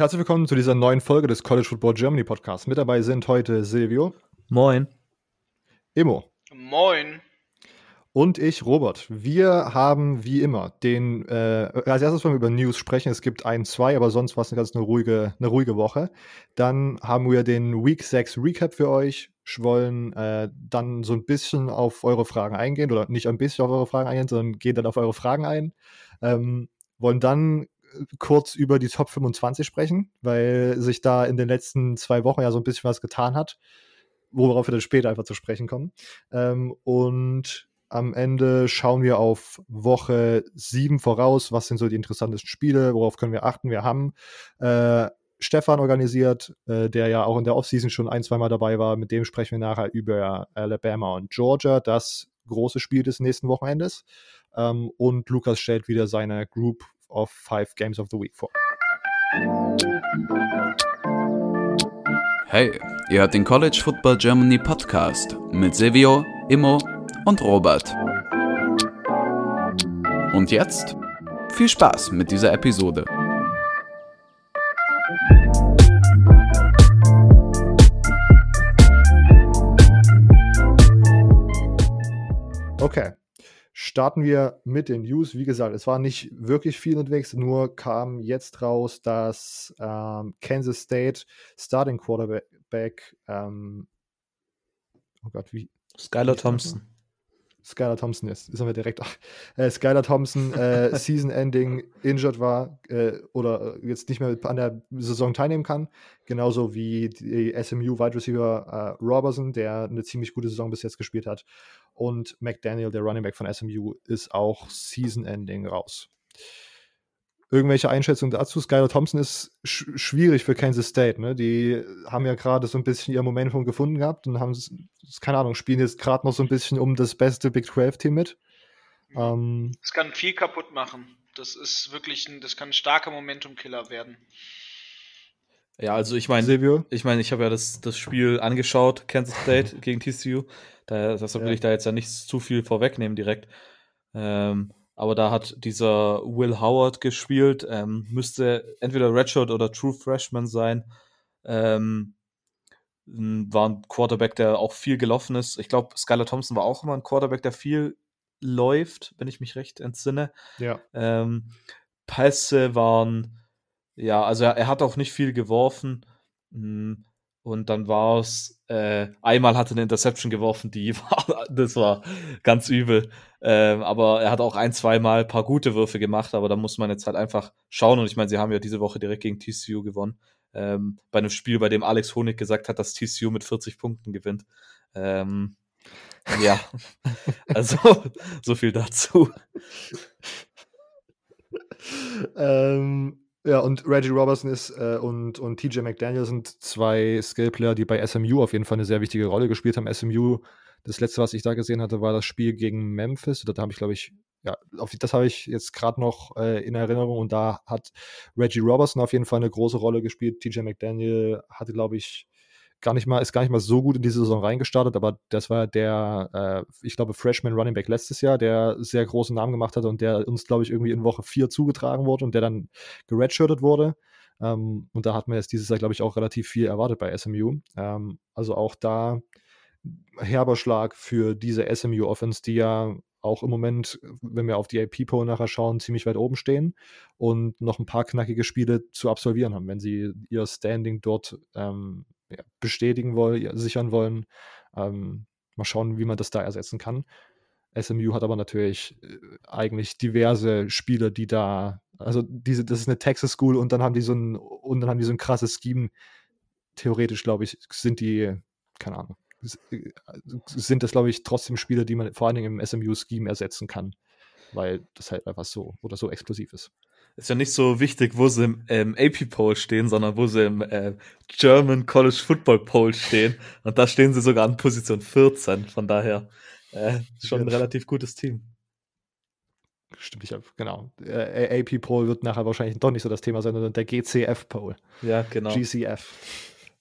Herzlich willkommen zu dieser neuen Folge des College Football Germany Podcasts. Mit dabei sind heute Silvio. Moin. Immo. Moin. Und ich, Robert. Wir haben wie immer den, äh, als erstes wollen wir über News sprechen. Es gibt ein, zwei, aber sonst war es eine ganz eine ruhige, eine ruhige Woche. Dann haben wir den Week 6 Recap für euch. Wollen äh, dann so ein bisschen auf eure Fragen eingehen oder nicht ein bisschen auf eure Fragen eingehen, sondern gehen dann auf eure Fragen ein. Ähm, wollen dann kurz über die Top 25 sprechen, weil sich da in den letzten zwei Wochen ja so ein bisschen was getan hat, worauf wir dann später einfach zu sprechen kommen. Ähm, und am Ende schauen wir auf Woche 7 voraus. Was sind so die interessantesten Spiele? Worauf können wir achten? Wir haben äh, Stefan organisiert, äh, der ja auch in der Offseason schon ein, zweimal dabei war. Mit dem sprechen wir nachher über Alabama und Georgia, das große Spiel des nächsten Wochenendes. Ähm, und Lukas stellt wieder seine Group of Five Games of the Week vor. Hey, ihr hört den College Football Germany Podcast mit Silvio, Immo und Robert. Und jetzt viel Spaß mit dieser Episode. Okay, starten wir mit den News. Wie gesagt, es war nicht wirklich viel unterwegs, nur kam jetzt raus, dass ähm, Kansas State Starting Quarterback, ähm, oh Gott, wie? Skylar Thompson. Skylar Thompson ist, ist wir direkt, äh, Skylar Thompson äh, Season-Ending injured war äh, oder jetzt nicht mehr an der Saison teilnehmen kann. Genauso wie die SMU Wide Receiver äh, Robertson, der eine ziemlich gute Saison bis jetzt gespielt hat. Und McDaniel, der Running Back von SMU, ist auch Season-Ending raus. Irgendwelche Einschätzungen dazu? Skylar Thompson ist sch schwierig für Kansas State. Ne? Die haben ja gerade so ein bisschen ihr Momentum gefunden gehabt und haben, keine Ahnung, spielen jetzt gerade noch so ein bisschen um das beste Big 12-Team mit. Ähm, das kann viel kaputt machen. Das ist wirklich ein, das kann ein starker Momentum-Killer werden. Ja, also ich meine, ich meine, ich habe ja das, das Spiel angeschaut, Kansas State gegen TCU. Da, deshalb will ich da jetzt ja nicht zu viel vorwegnehmen direkt. Ähm, aber da hat dieser Will Howard gespielt, ähm, müsste entweder Redshirt oder True Freshman sein. Ähm, war ein Quarterback, der auch viel gelaufen ist. Ich glaube, Skylar Thompson war auch immer ein Quarterback, der viel läuft, wenn ich mich recht entsinne. Ja. Ähm, Pässe waren, ja, also er, er, hat auch nicht viel geworfen. Hm, und dann war es, äh, einmal hat er eine Interception geworfen, die war, das war ganz übel. Ähm, aber er hat auch ein, zweimal ein paar gute Würfe gemacht, aber da muss man jetzt halt einfach schauen. Und ich meine, sie haben ja diese Woche direkt gegen TCU gewonnen. Ähm, bei einem Spiel, bei dem Alex Honig gesagt hat, dass TCU mit 40 Punkten gewinnt. Ähm, ja, also so viel dazu. ähm, ja, und Reggie Robertson ist äh, und, und TJ McDaniel sind zwei Skillplayer, die bei SMU auf jeden Fall eine sehr wichtige Rolle gespielt haben. SMU, das letzte, was ich da gesehen hatte, war das Spiel gegen Memphis. Da habe ich, glaube ich, ja, auf, das habe ich jetzt gerade noch äh, in Erinnerung und da hat Reggie Robertson auf jeden Fall eine große Rolle gespielt. TJ McDaniel hatte, glaube ich, gar nicht mal, ist gar nicht mal so gut in diese Saison reingestartet, aber das war der, äh, ich glaube, Freshman Running Back letztes Jahr, der sehr großen Namen gemacht hatte und der uns, glaube ich, irgendwie in Woche 4 zugetragen wurde und der dann geredshirtet wurde. Ähm, und da hat man jetzt dieses Jahr, glaube ich, auch relativ viel erwartet bei SMU. Ähm, also auch da herber Schlag für diese SMU-Offense, die ja auch im Moment, wenn wir auf die AP-Poll nachher schauen, ziemlich weit oben stehen und noch ein paar knackige Spiele zu absolvieren haben, wenn sie ihr Standing dort ähm, ja, bestätigen wollen, sichern wollen. Ähm, mal schauen, wie man das da ersetzen kann. SMU hat aber natürlich äh, eigentlich diverse Spieler, die da, also diese, das ist eine Texas School und dann haben die so ein, und dann haben die so ein krasses Scheme. Theoretisch, glaube ich, sind die, keine Ahnung, äh, sind das, glaube ich, trotzdem Spieler, die man vor allen Dingen im SMU-Scheme ersetzen kann, weil das halt einfach so oder so explosiv ist ist ja nicht so wichtig, wo sie im ähm, AP-Poll stehen, sondern wo sie im äh, German College Football Poll stehen. Und da stehen sie sogar an Position 14. Von daher äh, schon ein relativ gutes Team. Stimmt, ich habe, genau. Äh, AP-Poll wird nachher wahrscheinlich doch nicht so das Thema sein, sondern der GCF-Poll. Ja, genau. GCF.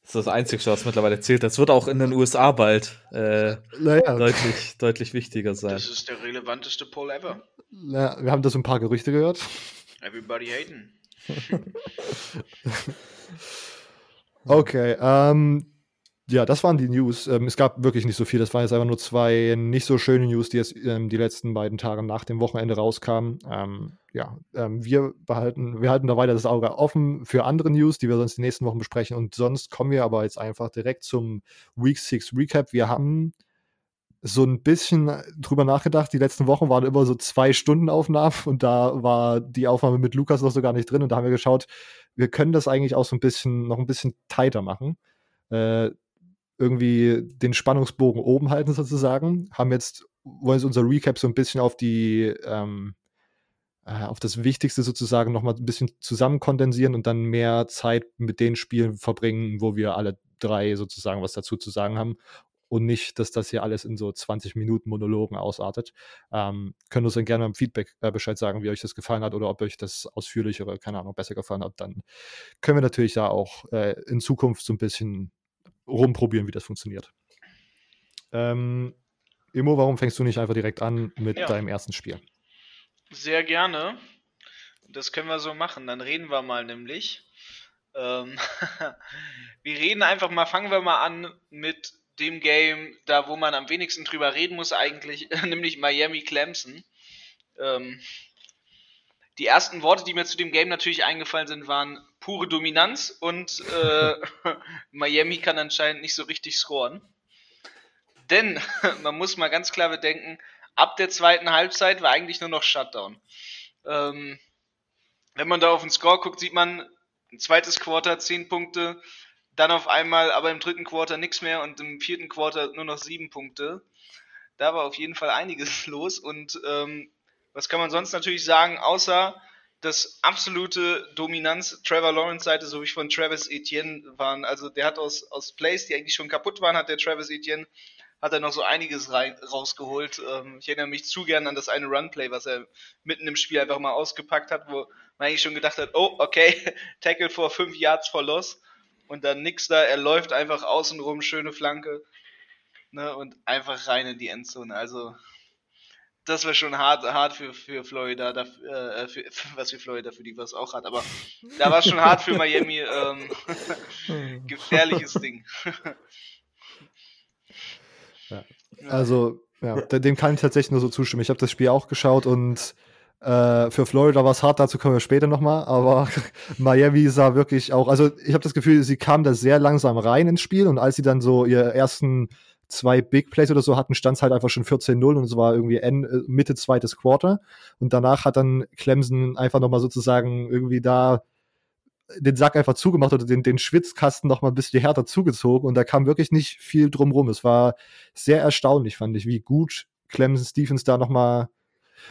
Das ist das Einzige, was mittlerweile zählt. Das wird auch in den USA bald äh, naja. deutlich, deutlich wichtiger sein. Das ist der relevanteste Poll ever. Na, wir haben da so ein paar Gerüchte gehört. Everybody hating. Okay, ähm, ja, das waren die News. Ähm, es gab wirklich nicht so viel. Das waren jetzt einfach nur zwei nicht so schöne News, die jetzt ähm, die letzten beiden Tage nach dem Wochenende rauskamen. Ähm, ja, ähm, wir behalten, wir halten da weiter das Auge offen für andere News, die wir sonst die nächsten Wochen besprechen. Und sonst kommen wir aber jetzt einfach direkt zum Week 6 Recap. Wir haben so ein bisschen drüber nachgedacht. Die letzten Wochen waren immer so zwei Stunden Aufnahmen und da war die Aufnahme mit Lukas noch so gar nicht drin. Und da haben wir geschaut, wir können das eigentlich auch so ein bisschen, noch ein bisschen tighter machen. Äh, irgendwie den Spannungsbogen oben halten sozusagen. Haben jetzt, wollen sie unser Recap so ein bisschen auf die, ähm, äh, auf das Wichtigste sozusagen nochmal ein bisschen zusammen kondensieren und dann mehr Zeit mit den Spielen verbringen, wo wir alle drei sozusagen was dazu zu sagen haben und nicht, dass das hier alles in so 20 Minuten Monologen ausartet. Ähm, können uns dann gerne im Feedback äh, Bescheid sagen, wie euch das gefallen hat oder ob euch das ausführlichere, keine Ahnung, besser gefallen hat. Dann können wir natürlich da auch äh, in Zukunft so ein bisschen rumprobieren, wie das funktioniert. Ähm, Immo, warum fängst du nicht einfach direkt an mit ja. deinem ersten Spiel? Sehr gerne. Das können wir so machen. Dann reden wir mal nämlich. Ähm wir reden einfach mal, fangen wir mal an mit dem Game, da wo man am wenigsten drüber reden muss eigentlich, nämlich Miami Clemson. Ähm die ersten Worte, die mir zu dem Game natürlich eingefallen sind, waren pure Dominanz und äh, Miami kann anscheinend nicht so richtig scoren. Denn man muss mal ganz klar bedenken, ab der zweiten Halbzeit war eigentlich nur noch Shutdown. Ähm, wenn man da auf den Score guckt, sieht man ein zweites Quarter, 10 Punkte, dann auf einmal aber im dritten Quarter nichts mehr und im vierten Quarter nur noch 7 Punkte. Da war auf jeden Fall einiges los und ähm, was kann man sonst natürlich sagen, außer das absolute Dominanz Trevor Lawrence Seite, so wie von Travis Etienne waren. Also der hat aus, aus Plays, die eigentlich schon kaputt waren, hat der Travis Etienne hat er noch so einiges rein, rausgeholt. Ähm, ich erinnere mich zu gern an das eine Runplay, was er mitten im Spiel einfach mal ausgepackt hat, wo man eigentlich schon gedacht hat, oh, okay, Tackle vor fünf Yards vor Loss und dann nix da, er läuft einfach außen rum, schöne Flanke ne, und einfach rein in die Endzone. Also das wäre schon hart, hart für, für Florida, dafür, äh, für, was für Florida für die was auch hat, aber da war es schon hart für Miami. Ähm, gefährliches Ding. ja. Also, ja, dem kann ich tatsächlich nur so zustimmen. Ich habe das Spiel auch geschaut und äh, für Florida war es hart, dazu kommen wir später nochmal, aber Miami sah wirklich auch, also ich habe das Gefühl, sie kam da sehr langsam rein ins Spiel und als sie dann so ihr ersten zwei Big Plays oder so hatten, stand es halt einfach schon 14-0 und es war irgendwie N, äh, Mitte zweites Quarter. Und danach hat dann Clemson einfach nochmal sozusagen irgendwie da den Sack einfach zugemacht oder den, den Schwitzkasten nochmal ein bisschen härter zugezogen und da kam wirklich nicht viel drumrum. Es war sehr erstaunlich, fand ich, wie gut Clemson Stevens da nochmal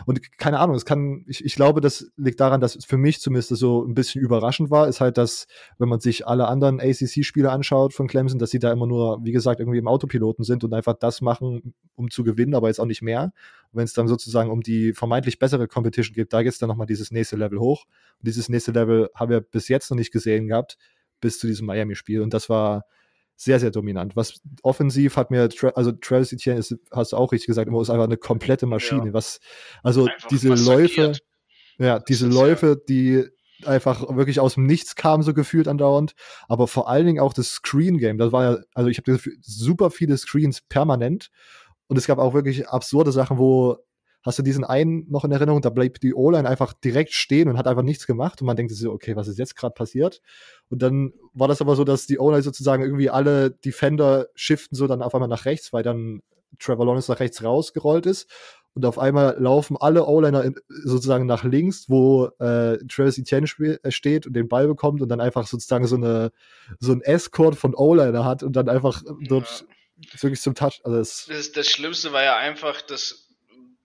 und keine Ahnung, es kann, ich, ich glaube, das liegt daran, dass es für mich zumindest so ein bisschen überraschend war, ist halt, dass, wenn man sich alle anderen ACC-Spiele anschaut von Clemson, dass sie da immer nur, wie gesagt, irgendwie im Autopiloten sind und einfach das machen, um zu gewinnen, aber jetzt auch nicht mehr. Wenn es dann sozusagen um die vermeintlich bessere Competition geht, da geht es dann nochmal dieses nächste Level hoch. Und dieses nächste Level haben wir bis jetzt noch nicht gesehen gehabt, bis zu diesem Miami-Spiel. Und das war, sehr, sehr dominant. Was offensiv hat mir, also Travis Etienne ist, hast du auch richtig gesagt, immer ist einfach eine komplette Maschine. Ja. Was, also einfach diese Läufe, ja, diese Läufe, die einfach wirklich aus dem Nichts kamen, so gefühlt andauernd. Aber vor allen Dingen auch das Screen Game. Das war ja, also ich habe super viele Screens permanent. Und es gab auch wirklich absurde Sachen, wo hast du diesen einen noch in Erinnerung, da bleibt die O-Line einfach direkt stehen und hat einfach nichts gemacht und man denkt sich so, okay, was ist jetzt gerade passiert? Und dann war das aber so, dass die O-Line sozusagen irgendwie alle Defender shiften so dann auf einmal nach rechts, weil dann Trevor Lawrence nach rechts rausgerollt ist und auf einmal laufen alle O-Liner sozusagen nach links, wo äh, Travis Etienne äh, steht und den Ball bekommt und dann einfach sozusagen so eine so ein Escort von O-Liner hat und dann einfach dort ja. wirklich zum Touch. Also das, das, das Schlimmste war ja einfach, dass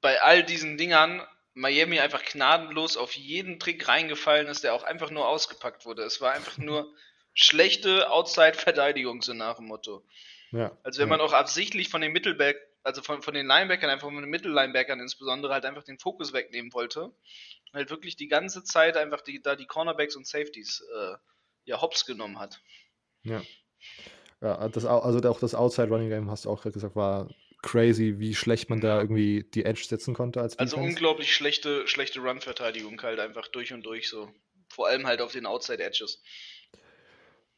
bei all diesen Dingern Miami einfach gnadenlos auf jeden Trick reingefallen ist, der auch einfach nur ausgepackt wurde. Es war einfach nur schlechte Outside-Verteidigung, so nach dem Motto. Ja, also wenn ja. man auch absichtlich von den Mittelback, also von, von den Linebackern, einfach von den Mittellinebackern insbesondere halt einfach den Fokus wegnehmen wollte, halt wirklich die ganze Zeit einfach die, da die Cornerbacks und Safeties äh, ja hops genommen hat. Ja. Ja, das, also auch das Outside Running Game, hast du auch gesagt, war crazy, wie schlecht man da irgendwie die Edge setzen konnte als Also unglaublich schlechte, schlechte Run-Verteidigung halt einfach durch und durch so. Vor allem halt auf den Outside Edges.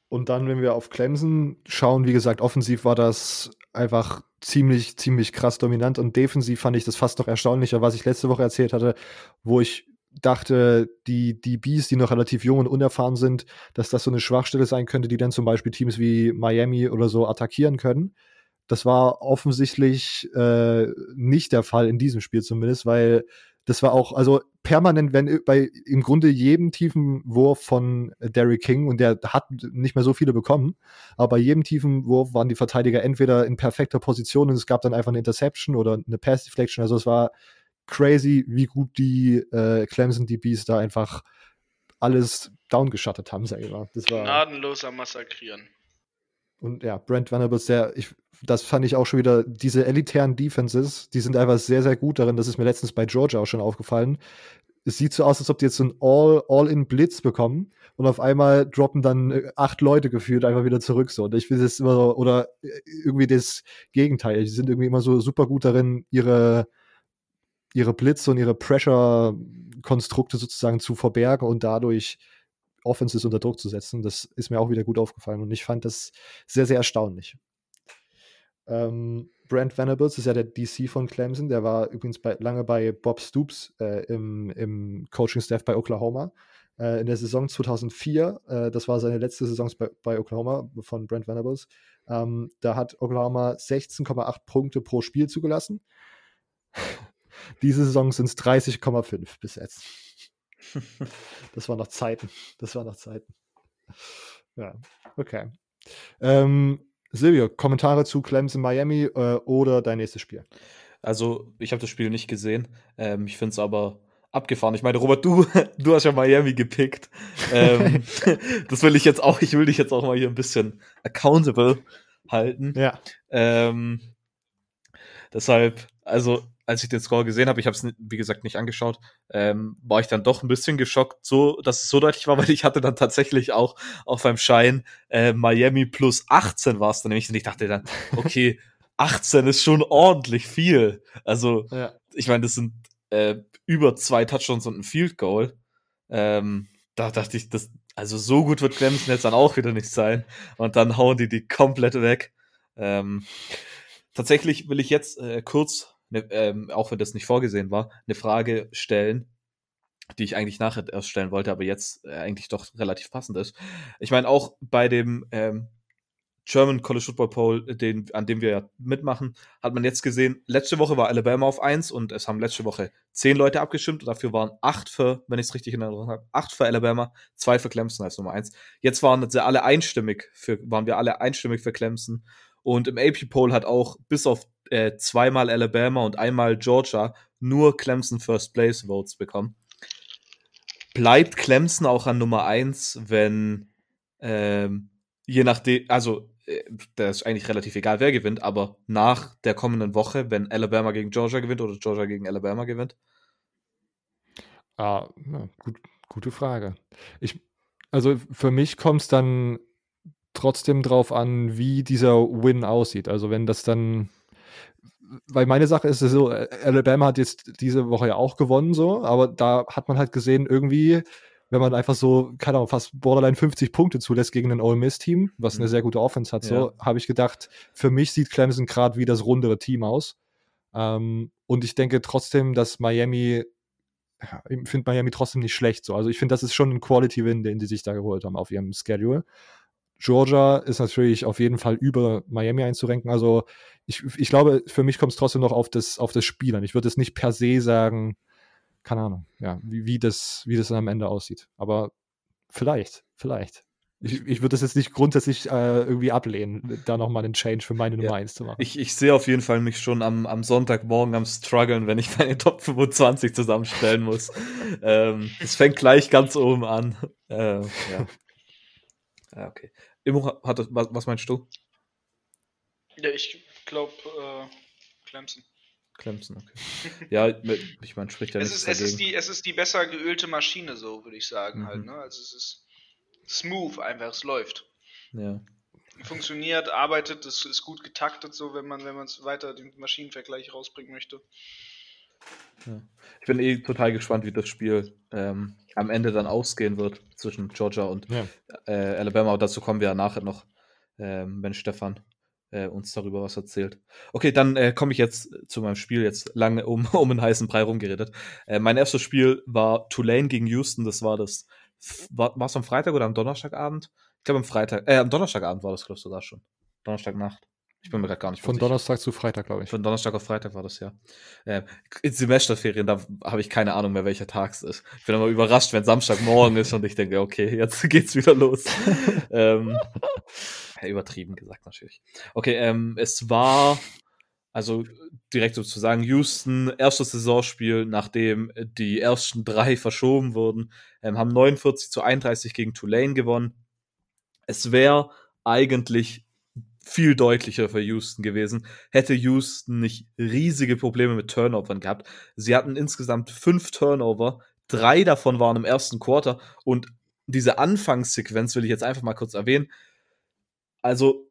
Und dann, wenn wir auf Clemson schauen, wie gesagt, offensiv war das einfach ziemlich, ziemlich krass dominant und defensiv fand ich das fast noch erstaunlicher, was ich letzte Woche erzählt hatte, wo ich dachte, die, die Bees, die noch relativ jung und unerfahren sind, dass das so eine Schwachstelle sein könnte, die dann zum Beispiel Teams wie Miami oder so attackieren können. Das war offensichtlich äh, nicht der Fall in diesem Spiel zumindest, weil das war auch, also permanent, wenn bei im Grunde jedem tiefen Wurf von Derrick King, und der hat nicht mehr so viele bekommen, aber bei jedem tiefen Wurf waren die Verteidiger entweder in perfekter Position und es gab dann einfach eine Interception oder eine Pass Deflection. Also es war crazy, wie gut die äh, Clemson DBs da einfach alles downgeschattet haben, sag ich mal. Das war Gnadenloser Massakrieren. Und ja, Brent Venables, der, ich, das fand ich auch schon wieder, diese elitären Defenses, die sind einfach sehr, sehr gut darin. Das ist mir letztens bei Georgia auch schon aufgefallen. Es sieht so aus, als ob die jetzt so ein All- All-in-Blitz bekommen und auf einmal droppen dann äh, acht Leute gefühlt einfach wieder zurück. So. Und ich finde es immer so, oder äh, irgendwie das Gegenteil. Die sind irgendwie immer so super gut darin, ihre, ihre Blitz und ihre Pressure-Konstrukte sozusagen zu verbergen und dadurch Offenses unter Druck zu setzen. Das ist mir auch wieder gut aufgefallen und ich fand das sehr, sehr erstaunlich. Ähm, Brent Venables ist ja der DC von Clemson. Der war übrigens bei, lange bei Bob Stoops äh, im, im Coaching-Staff bei Oklahoma. Äh, in der Saison 2004, äh, das war seine letzte Saison bei, bei Oklahoma von Brent Venables, ähm, da hat Oklahoma 16,8 Punkte pro Spiel zugelassen. Diese Saison sind es 30,5 bis jetzt. das war noch Zeiten. Das war noch Zeiten. Ja, okay. Ähm, Silvio, Kommentare zu Clemson Miami äh, oder dein nächstes Spiel? Also, ich habe das Spiel nicht gesehen. Ähm, ich finde es aber abgefahren. Ich meine, Robert, du, du hast ja Miami gepickt. Ähm, das will ich jetzt auch, ich will dich jetzt auch mal hier ein bisschen accountable halten. Ja. Ähm, deshalb, also, als ich den Score gesehen habe, ich habe es, wie gesagt, nicht angeschaut, ähm, war ich dann doch ein bisschen geschockt, so, dass es so deutlich war, weil ich hatte dann tatsächlich auch auf beim Schein äh, Miami plus 18 war es dann nämlich. Und ich dachte dann, okay, 18 ist schon ordentlich viel. Also, Ja. ich meine, das sind äh, über zwei Touchdowns und ein Field Goal. Ähm, da dachte ich, das, also so gut wird Clemson jetzt dann auch wieder nicht sein. Und dann hauen die die komplett weg. Ähm, tatsächlich will ich jetzt äh, kurz, ne, ähm, auch wenn das nicht vorgesehen war, eine Frage stellen, die ich eigentlich nachher erst stellen wollte, aber jetzt äh, eigentlich doch relativ passend ist. Ich meine, auch bei dem ähm, German College Football Poll, den, an dem wir ja mitmachen, hat man jetzt gesehen, letzte Woche war Alabama auf 1 und es haben letzte Woche 10 Leute abgestimmt und dafür waren 8 für, wenn ich es richtig in Erinnerung habe, 8 für Alabama, 2 für Clemson als Nummer 1. Jetzt waren sie alle einstimmig für, waren wir alle einstimmig für Clemson. Und im AP Poll hat auch bis auf äh, zweimal Alabama und einmal Georgia nur Clemson First Place Votes bekommen. Bleibt Clemson auch an Nummer 1, wenn ähm, je nachdem, also äh, das ist eigentlich relativ egal, wer gewinnt, aber nach der kommenden Woche, wenn Alabama gegen Georgia gewinnt oder Georgia gegen Alabama gewinnt? Ah, ja, gut, gute Frage. Ich, also für mich kommt es dann trotzdem drauf an, wie dieser Win aussieht. Also wenn das dann, weil meine Sache ist so, Alabama hat jetzt diese Woche ja auch gewonnen, so, aber da hat man halt gesehen, irgendwie, wenn man einfach so, keine Ahnung, fast borderline 50 Punkte zulässt gegen ein Ole Miss-Team, was eine Mhm. sehr gute Offense hat, so, Ja. habe ich gedacht, für mich sieht Clemson gerade wie das rundere Team aus. Ähm, und ich denke trotzdem, dass Miami ja, ich finde Miami trotzdem nicht schlecht. So. Also ich finde, das ist schon ein Quality-Win, den die sich da geholt haben auf ihrem Schedule. Georgia ist natürlich auf jeden Fall über Miami einzurenken. Also ich, ich glaube, für mich kommt es trotzdem noch auf das, auf das Spiel an. Ich würde es nicht per se sagen, keine Ahnung, ja, wie, wie, das, wie das dann am Ende aussieht. Aber vielleicht, vielleicht. Ich, ich würde das jetzt nicht grundsätzlich äh, irgendwie ablehnen, da nochmal einen Change für meine Nummer Ja. 1 zu machen. Ich, ich sehe auf jeden Fall mich schon am, am Sonntagmorgen am struggeln, wenn ich meine Top 25 zusammenstellen muss. ähm, es fängt gleich ganz oben an. Äh, ja. Ja, okay. Immo, hat das, was, meinst du? Ja, ich glaube, äh, Clemson. Clemson, okay. Ja, ich meine, spricht ja Es nichts ist, es, ist die, es ist die besser geölte Maschine, so würde ich sagen, Mhm. halt. Ne? Also es ist smooth einfach, es läuft. Ja. Funktioniert, arbeitet, es ist gut getaktet, so wenn man wenn man es weiter den Maschinenvergleich rausbringen möchte. Ja. Ich bin eh total gespannt, wie das Spiel ähm, am Ende dann ausgehen wird zwischen Georgia und Ja. äh, Alabama. Aber dazu kommen wir ja nachher noch, ähm, wenn Stefan äh, uns darüber was erzählt. Okay, dann äh, komme ich jetzt zu meinem Spiel. Jetzt lange um, um einen heißen Brei rumgeredet. Äh, mein erstes Spiel war Tulane gegen Houston. Das war das. War es am Freitag oder am Donnerstagabend? Ich glaube am Freitag. Äh, am Donnerstagabend war das, glaube ich, sogar schon. Donnerstagnacht. Ich bin mir gerade gar nicht Von. Donnerstag zu Freitag, glaube ich. Von Donnerstag auf Freitag war das ja. Ähm, in Semesterferien, da habe ich keine Ahnung mehr, welcher Tag es ist. Ich bin immer überrascht, wenn Samstagmorgen ist und ich denke, okay, jetzt geht's wieder los. ähm, übertrieben gesagt natürlich. Okay, ähm, es war, also direkt sozusagen, Houston, erstes Saisonspiel, nachdem die ersten drei verschoben wurden, ähm, haben 49 zu 31 gegen Tulane gewonnen. Es wäre eigentlich viel deutlicher für Houston gewesen, hätte Houston nicht riesige Probleme mit Turnovern gehabt. Sie hatten insgesamt fünf Turnover, drei davon waren im ersten Quarter und diese Anfangssequenz will ich jetzt einfach mal kurz erwähnen. Also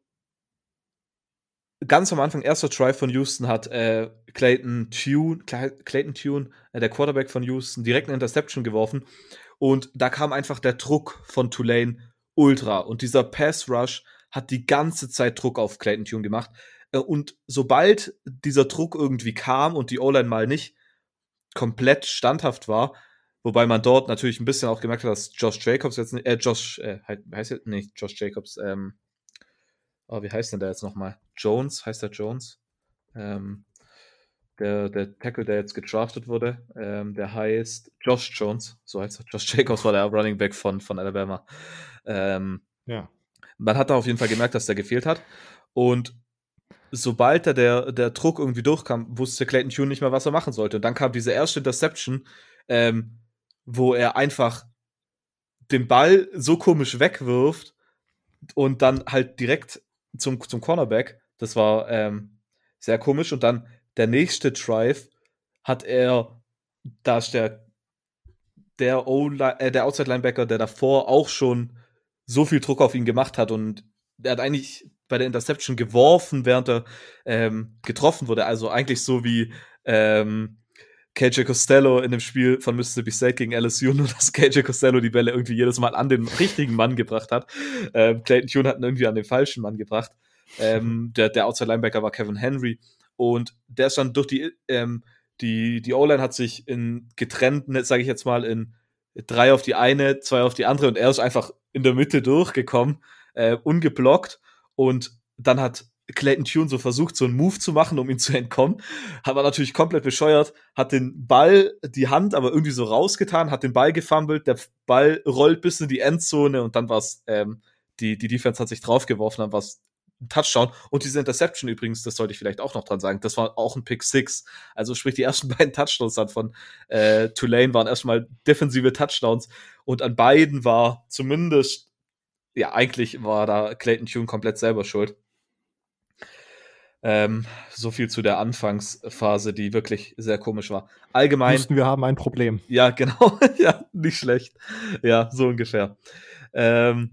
ganz am Anfang, erster Try von Houston hat äh, Clayton Tune, Clayton Tune, äh, der Quarterback von Houston, direkt eine Interception geworfen und da kam einfach der Druck von Tulane ultra und dieser Pass Rush hat die ganze Zeit Druck auf Clayton Tune gemacht. Äh, Und sobald dieser Druck irgendwie kam und die O-Line mal nicht komplett standhaft war, wobei man dort natürlich ein bisschen auch gemerkt hat, dass Josh Jacobs jetzt nicht, äh, Josh, äh, heißt er, nee, Josh Jacobs, ähm, oh, wie heißt denn der jetzt nochmal? Jones, heißt der Jones? Ähm, der, der Tackle, der jetzt gedraftet wurde, ähm, der heißt Josh Jones, so heißt er. Josh Jacobs war der Running Back von, von Alabama. Ähm, Ja. Man hat da auf jeden Fall gemerkt, dass der gefehlt hat. Und sobald da der, der Druck irgendwie durchkam, wusste Clayton Tune nicht mehr, was er machen sollte. Und dann kam diese erste Interception, ähm, wo er einfach den Ball so komisch wegwirft und dann halt direkt zum, zum Cornerback. Das war ähm, sehr komisch. Und dann der nächste Drive hat er, da ist der, der, äh, der Outside-Linebacker, der davor auch schon so viel Druck auf ihn gemacht hat und er hat eigentlich bei der Interception geworfen, während er ähm, getroffen wurde. Also eigentlich so wie ähm, KJ Costello in dem Spiel von Mississippi State gegen LSU, nur dass KJ Costello die Bälle irgendwie jedes Mal an den richtigen Mann gebracht hat. Ähm, Clayton Tune hat ihn irgendwie an den falschen Mann gebracht. Ähm, der, der Outside Linebacker war Kevin Henry und der ist dann durch die, ähm, die, die O-Line hat sich in getrennt, sage ich jetzt mal, in drei auf die eine, zwei auf die andere und er ist einfach in der Mitte durchgekommen, äh, ungeblockt und dann hat Clayton Tune so versucht, so einen Move zu machen, um ihn zu entkommen. Hat man natürlich komplett bescheuert, hat den Ball, die Hand aber irgendwie so rausgetan, hat den Ball gefummelt, der Ball rollt bis in die Endzone und dann war es, ähm, die, die Defense hat sich draufgeworfen, dann war es ein Touchdown. Und diese Interception übrigens, das sollte ich vielleicht auch noch dran sagen, das war auch ein Pick Six. Also sprich, die ersten beiden Touchdowns dann von äh, Tulane waren erstmal defensive Touchdowns und an beiden war zumindest, ja, eigentlich war da Clayton Tune komplett selber schuld. Ähm, so viel zu der Anfangsphase, die wirklich sehr komisch war. Allgemein. Houston, wir haben ein Problem. Ja, genau. ja, nicht schlecht. Ja, so ungefähr. Ähm,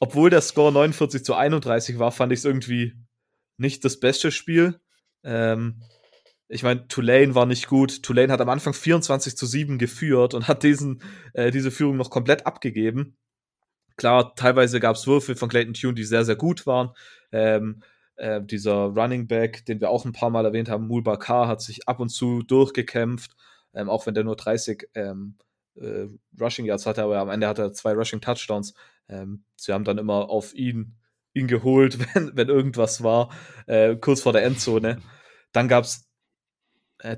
obwohl der Score 49 zu 31 war, fand ich es irgendwie nicht das beste Spiel. Ähm, ich meine, Tulane war nicht gut. Tulane hat am Anfang 24 zu 7 geführt und hat diesen, äh, diese Führung noch komplett abgegeben. Klar, teilweise gab es Würfe von Clayton Tune, die sehr, sehr gut waren. Ähm, äh, dieser Running Back, den wir auch ein paar Mal erwähnt haben, Mul Bakar, hat sich ab und zu durchgekämpft, ähm, auch wenn der nur 30 ähm, äh, Rushing Yards hatte, aber am Ende hat er zwei Rushing Touchdowns. Ähm, sie haben dann immer auf ihn, ihn geholt, wenn, wenn irgendwas war, äh, kurz vor der Endzone. Dann gab es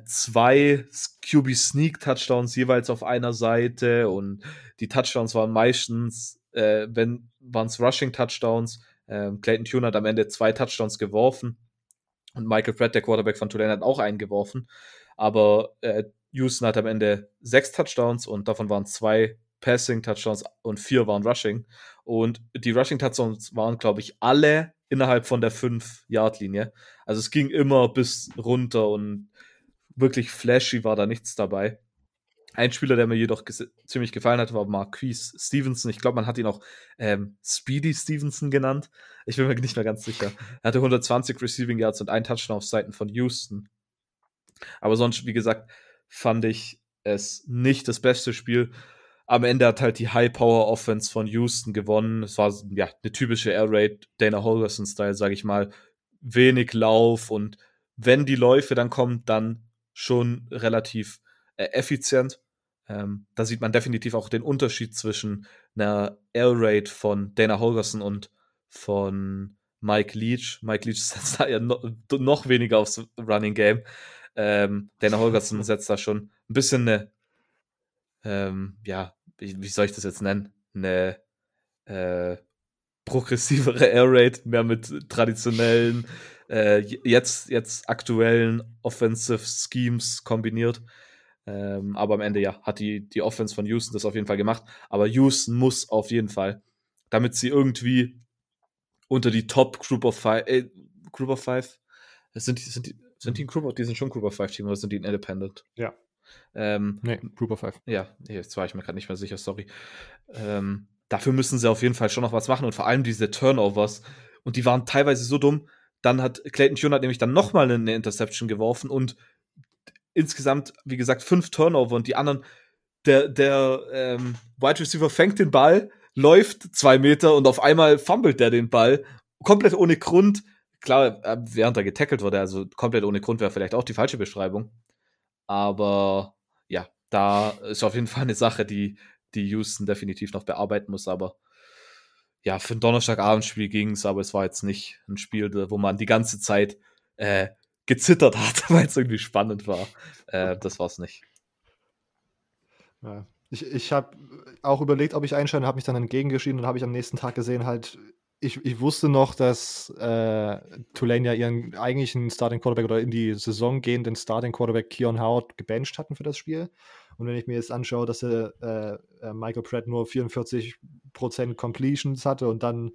zwei QB Sneak Touchdowns jeweils auf einer Seite und die Touchdowns waren meistens, äh, wenn waren es Rushing Touchdowns. Ähm, Clayton Tune hat am Ende zwei Touchdowns geworfen und Michael Pratt, der Quarterback von Tulane, hat auch einen geworfen. Aber äh, Houston hat am Ende sechs Touchdowns und davon waren zwei Passing Touchdowns und vier waren Rushing. Und die Rushing Touchdowns waren, glaube ich, alle innerhalb von der 5-Yard-Linie. Also es ging immer bis runter und wirklich flashy war da nichts dabei. Ein Spieler, der mir jedoch ziemlich gefallen hat, war Marquise Stevenson. Ich glaube, man hat ihn auch ähm, Speedy Stevenson genannt. Ich bin mir nicht mehr ganz sicher. Er hatte 120 Receiving Yards und einen Touchdown auf Seiten von Houston. Aber sonst, wie gesagt, fand ich es nicht das beste Spiel. Am Ende hat halt die High-Power-Offense von Houston gewonnen. Es war ja eine typische Air Raid, Dana Holgerson-Style, sage ich mal. Wenig Lauf und wenn die Läufe dann kommen, dann schon relativ äh, effizient. Ähm, da sieht man definitiv auch den Unterschied zwischen einer Air Raid von Dana Holgerson und von Mike Leach. Mike Leach setzt da ja no, noch weniger aufs Running Game. Ähm, Dana Holgerson setzt da schon ein bisschen eine, ähm, ja, wie, wie, soll ich das jetzt nennen? Eine äh, progressivere Air Raid, mehr mit traditionellen, äh, jetzt, jetzt aktuellen Offensive Schemes kombiniert. Ähm, aber am Ende, ja, hat die, die Offense von Houston das auf jeden Fall gemacht. Aber Houston muss auf jeden Fall, damit sie irgendwie unter die Top Group of Five, äh, Group of Five, sind die, sind die, sind die ein Group of, die sind schon Group of Five Team oder sind die ein Independent? Ja. Ähm, nee, Group of Five. Ja, jetzt war ich mir gerade nicht mehr sicher, sorry. Ähm, dafür müssen sie auf jeden Fall schon noch was machen und vor allem diese Turnovers. Und die waren teilweise so dumm. Dann hat Clayton Tune hat nämlich dann nochmal eine Interception geworfen und insgesamt, wie gesagt, fünf Turnover und die anderen, der, der ähm, Wide Receiver fängt den Ball, läuft zwei Meter und auf einmal fummelt der den Ball. Komplett ohne Grund. Klar, äh, während er getackelt wurde, also komplett ohne Grund wäre vielleicht auch die falsche Beschreibung. Aber ja, da ist auf jeden Fall eine Sache, die, die Houston definitiv noch bearbeiten muss. Aber ja, für ein Donnerstagabendspiel ging es, aber es war jetzt nicht ein Spiel, wo man die ganze Zeit äh, gezittert hat, weil es irgendwie spannend war. Äh, das war es nicht. Ja. Ich, ich habe auch überlegt, ob ich einschalte, habe mich dann entgegengeschieden und habe ich am nächsten Tag gesehen, halt, ich, ich wusste noch, dass äh, Tulane ja ihren eigentlichen Starting Quarterback oder in die Saison gehenden Starting Quarterback Keon Howard gebencht hatten für das Spiel. Und wenn ich mir jetzt anschaue, dass er, äh, äh Michael Pratt nur 44% Completions hatte und dann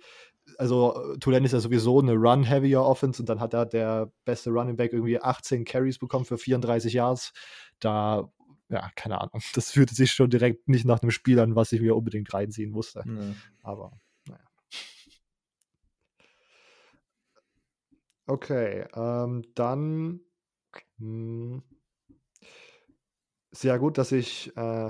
also Tulane ist ja sowieso eine Run-heavier Offense und dann hat er der beste Running Back irgendwie 18 Carries bekommen für 34 Yards. Da, ja, keine Ahnung. Das fühlte sich schon direkt nicht nach einem Spiel an, was ich mir unbedingt reinziehen musste. Mhm. Aber, naja. Okay, ähm, dann mh, hm, sehr gut, dass ich äh,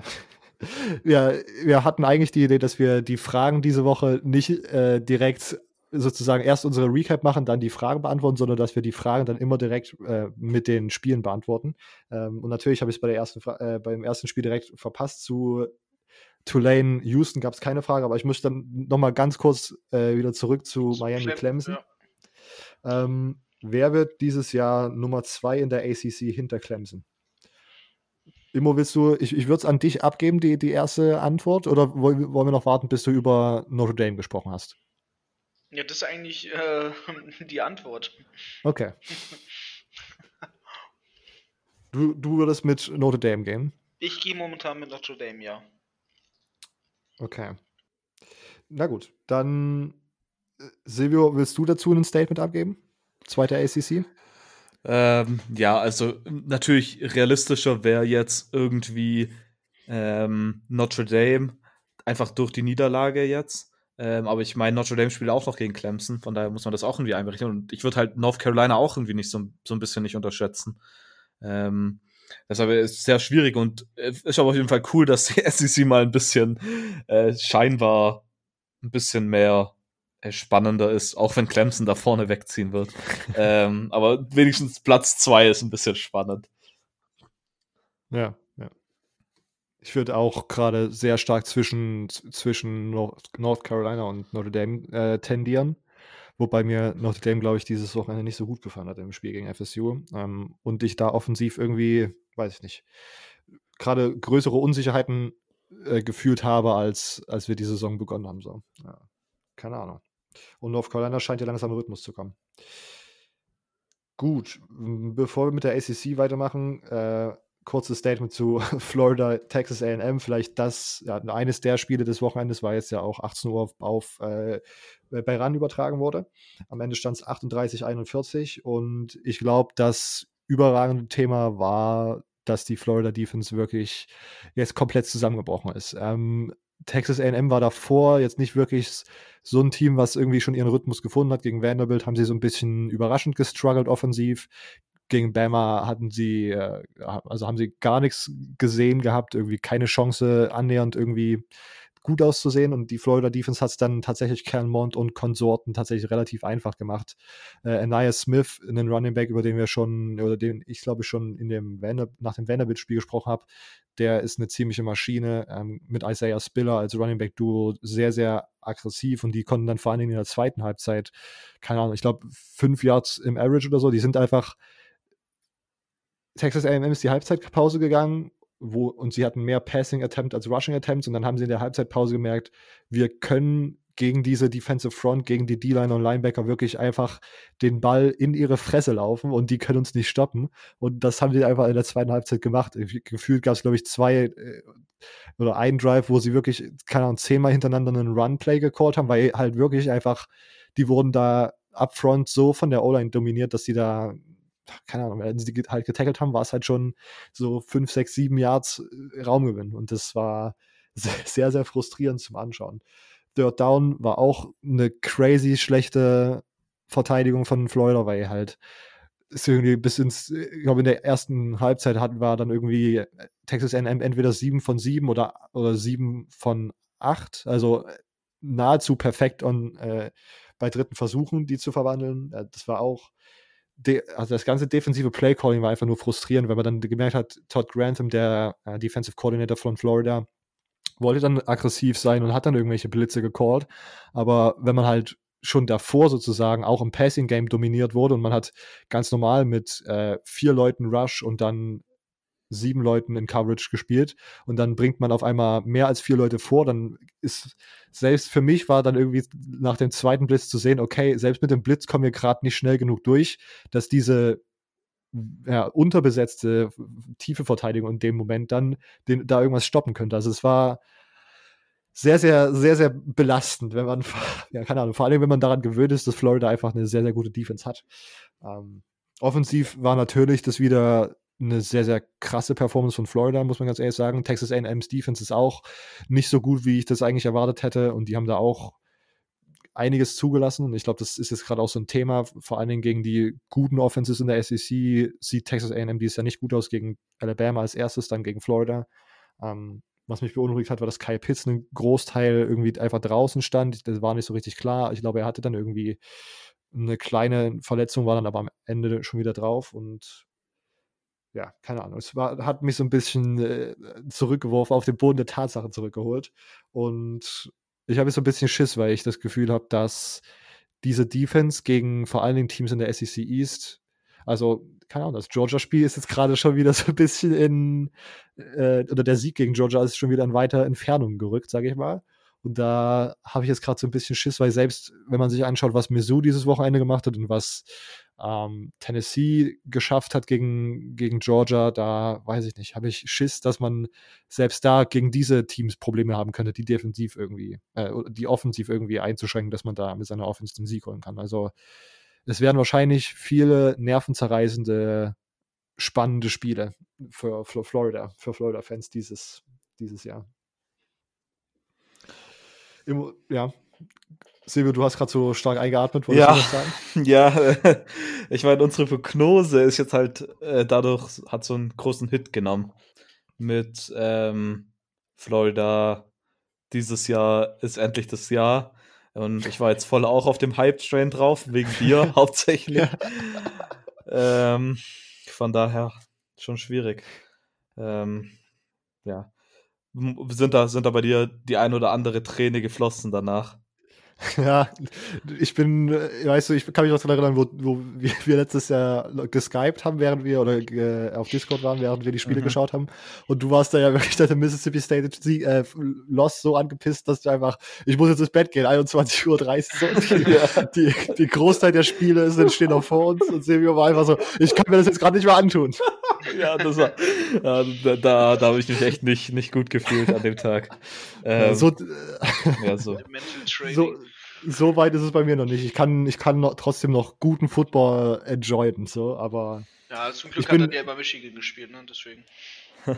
wir, wir hatten eigentlich die Idee, dass wir die Fragen diese Woche nicht äh, direkt sozusagen erst unsere Recap machen, dann die Fragen beantworten, sondern dass wir die Fragen dann immer direkt äh, mit den Spielen beantworten. Ähm, und natürlich habe ich es bei der ersten äh, beim ersten Spiel direkt verpasst. Zu Tulane Houston gab es keine Frage, aber ich muss dann nochmal ganz kurz äh, wieder zurück zu Miami Clemson. Ja. Ähm, wer wird dieses Jahr Nummer zwei in der ACC hinter Clemson? Immo, willst du, ich, ich würde es an dich abgeben, die, die erste Antwort, oder wollen wir noch warten, bis du über Notre Dame gesprochen hast? Ja, das ist eigentlich äh, die Antwort. Okay. Du, du würdest mit Notre Dame gehen? Ich gehe momentan mit Notre Dame, ja. Okay. Na gut, dann äh, Silvio, willst du dazu ein Statement abgeben? Zweiter ACC? Ähm, ja, also natürlich realistischer wäre jetzt irgendwie ähm, Notre Dame, einfach durch die Niederlage jetzt. Ähm, aber ich meine, Notre Dame spielt auch noch gegen Clemson, von daher muss man das auch irgendwie einberechnen. Und ich würde halt North Carolina auch irgendwie nicht so, so ein bisschen nicht unterschätzen. Ähm, deshalb ist es sehr schwierig und äh, ist aber auf jeden Fall cool, dass die SEC mal ein bisschen äh, scheinbar ein bisschen mehr spannender ist, auch wenn Clemson da vorne wegziehen wird. ähm, aber wenigstens Platz zwei ist ein bisschen spannend. Ja, ja. Ich würde auch gerade sehr stark zwischen, zwischen North Carolina und Notre Dame äh, tendieren. Wobei mir Notre Dame, glaube ich, dieses Wochenende nicht so gut gefallen hat im Spiel gegen FSU. Ähm, und ich da offensiv irgendwie, weiß ich nicht, gerade größere Unsicherheiten äh, gefühlt habe, als, als wir die Saison begonnen haben. So. Ja, keine Ahnung. Und North Carolina scheint ja langsam im Rhythmus zu kommen. Gut, bevor wir mit der ACC weitermachen, äh, kurzes Statement zu Florida, Texas AM. Vielleicht das, ja, eines der Spiele des Wochenendes war jetzt ja auch 18 Uhr auf, äh, bei RAN übertragen wurde. Am Ende stand es 38, 41 und ich glaube, das überragende Thema war, dass die Florida Defense wirklich jetzt komplett zusammengebrochen ist. Ähm, Texas AM war davor jetzt nicht wirklich so ein Team, was irgendwie schon ihren Rhythmus gefunden hat. Gegen Vanderbilt haben sie so ein bisschen überraschend gestruggelt offensiv. gegen Bama hatten sie, äh, also haben sie gar nichts gesehen gehabt, irgendwie keine Chance annähernd irgendwie gut auszusehen und die Florida Defense hat es dann tatsächlich Calmont und Konsorten tatsächlich relativ einfach gemacht. Äh, Anaya Smith, einen Running Back, über den wir schon, oder den ich glaube schon in dem Vander, nach dem Vanderbilt-Spiel gesprochen habe, der ist eine ziemliche Maschine ähm, mit Isaiah Spiller als Running Back Duo sehr, sehr aggressiv und die konnten dann vor allen Dingen in der zweiten Halbzeit, keine Ahnung, ich glaube fünf Yards im Average oder so, die sind einfach Texas A&M ist die Halbzeitpause gegangen wo, und sie hatten mehr Passing Attempt als Rushing Attempts und dann haben sie in der Halbzeitpause gemerkt, wir können gegen diese Defensive Front, gegen die D-Line und Linebacker wirklich einfach den Ball in ihre Fresse laufen und die können uns nicht stoppen. Und das haben sie einfach in der zweiten Halbzeit gemacht. Gefühlt gab es, glaube ich, zwei äh, oder einen Drive, wo sie wirklich, keine Ahnung, zehnmal hintereinander einen Run-Play gecallt haben, weil halt wirklich einfach, die wurden da upfront so von der O-Line dominiert, dass sie da keine Ahnung, wenn sie halt getackelt haben, war es halt schon so 5, 6, 7 Yards äh, Raumgewinn. Und das war sehr, sehr frustrierend zum Anschauen. Third Down war auch eine crazy schlechte Verteidigung von Florida, weil halt ist irgendwie bis ins, ich glaube, in der ersten Halbzeit hatten wir dann irgendwie äh, Texas A&M entweder 7 von 7 oder, oder 7 von 8. Also äh, nahezu perfekt und äh, bei dritten Versuchen, die zu verwandeln. Das war auch also das ganze defensive Play-Calling war einfach nur frustrierend, weil man dann gemerkt hat, Todd Grantham, der äh, Defensive Coordinator von Florida, wollte dann aggressiv sein und hat dann irgendwelche Blitze gecallt. Aber wenn man halt schon davor sozusagen auch im Passing Game dominiert wurde und man hat ganz normal mit äh, vier Leuten Rush und dann sieben Leuten in Coverage gespielt und dann bringt man auf einmal mehr als vier Leute vor, dann ist selbst für mich war dann irgendwie nach dem zweiten Blitz zu sehen, okay, selbst mit dem Blitz kommen wir gerade nicht schnell genug durch, dass diese ja, unterbesetzte tiefe Verteidigung in dem Moment dann den, da irgendwas stoppen könnte. Also es war sehr, sehr, sehr, sehr belastend, wenn man, ja, keine Ahnung, vor allem, wenn man daran gewöhnt ist, dass Florida einfach eine sehr, sehr gute Defense hat. Ähm, offensiv war natürlich das wieder eine sehr, sehr krasse Performance von Florida, muss man ganz ehrlich sagen. Texas A&M's Defense ist auch nicht so gut, wie ich das eigentlich erwartet hätte. Und die haben da auch einiges zugelassen. Und ich glaube, das ist jetzt gerade auch so ein Thema, vor allen Dingen gegen die guten Offenses in der SEC sieht Texas A&M dieses Jahr nicht gut aus gegen Alabama als erstes, dann gegen Florida. Ähm, was mich beunruhigt hat, war, dass Kyle Pitts einen Großteil irgendwie einfach draußen stand. Das war nicht so richtig klar. Ich glaube, er hatte dann irgendwie eine kleine Verletzung, war dann aber am Ende schon wieder drauf und ja, keine Ahnung. Es war, hat mich so ein bisschen äh, zurückgeworfen, auf den Boden der Tatsachen zurückgeholt. Und ich habe jetzt so ein bisschen Schiss, weil ich das Gefühl habe, dass diese Defense gegen vor allen Dingen Teams in der SEC East, also keine Ahnung, das Georgia-Spiel ist jetzt gerade schon wieder so ein bisschen in, äh, oder der Sieg gegen Georgia ist schon wieder in weiter Entfernung gerückt, sage ich mal. Und da habe ich jetzt gerade so ein bisschen Schiss, weil selbst wenn man sich anschaut, was Mizzou dieses Wochenende gemacht hat und was ähm, Tennessee geschafft hat gegen, gegen Georgia, da weiß ich nicht, habe ich Schiss, dass man selbst da gegen diese Teams Probleme haben könnte, die defensiv irgendwie, äh, die offensiv irgendwie einzuschränken, dass man da mit seiner Offense den Sieg holen kann. Also es werden wahrscheinlich viele nervenzerreißende, spannende Spiele für, für Florida, für Florida-Fans dieses, dieses Jahr. Im, ja, Silvio, du hast gerade so stark eingeatmet, wolltest ja, du was sagen? Ja, ich meine, unsere Prognose ist jetzt halt äh, dadurch, hat so einen großen Hit genommen. Mit ähm, Florida, dieses Jahr ist endlich das Jahr. Und ich war jetzt voll auch auf dem Hype-Train drauf, wegen dir hauptsächlich. ähm, von daher schon schwierig. Ähm, ja. Sind da, sind da bei dir die ein oder andere Träne geflossen danach? Ja, ich bin, weißt du, ich kann mich noch daran erinnern, wo, wo wir letztes Jahr geskypt haben, während wir, oder äh, auf Discord waren, während wir die Spiele mhm. geschaut haben. Und du warst da ja wirklich der Mississippi State äh, Lost so angepisst, dass du einfach, ich muss jetzt ins Bett gehen, 21.30 Uhr. So. Die, die, Großteil der Spiele sind, stehen noch vor uns und Silvio war einfach so, ich kann mir das jetzt gerade nicht mehr antun. ja, das war, ja, da, da, da habe ich mich echt nicht, nicht gut gefühlt an dem Tag. Ähm, so, ja, so. so so weit ist es bei mir noch nicht. Ich kann, ich kann noch, trotzdem noch guten Football enjoyen, so, aber. Ja, zum Glück hat bin, er ja bei Michigan gespielt, ne? Deswegen.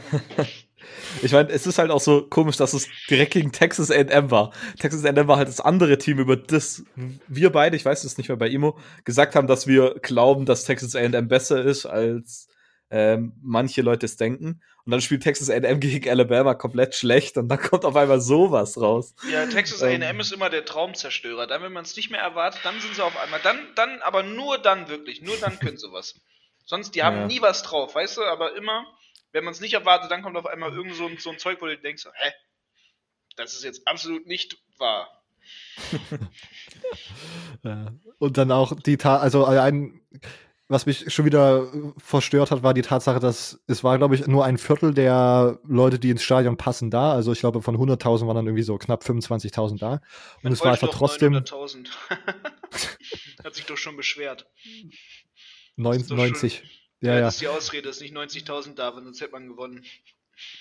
ich meine, es ist halt auch so komisch, dass es direkt gegen Texas A&M war. Texas A&M war halt das andere Team, über das wir beide, ich weiß es nicht mehr bei Imo, gesagt haben, dass wir glauben, dass Texas A&M besser ist, als ähm, manche Leute es denken. Und dann spielt Texas A&M gegen Alabama komplett schlecht und dann kommt auf einmal sowas raus. Ja, Texas A&M ähm, ist immer der Traumzerstörer. Dann, wenn man es nicht mehr erwartet, dann sind sie auf einmal. Dann, dann, aber nur dann wirklich. Nur dann können sie was. Sonst, die haben ja. nie was drauf, weißt du? Aber immer, wenn man es nicht erwartet, dann kommt auf einmal irgend so ein, so ein Zeug, wo du denkst, hä? Das ist jetzt absolut nicht wahr. ja. Und dann auch die Tat, also ein, was mich schon wieder verstört hat, war die Tatsache, dass es war, glaube ich, nur ein Viertel der Leute, die ins Stadion passen, da. Also ich glaube, von 100.000 waren dann irgendwie so knapp 25.000 da. Und Man es war einfach trotzdem. 900.000. hat sich doch schon beschwert. 90. Ja, ja, das ist die Ausrede, dass nicht 90.000 da waren, sonst hätte man gewonnen.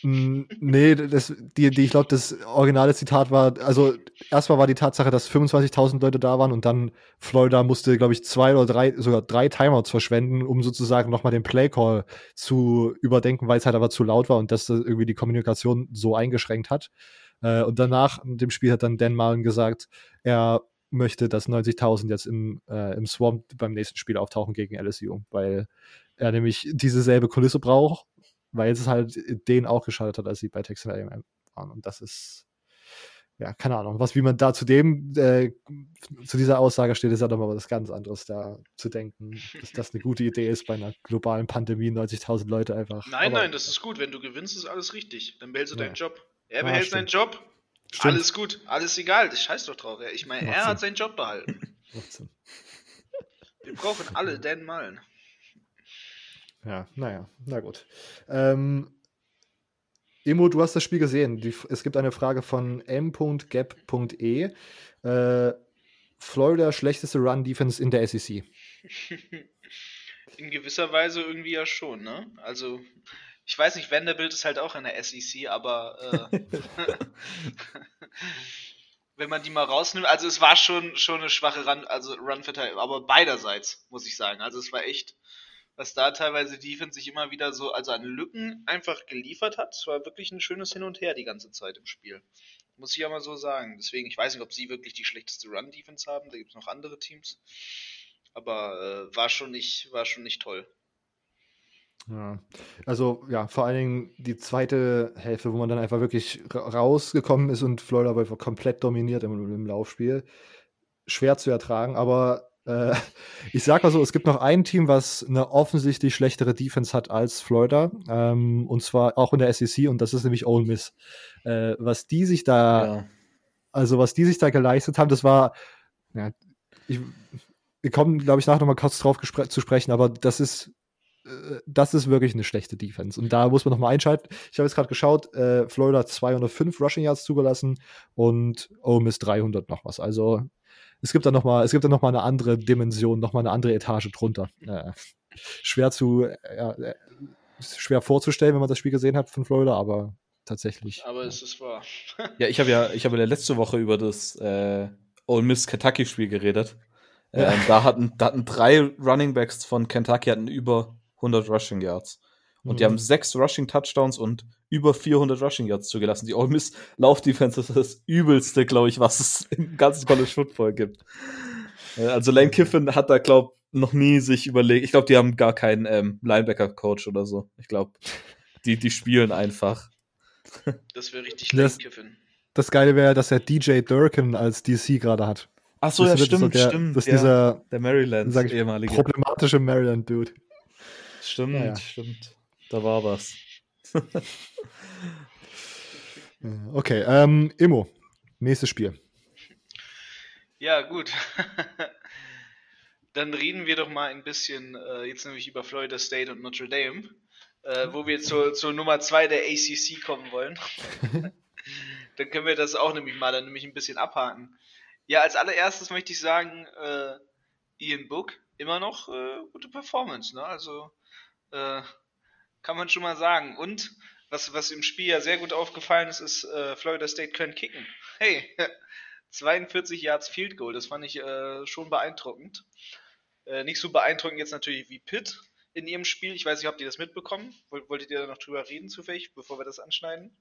Nee, das, die, die, ich glaube, das originale Zitat war, also erstmal war die Tatsache, dass 25.000 Leute da waren und dann Florida musste, glaube ich, zwei oder drei, sogar drei Timeouts verschwenden, um sozusagen nochmal den Playcall zu überdenken, weil es halt aber zu laut war und das irgendwie die Kommunikation so eingeschränkt hat. Äh, und danach, in dem Spiel hat dann Dan Marlin gesagt, er möchte, dass 90.000 jetzt im, äh, im Swamp beim nächsten Spiel auftauchen gegen LSU, weil er nämlich diese selbe Kulisse braucht, weil es halt denen auch geschadet hat, als sie bei Texas A&M waren. Und das ist, ja, keine Ahnung, was, wie man da zu dem, äh, zu dieser Aussage steht, ist ja doch mal was ganz anderes, da zu denken, dass das eine gute Idee ist, bei einer globalen Pandemie 90.000 Leute einfach. Nein, Aber, nein, das ist gut. Wenn du gewinnst, ist alles richtig. Dann behältst du ja. deinen Job. Er behält ah, seinen Job. Stimmt. Alles gut, alles egal. Das scheiß doch drauf. Ich meine, er Sinn. hat seinen Job behalten. Wir brauchen alle Dan Malen. Ja, naja, na gut. Ähm, Emo, du hast das Spiel gesehen. Die, es gibt eine Frage von m.gap.e. Äh, Florida schlechteste Run-Defense in der SEC. In gewisser Weise irgendwie ja schon, ne? Also, ich weiß nicht, Vanderbilt ist halt auch in der SEC, aber äh, wenn man die mal rausnimmt, also es war schon, schon eine schwache Run, also Run-Verteidigung, aber beiderseits, muss ich sagen. Also es war echt was da teilweise Defense sich immer wieder so, also an Lücken einfach geliefert hat. Es war wirklich ein schönes Hin und Her die ganze Zeit im Spiel. Muss ich ja mal so sagen. Deswegen, ich weiß nicht, ob sie wirklich die schlechteste Run-Defense haben. Da gibt es noch andere Teams. Aber äh, war, schon nicht, war schon nicht toll. Ja, also ja, vor allen Dingen die zweite Hälfte, wo man dann einfach wirklich rausgekommen ist und Florida war komplett dominiert im, im Laufspiel. Schwer zu ertragen, aber äh, ich sag mal so, es gibt noch ein Team, was eine offensichtlich schlechtere Defense hat als Florida. Ähm, und zwar auch in der SEC, und das ist nämlich Ole Miss. Äh, was die sich da, ja. also was die sich da geleistet haben, das war, ja, ich, wir kommen, glaube ich, nachher nochmal kurz drauf zu sprechen, aber das ist äh, das ist wirklich eine schlechte Defense. Und da muss man nochmal einschalten. Ich habe jetzt gerade geschaut, äh, Florida 205 Rushing Yards zugelassen und Ole Miss 300 noch was. Also es gibt da nochmal, es gibt da noch mal eine andere Dimension, nochmal eine andere Etage drunter. Äh, schwer zu, äh, schwer vorzustellen, wenn man das Spiel gesehen hat von Florida, aber tatsächlich. Aber es ist wahr. ja, ich habe ja, ich habe ja letzte Woche über das äh, Ole Miss Kentucky Spiel geredet. Ja. Ähm, da hatten, da hatten drei Running Backs von Kentucky hatten über 100 Rushing Yards. Und mhm. die haben sechs Rushing Touchdowns und über 400 Rushing Yards zugelassen. Die Ole Miss Laufdefense ist das übelste, glaube ich, was es im ganzen College Football gibt. Äh, also Lane Kiffin hat da, glaube noch nie sich überlegt. Ich glaube, die haben gar keinen ähm, Linebacker-Coach oder so. Ich glaube, die, die spielen einfach. Das wäre richtig Lane Kiffin. Das Geile wäre, dass er DJ Durkin als DC gerade hat. Ach so, das ja, stimmt, so der, stimmt. Das ist ja, dieser, der Maryland, ehemalige. Problematische Maryland-Dude. Stimmt, ja, ja. stimmt. Da war was. okay, ähm, Immo, nächstes Spiel. Ja, gut. Dann reden wir doch mal ein bisschen, äh, jetzt nämlich über Florida State und Notre Dame, äh, wo wir zur, zur Nummer 2 der ACC kommen wollen. dann können wir das auch nämlich mal dann nämlich ein bisschen abhaken. Ja, als allererstes möchte ich sagen, äh, Ian Book, immer noch äh, gute Performance, ne? Also äh, kann man schon mal sagen. Und was, was im Spiel ja sehr gut aufgefallen ist, ist, äh, Florida State können kicken. Hey, 42 Yards Field Goal, das fand ich äh, schon beeindruckend. Äh, nicht so beeindruckend jetzt natürlich wie Pitt. in ihrem Spiel. Ich weiß nicht, habt ihr das mitbekommen? Wolltet ihr da noch drüber reden, zufällig, bevor wir das anschneiden?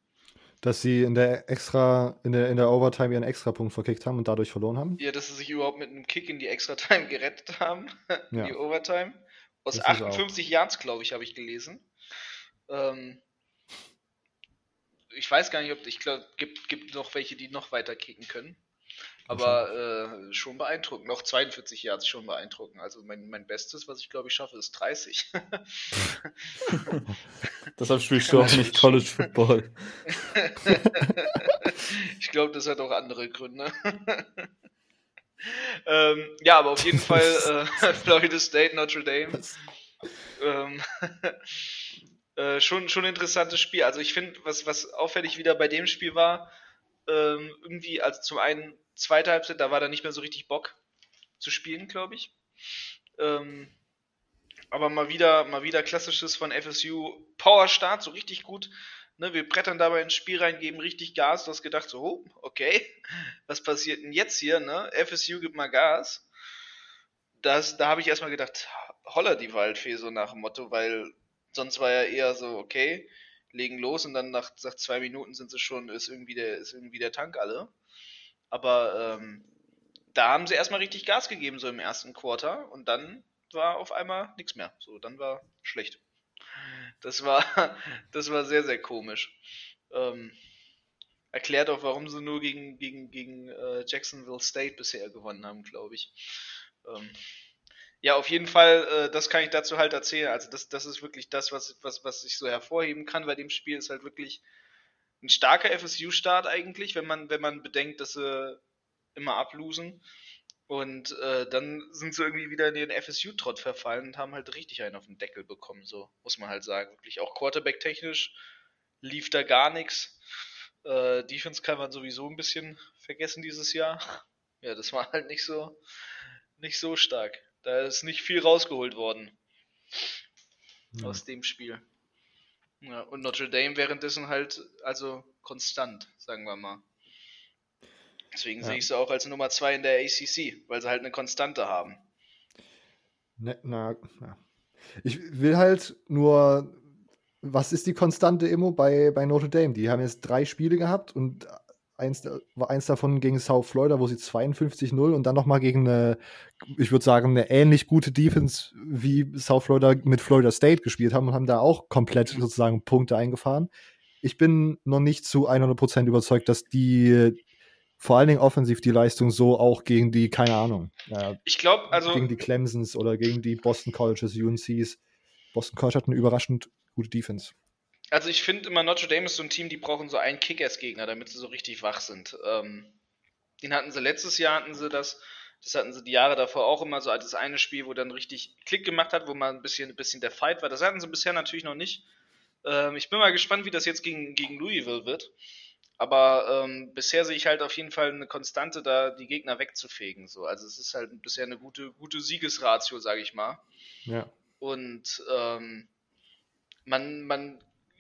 Dass sie in der extra, in der, in der Overtime ihren Extrapunkt verkickt haben und dadurch verloren haben? Ja, dass sie sich überhaupt mit einem Kick in die Extra-Time gerettet haben. Ja. Die Overtime. Aus Das ist auch. 58 Yards, glaube ich, habe ich gelesen. Ähm, ich weiß gar nicht, ob ich glaube, gibt gibt noch welche, die noch weiter kicken können. Aber äh, schon beeindruckend. Noch 42 Yards schon beeindruckend. Also mein, mein Bestes, was ich glaube ich schaffe, ist 30. Deshalb spielst du auch nicht College Football. ich glaube, das hat auch andere Gründe. ähm, ja, aber auf jeden Fall äh, Florida State, Notre Dame. Ähm, äh, schon, schon ein interessantes Spiel. Also ich finde, was, was auffällig wieder bei dem Spiel war, ähm, irgendwie, also zum einen zweite Halbzeit, da war da nicht mehr so richtig Bock zu spielen, glaube ich. Ähm, aber mal wieder, mal wieder klassisches von FSU Power Start, so richtig gut. Ne, wir brettern dabei ins Spiel rein, geben richtig Gas. Du hast gedacht, so, oh, okay, was passiert denn jetzt hier? Ne? FSU gibt mal Gas. Das, da habe ich erstmal gedacht, holla die Waldfee, so nach dem Motto, weil sonst war ja eher so, okay, legen los und dann nach, nach zwei Minuten sind sie schon, ist irgendwie der, ist irgendwie der Tank alle. Aber ähm, da haben sie erstmal richtig Gas gegeben, so im ersten Quarter, und dann war auf einmal nichts mehr. So, dann war schlecht. Das war, das war sehr, sehr komisch. Ähm, erklärt auch, warum sie nur gegen, gegen, gegen äh, Jacksonville State bisher gewonnen haben, glaube ich. Ähm, ja, auf jeden Fall, äh, das kann ich dazu halt erzählen. Also das, das ist wirklich das, was, was, was ich so hervorheben kann bei dem Spiel, ist halt wirklich ein starker FSU-Start eigentlich, wenn man, wenn man bedenkt, dass sie immer ablosen. Und äh, dann sind sie irgendwie wieder in den FSU-Trott verfallen und haben halt richtig einen auf den Deckel bekommen, so muss man halt sagen. Wirklich auch Quarterback-technisch lief da gar nichts. Äh, Defense kann man sowieso ein bisschen vergessen dieses Jahr. Ja, das war halt nicht so, nicht so stark. Da ist nicht viel rausgeholt worden Ja. aus dem Spiel. Ja, und Notre Dame währenddessen halt, also konstant, sagen wir mal. Deswegen Ja. sehe ich sie auch als Nummer 2 in der ACC, weil sie halt eine Konstante haben. Ne, na, na. Ich will halt nur, was ist die Konstante immer bei, bei Notre Dame? Die haben jetzt drei Spiele gehabt und eins, war eins davon gegen South Florida, wo sie 52-0 und dann nochmal gegen eine, ich würde sagen, eine ähnlich gute Defense wie South Florida mit Florida State gespielt haben und haben da auch komplett sozusagen Punkte eingefahren. Ich bin noch nicht zu 100% überzeugt, dass die vor allen Dingen offensiv die Leistung so auch gegen die, keine Ahnung, äh, Ich glaube, also gegen die Clemsons oder gegen die Boston Colleges, UNCs. Boston College hat eine überraschend gute Defense. Also ich finde immer, Notre Dame ist so ein Team, die brauchen so einen Kick-Ass-Gegner, damit sie so richtig wach sind. Ähm, den hatten sie letztes Jahr, hatten sie das. Das hatten sie die Jahre davor auch immer so als das eine Spiel, wo dann richtig Klick gemacht hat, wo mal ein bisschen, ein bisschen der Fight war. Das hatten sie bisher natürlich noch nicht. Ähm, ich bin mal gespannt, wie das jetzt gegen, gegen Louisville wird. Aber ähm, bisher sehe ich halt auf jeden Fall eine Konstante, da die Gegner wegzufegen. So. Also es ist halt bisher eine gute, gute Siegesratio, sage ich mal. Ja. Und ähm, man, man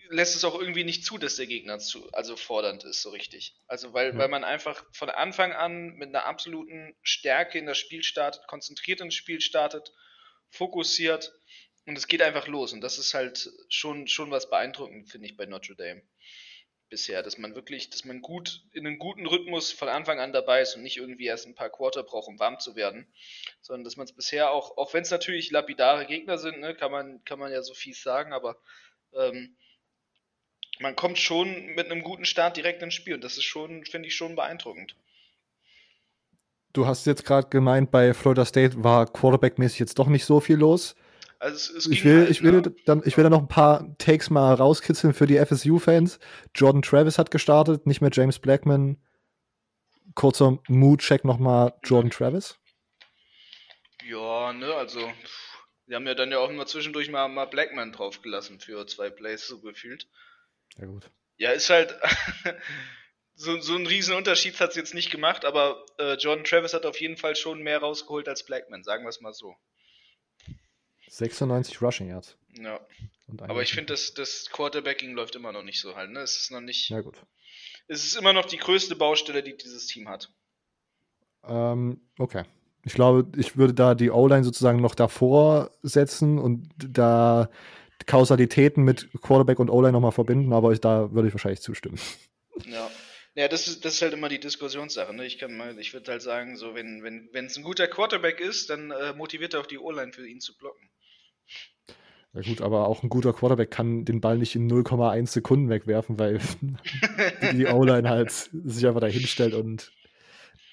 lässt es auch irgendwie nicht zu, dass der Gegner zu, also fordernd ist, so richtig. Also weil, Ja. weil man einfach von Anfang an mit einer absoluten Stärke in das Spiel startet, konzentriert ins Spiel startet, fokussiert und es geht einfach los. Und das ist halt schon, schon was beeindruckend, finde ich, bei Notre Dame bisher, dass man wirklich, dass man gut in einem guten Rhythmus von Anfang an dabei ist und nicht irgendwie erst ein paar Quarter braucht, um warm zu werden, sondern dass man es bisher auch, auch wenn es natürlich lapidare Gegner sind, ne, kann man, kann man ja so fies sagen, aber ähm, man kommt schon mit einem guten Start direkt ins Spiel und das ist schon, finde ich, schon beeindruckend. Du hast jetzt gerade gemeint, bei Florida State war Quarterback-mäßig jetzt doch nicht so viel los. Also es, es Ich will, halt, ich, will ne? dann, ich will da noch ein paar Takes mal rauskitzeln für die FSU-Fans. Jordan Travis hat gestartet, nicht mehr James Blackman. Kurzer Mood-Check nochmal Jordan Travis. Ja, ne, also wir haben ja dann ja auch immer zwischendurch mal, mal Blackman draufgelassen für zwei Plays, so gefühlt. Ja, gut. Ja, ist halt so, so ein riesen Unterschied hat es jetzt nicht gemacht, aber äh, Jordan Travis hat auf jeden Fall schon mehr rausgeholt als Blackman, sagen wir es mal so. 96 Rushing Yards. Ja. Aber ich finde, das, das Quarterbacking läuft immer noch nicht so halt, ne? Es ist noch nicht. Ja, gut. Es ist immer noch die größte Baustelle, die dieses Team hat. Ähm, okay. Ich glaube, ich würde da die O-Line sozusagen noch davor setzen und da Kausalitäten mit Quarterback und O-Line nochmal verbinden, aber ich, da würde ich wahrscheinlich zustimmen. Ja. Ja, das ist, das ist halt immer die Diskussionssache. Ne? Ich, kann mal, ich würde halt sagen, so, wenn wenn wenn, es ein guter Quarterback ist, dann äh, motiviert er auch die O-Line für ihn zu blocken. Ja gut, aber auch ein guter Quarterback kann den Ball nicht in 0,1 Sekunden wegwerfen, weil die O-Line halt sich einfach dahin stellt und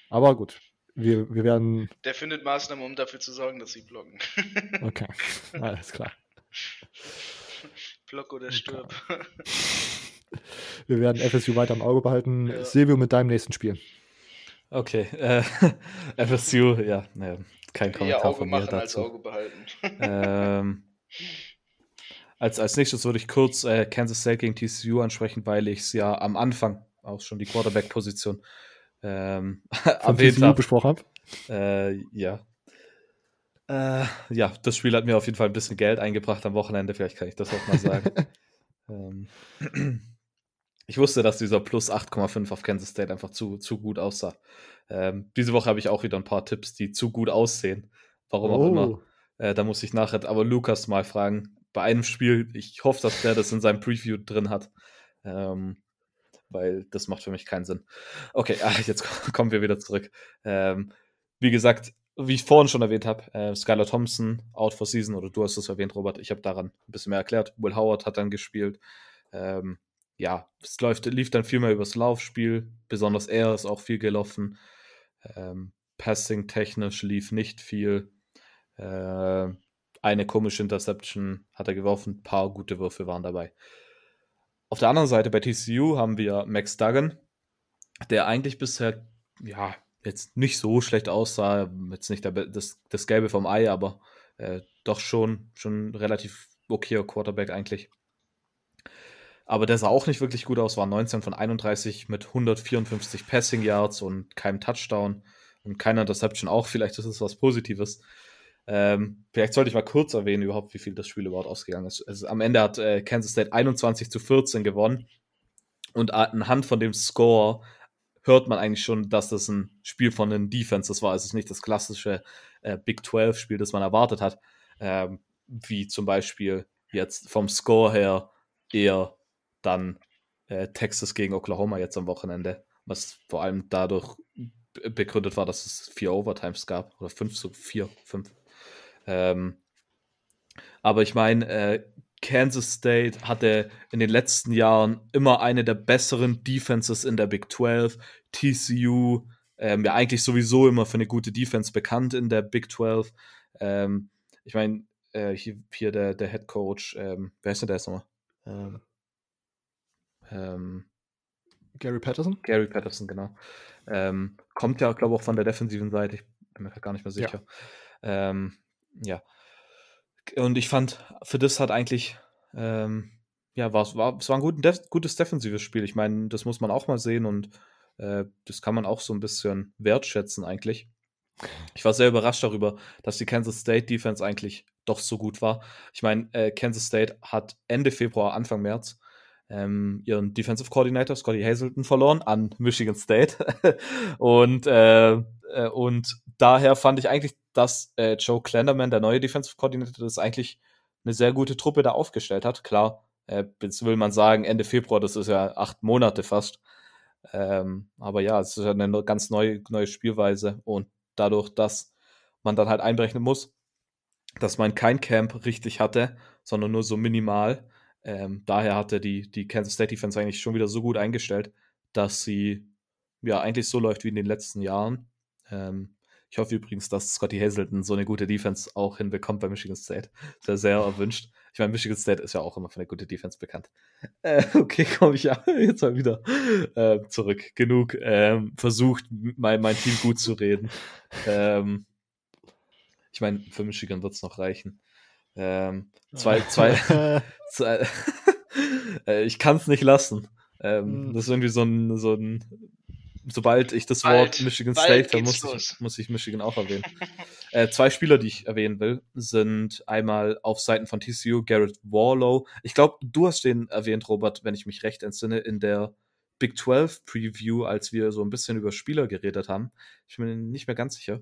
aber gut, wir, wir werden. Der findet Maßnahmen, um dafür zu sorgen, dass sie blocken. okay, alles klar. Block oder stirb. Wir werden FSU weiter im Auge behalten. Ja. Silvio mit deinem nächsten Spiel. Okay, äh, FSU, ja, ne, kein Kommentar Auge von mir dazu. Als Auge behalten. ähm, als, als nächstes würde ich kurz äh, Kansas State gegen TCU ansprechen, weil ich es ja am Anfang auch schon die Quarterback-Position ähm, erwähnt habe. besprochen habe. Äh, ja. Äh, ja, das Spiel hat mir auf jeden Fall ein bisschen Geld eingebracht am Wochenende, vielleicht kann ich das auch mal sagen. ähm, ich wusste, dass dieser Plus 8,5 auf Kansas State einfach zu, zu gut aussah. Ähm, diese Woche habe ich auch wieder ein paar Tipps, die zu gut aussehen. Warum auch immer. Oh. Äh, da muss ich nachher aber Lukas mal fragen. Bei einem Spiel, ich hoffe, dass der das in seinem Preview drin hat. Ähm, weil das macht für mich keinen Sinn. Okay, ah, jetzt kommen wir wieder zurück. Ähm, wie gesagt, wie ich vorhin schon erwähnt habe, äh, Skylar Thompson out for season, oder du hast es erwähnt, Robert, ich habe daran ein bisschen mehr erklärt. Will Howard hat dann gespielt. Ähm, ja, es läuft, lief dann viel mehr übers Laufspiel. Besonders er ist auch viel gelaufen. Ähm, Passing technisch lief nicht viel. Äh, eine komische Interception hat er geworfen. Ein paar gute Würfe waren dabei. Auf der anderen Seite bei TCU haben wir Max Duggan, der eigentlich bisher, ja, jetzt nicht so schlecht aussah. Jetzt nicht das, das Gelbe vom Ei, aber äh, doch schon, schon relativ okayer Quarterback eigentlich. Aber der sah auch nicht wirklich gut aus, war 19 von 31 mit 154 Passing Yards und keinem Touchdown und keiner Interception auch. Vielleicht ist es was Positives. Ähm, vielleicht sollte ich mal kurz erwähnen, überhaupt, wie viel das Spiel überhaupt ausgegangen ist. Also, am Ende hat äh, Kansas State 21 zu 14 gewonnen. Und anhand von dem Score hört man eigentlich schon, dass das ein Spiel von den Defenses war. Es ist nicht das klassische äh, Big 12-Spiel, das man erwartet hat. Ähm, wie zum Beispiel jetzt vom Score her eher dann äh, Texas gegen Oklahoma jetzt am Wochenende. Was vor allem dadurch begründet war, dass es vier Overtimes gab. Oder fünf, so vier, fünf. Ähm, aber ich meine, äh, Kansas State hatte in den letzten Jahren immer eine der besseren Defenses in der Big 12. TCU, ähm, ja eigentlich sowieso immer für eine gute Defense bekannt in der Big 12. Ähm, ich meine, äh, hier, hier, der, der Head Coach, ähm, wer ist denn der jetzt nochmal? Ähm, ähm, Gary Patterson? Gary Patterson, genau. Ähm, kommt ja, glaube ich, auch von der defensiven Seite. Ich bin mir gar nicht mehr sicher. Ja. Ja. Und ich fand, für das hat eigentlich, ähm, ja, war, war, es war ein gut, def gutes defensives Spiel. Ich meine, das muss man auch mal sehen und äh, das kann man auch so ein bisschen wertschätzen eigentlich. Ich war sehr überrascht darüber, dass die Kansas State Defense eigentlich doch so gut war. Ich meine, äh, Kansas State hat Ende Februar, Anfang März ähm, ihren Defensive Coordinator Scotty Hazelton verloren an Michigan State. und, äh, äh, und daher fand ich eigentlich, dass äh, Joe Klenderman, der neue Defensive Coordinator, das eigentlich eine sehr gute Truppe da aufgestellt hat. Klar, äh, jetzt will man sagen, Ende Februar, das ist ja acht Monate fast. Ähm, aber ja, es ist ja eine ganz neue, neue Spielweise und dadurch, dass man dann halt einberechnen muss, dass man kein Camp richtig hatte, sondern nur so minimal, ähm, daher hatte die, die Kansas State Defense eigentlich schon wieder so gut eingestellt, dass sie ja eigentlich so läuft wie in den letzten Jahren. Ähm, ich hoffe übrigens, dass Scotty Hazelton so eine gute Defense auch hinbekommt bei Michigan State. Sehr, sehr erwünscht. Ich meine, Michigan State ist ja auch immer für eine gute Defense bekannt. Äh, okay, komme ich ja jetzt mal wieder äh, zurück. Genug ähm, versucht, mein, mein Team gut zu reden. Ähm, ich meine, für Michigan wird es noch reichen. Ähm, zwei, zwei, zwei äh, ich kann es nicht lassen. Ähm, mhm. Das ist irgendwie so ein, so ein sobald ich das bald, Wort Michigan State höre, muss ich, muss ich Michigan auch erwähnen. äh, zwei Spieler, die ich erwähnen will, sind einmal auf Seiten von TCU Garrett Warlow. Ich glaube, du hast den erwähnt, Robert, wenn ich mich recht entsinne, in der Big 12 Preview, als wir so ein bisschen über Spieler geredet haben. Ich bin mir nicht mehr ganz sicher.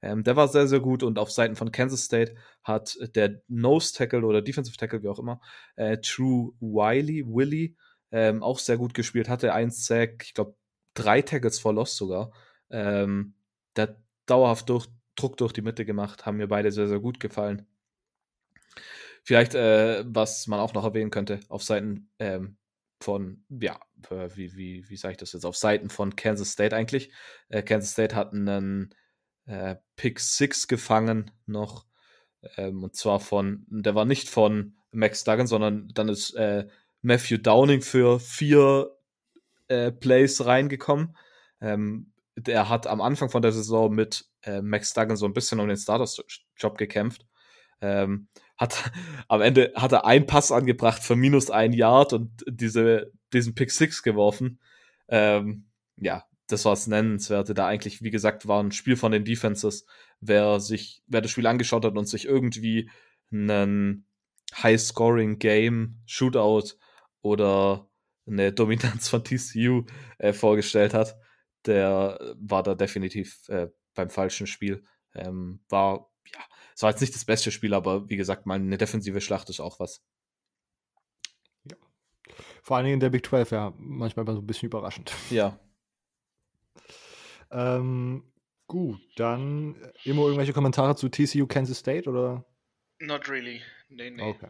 Ähm, der war sehr, sehr gut und auf Seiten von Kansas State hat der Nose Tackle oder Defensive Tackle, wie auch immer, äh, True Wiley, Willy, ähm, auch sehr gut gespielt, hatte einen Sack, ich glaube, drei Tackles for Loss sogar. Ähm, der dauerhaft durch, Druck durch die Mitte gemacht, haben mir beide sehr, sehr gut gefallen. Vielleicht, äh, was man auch noch erwähnen könnte, auf Seiten ähm, von, ja, wie, wie, wie sage ich das jetzt, auf Seiten von Kansas State eigentlich. Äh, Kansas State hat einen äh, Pick 6 gefangen noch. Ähm, und zwar von, der war nicht von Max Duggan, sondern dann ist äh, Matthew Downing für vier äh, Plays reingekommen. Ähm, der hat am Anfang von der Saison mit äh, Max Duggan so ein bisschen um den Starters-Job gekämpft. Ähm, hat am Ende hat er einen Pass angebracht für minus ein Yard und diese, diesen Pick Six geworfen. Ähm, ja, das war das Nennenswerte. Da eigentlich, wie gesagt, war ein Spiel von den Defenses. Wer sich, wer das Spiel angeschaut hat und sich irgendwie einen High-Scoring-Game, Shootout oder eine Dominanz von TCU äh, vorgestellt hat, der war da definitiv äh, beim falschen Spiel. Ähm, war, ja, es war jetzt nicht das beste Spiel, aber wie gesagt, mal eine defensive Schlacht ist auch was. Ja. Vor allen Dingen in der Big 12, ja, manchmal so ein bisschen überraschend. Ja. Ähm, gut, dann äh, immer irgendwelche Kommentare zu TCU Kansas State oder? Not really. Nee, nee. Okay.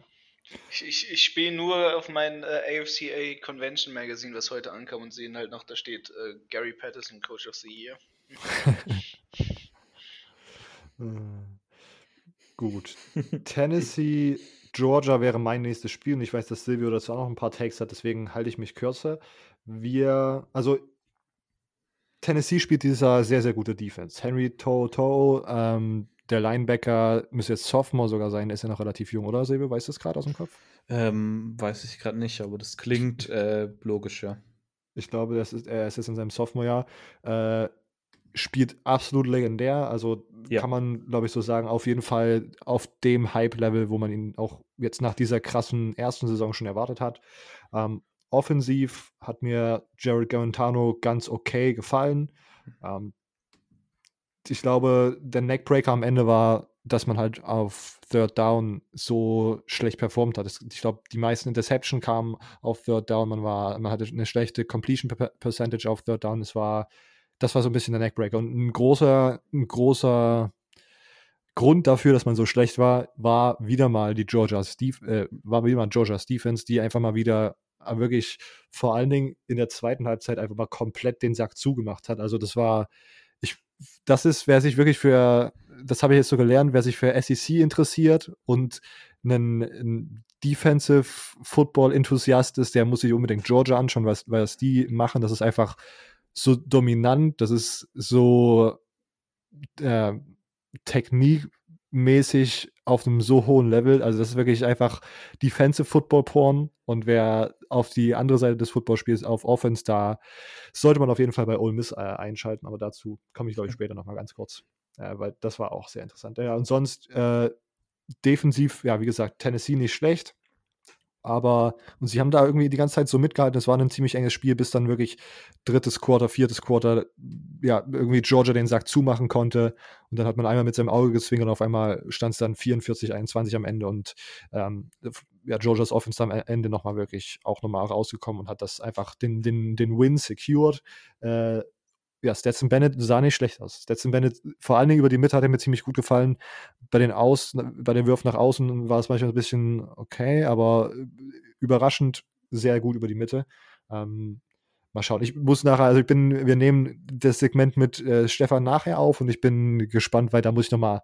Ich, ich, ich spiele nur auf mein äh, AFCA Convention Magazine, was heute ankam und sehen halt noch, da steht äh, Gary Patterson, Coach of the Year. Gut. Tennessee, Georgia wäre mein nächstes Spiel und ich weiß, dass Silvio dazu auch noch ein paar Takes hat, deswegen halte ich mich kürzer. Wir, also Tennessee spielt dieser sehr, sehr gute Defense. Henry Toto, ähm, der Linebacker müsste jetzt Sophomore sogar sein, ist ja noch relativ jung, oder Silvio? Weißt du das gerade aus dem Kopf? Ähm, weiß ich gerade nicht, aber das klingt äh, logisch, ja. Ich glaube, das ist, er ist jetzt in seinem Sophomore-Jahr. Äh, spielt absolut legendär. Also ja. kann man, glaube ich, so sagen, auf jeden Fall auf dem Hype-Level, wo man ihn auch jetzt nach dieser krassen ersten Saison schon erwartet hat. Ähm, offensiv hat mir Jared Garantano ganz okay gefallen. Ähm, ich glaube, der Neckbreaker am Ende war, dass man halt auf Third Down so schlecht performt hat. Ich glaube, die meisten Interception kamen auf Third Down. Man war, man hatte eine schlechte Completion Percentage auf Third Down. Es war, das war so ein bisschen der Neckbreaker. Und ein großer, ein großer Grund dafür, dass man so schlecht war, war wieder mal die Georgia Steve, äh, war wieder mal Georgia Stephens, die einfach mal wieder äh, wirklich vor allen Dingen in der zweiten Halbzeit einfach mal komplett den Sack zugemacht hat. Also das war, das ist, wer sich wirklich für, das habe ich jetzt so gelernt, wer sich für SEC interessiert und ein, ein Defensive Football Enthusiast ist, der muss sich unbedingt Georgia anschauen, weil was die machen, das ist einfach so dominant, das ist so äh, technikmäßig auf einem so hohen Level. Also das ist wirklich einfach Defensive Football Porn. Und wer auf die andere Seite des Footballspiels auf Offense da, sollte man auf jeden Fall bei Ole Miss äh, einschalten. Aber dazu komme ich, glaube ich, später nochmal ganz kurz. Äh, weil das war auch sehr interessant. Ja, und sonst äh, defensiv, ja, wie gesagt, Tennessee nicht schlecht. Aber, und sie haben da irgendwie die ganze Zeit so mitgehalten. Es war ein ziemlich enges Spiel, bis dann wirklich drittes Quarter, viertes Quarter, ja, irgendwie Georgia den Sack zumachen konnte. Und dann hat man einmal mit seinem Auge gezwingert und auf einmal stand es dann 44, 21 am Ende. Und ähm, ja, Georgias Offense am Ende nochmal wirklich auch nochmal rausgekommen und hat das einfach den, den, den Win secured. Äh, ja, Stetson Bennett sah nicht schlecht aus. Stetson Bennett, vor allen Dingen über die Mitte, hat er mir ziemlich gut gefallen. Bei den Aus, bei den Würfen nach außen war es manchmal ein bisschen okay, aber äh, überraschend sehr gut über die Mitte. Ähm, mal schauen. Ich muss nachher, also ich bin, wir nehmen das Segment mit äh, Stefan nachher auf und ich bin gespannt, weil da muss ich nochmal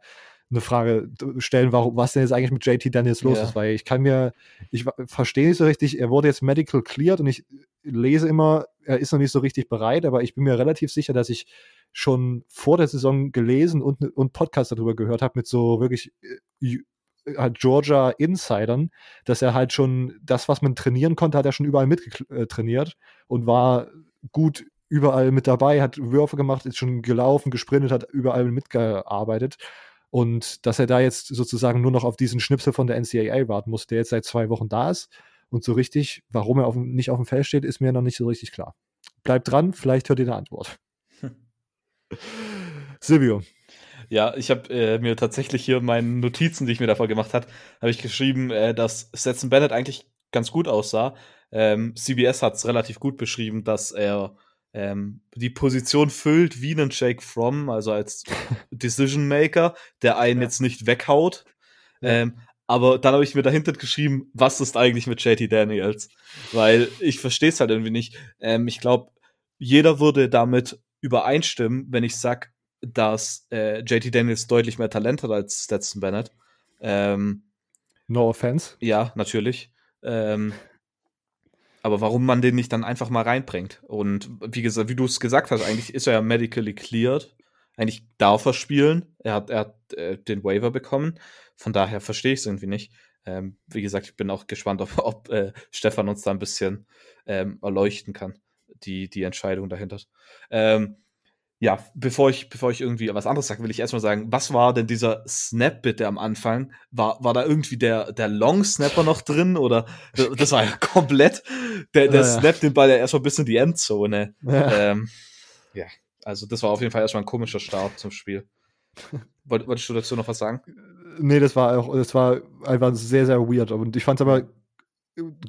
eine Frage stellen, warum, was denn jetzt eigentlich mit JT Daniels los ja. ist, weil ich kann mir, ich verstehe nicht so richtig, er wurde jetzt medical cleared und ich lese immer, er ist noch nicht so richtig bereit, aber ich bin mir relativ sicher, dass ich schon vor der Saison gelesen und, und Podcast darüber gehört habe mit so wirklich äh, halt Georgia Insidern, dass er halt schon das, was man trainieren konnte, hat er schon überall mittrainiert äh, und war gut überall mit dabei, hat Würfe gemacht, ist schon gelaufen, gesprintet, hat überall mitgearbeitet. Und dass er da jetzt sozusagen nur noch auf diesen Schnipsel von der NCAA warten muss, der jetzt seit zwei Wochen da ist. Und so richtig, warum er auf, nicht auf dem Feld steht, ist mir noch nicht so richtig klar. Bleibt dran, vielleicht hört ihr eine Antwort. Silvio. Ja, ich habe äh, mir tatsächlich hier meine Notizen, die ich mir davor gemacht habe, habe ich geschrieben, äh, dass Stetson Bennett eigentlich ganz gut aussah. Ähm, CBS hat es relativ gut beschrieben, dass er ähm, die Position füllt wie einen Jake Fromm, also als Decision Maker, der einen ja. jetzt nicht weghaut. Ähm, aber dann habe ich mir dahinter geschrieben, was ist eigentlich mit JT Daniels? Weil ich verstehe es halt irgendwie nicht. Ähm, ich glaube, jeder würde damit übereinstimmen, wenn ich sage, dass äh, JT Daniels deutlich mehr Talent hat als Stetson Bennett. Ähm, no offense. Ja, natürlich. Ähm, aber warum man den nicht dann einfach mal reinbringt? Und wie gesagt, wie du es gesagt hast, eigentlich ist er ja medically cleared. Eigentlich darf er spielen. Er hat, er hat äh, den Waiver bekommen. Von daher verstehe ich es irgendwie nicht. Ähm, wie gesagt, ich bin auch gespannt, ob, ob äh, Stefan uns da ein bisschen ähm, erleuchten kann, die, die Entscheidung dahinter. Ähm, ja, bevor ich, bevor ich irgendwie was anderes sage, will ich erstmal sagen, was war denn dieser Snap bitte am Anfang? War, war da irgendwie der, der Long Snapper noch drin oder das war ja komplett der, der ja, Snap, den Ball ja erstmal bis in die Endzone. Ja. Ähm, ja, also das war auf jeden Fall erstmal ein komischer Start zum Spiel. Wolltest du dazu noch was sagen? Nee, das war auch, das war einfach sehr, sehr weird. Und ich fand es aber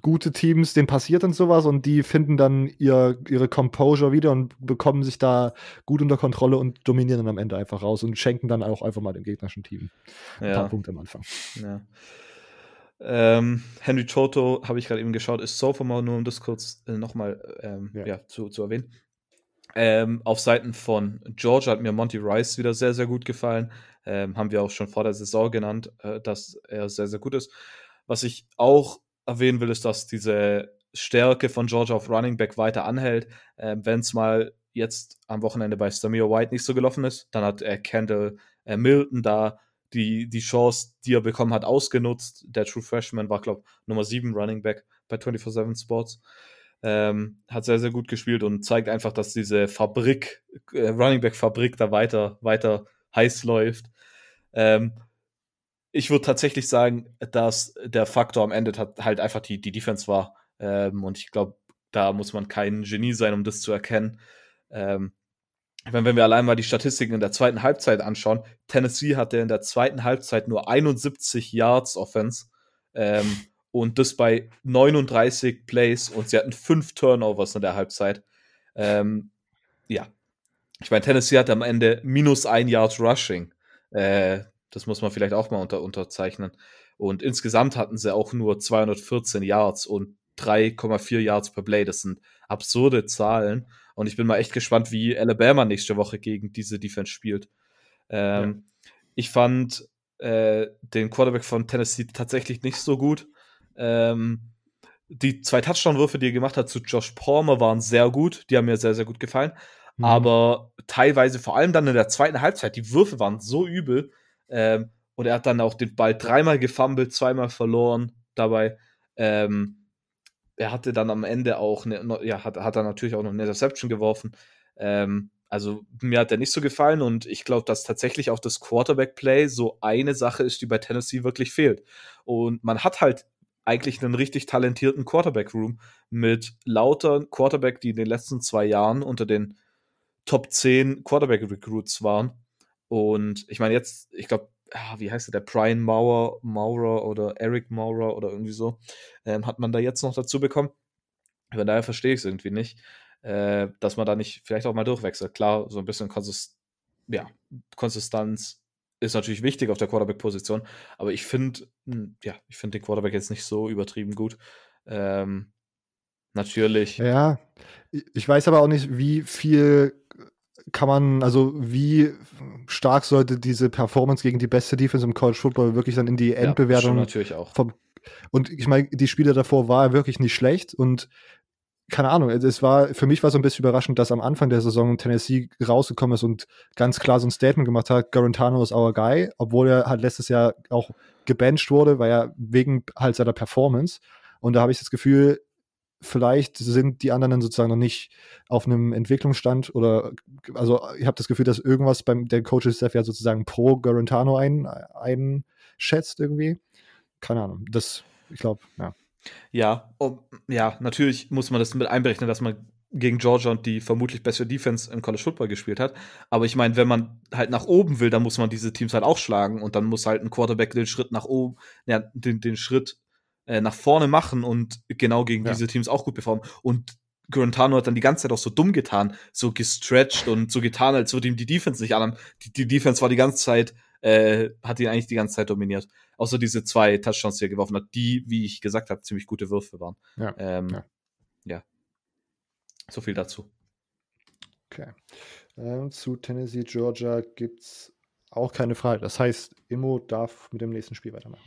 gute Teams, denen passiert dann sowas und die finden dann ihr, ihre Composure wieder und bekommen sich da gut unter Kontrolle und dominieren dann am Ende einfach raus und schenken dann auch einfach mal dem gegnerischen Team ein ja. paar Punkte am Anfang. Ja. Ähm, Henry Toto, habe ich gerade eben geschaut, ist so mal nur um das kurz äh, nochmal ähm, ja. ja. zu, zu erwähnen. Ähm, auf Seiten von Georgia hat mir Monty Rice wieder sehr, sehr gut gefallen. Ähm, haben wir auch schon vor der Saison genannt, äh, dass er sehr, sehr gut ist. Was ich auch erwähnen will, ist, dass diese Stärke von Georgia auf Running Back weiter anhält. Ähm, Wenn es mal jetzt am Wochenende bei Stamir White nicht so gelaufen ist, dann hat äh, Kendall äh, Milton da die, die Chance, die er bekommen hat, ausgenutzt. Der True Freshman war, glaube ich, Nummer 7 Running Back bei 24-7 Sports. Ähm, hat sehr, sehr gut gespielt und zeigt einfach, dass diese Fabrik, äh, Running Back Fabrik da weiter, weiter heiß läuft. Ähm, ich würde tatsächlich sagen, dass der Faktor am Ende halt einfach die, die Defense war. Ähm, und ich glaube, da muss man kein Genie sein, um das zu erkennen. Ähm, wenn, wenn wir allein mal die Statistiken in der zweiten Halbzeit anschauen, Tennessee hatte in der zweiten Halbzeit nur 71 Yards Offense ähm, und das bei 39 Plays und sie hatten fünf Turnovers in der Halbzeit. Ähm, ja, ich meine, Tennessee hatte am Ende minus ein Yard Rushing. Äh, das muss man vielleicht auch mal unter, unterzeichnen. Und insgesamt hatten sie auch nur 214 Yards und 3,4 Yards per Play. Das sind absurde Zahlen. Und ich bin mal echt gespannt, wie Alabama nächste Woche gegen diese Defense spielt. Ähm, ja. Ich fand äh, den Quarterback von Tennessee tatsächlich nicht so gut. Ähm, die zwei Touchdown-Würfe, die er gemacht hat zu Josh Palmer, waren sehr gut. Die haben mir sehr, sehr gut gefallen. Mhm. Aber teilweise, vor allem dann in der zweiten Halbzeit, die Würfe waren so übel. Ähm, und er hat dann auch den Ball dreimal gefummelt, zweimal verloren dabei. Ähm, er hatte dann am Ende auch, eine, ja, hat, hat er natürlich auch noch eine Interception geworfen. Ähm, also mir hat er nicht so gefallen und ich glaube, dass tatsächlich auch das Quarterback-Play so eine Sache ist, die bei Tennessee wirklich fehlt. Und man hat halt eigentlich einen richtig talentierten Quarterback-Room mit lauter Quarterback, die in den letzten zwei Jahren unter den Top 10 Quarterback-Recruits waren. Und ich meine, jetzt, ich glaube, ja, wie heißt der, der Brian Maurer, Maurer oder Eric Maurer oder irgendwie so, ähm, hat man da jetzt noch dazu bekommen. Von daher verstehe ich es irgendwie nicht, äh, dass man da nicht vielleicht auch mal durchwechselt. Klar, so ein bisschen Konsist ja, Konsistenz ist natürlich wichtig auf der Quarterback-Position, aber ich finde, hm, ja, ich finde den Quarterback jetzt nicht so übertrieben gut. Ähm, natürlich. Ja, ich weiß aber auch nicht, wie viel kann man, also wie stark sollte diese Performance gegen die beste Defense im College Football wirklich dann in die Endbewertung? Ja, natürlich auch. Vom, und ich meine, die Spiele davor war wirklich nicht schlecht und keine Ahnung, es war, für mich war so ein bisschen überraschend, dass am Anfang der Saison Tennessee rausgekommen ist und ganz klar so ein Statement gemacht hat, Garantano ist our guy, obwohl er halt letztes Jahr auch gebencht wurde, weil er wegen halt seiner Performance. Und da habe ich das Gefühl, vielleicht sind die anderen sozusagen noch nicht auf einem Entwicklungsstand oder also ich habe das Gefühl, dass irgendwas beim der Coaching Staff ja sozusagen pro Garantano ein, einschätzt irgendwie. Keine Ahnung. Das, ich glaube, ja. Ja, um, ja, natürlich muss man das mit einberechnen, dass man gegen Georgia und die vermutlich bessere Defense im College Football gespielt hat. Aber ich meine, wenn man halt nach oben will, dann muss man diese Teams halt auch schlagen und dann muss halt ein Quarterback den Schritt nach oben, ja, den, den Schritt äh, nach vorne machen und genau gegen Ja. diese Teams auch gut performen. Und Guarantano hat dann die ganze Zeit auch so dumm getan, so gestretched und so getan, als würde ihm die Defense nicht anhaben. Die, die Defense war die ganze Zeit, äh, hat ihn eigentlich die ganze Zeit dominiert. Außer diese zwei Touchdowns, die er geworfen hat, die, wie ich gesagt habe, ziemlich gute Würfe waren. Ja, Ähm, ja. ja. So viel dazu. Okay. Ähm, zu Tennessee, Georgia gibt es auch keine Frage. Das heißt, Immo darf mit dem nächsten Spiel weitermachen.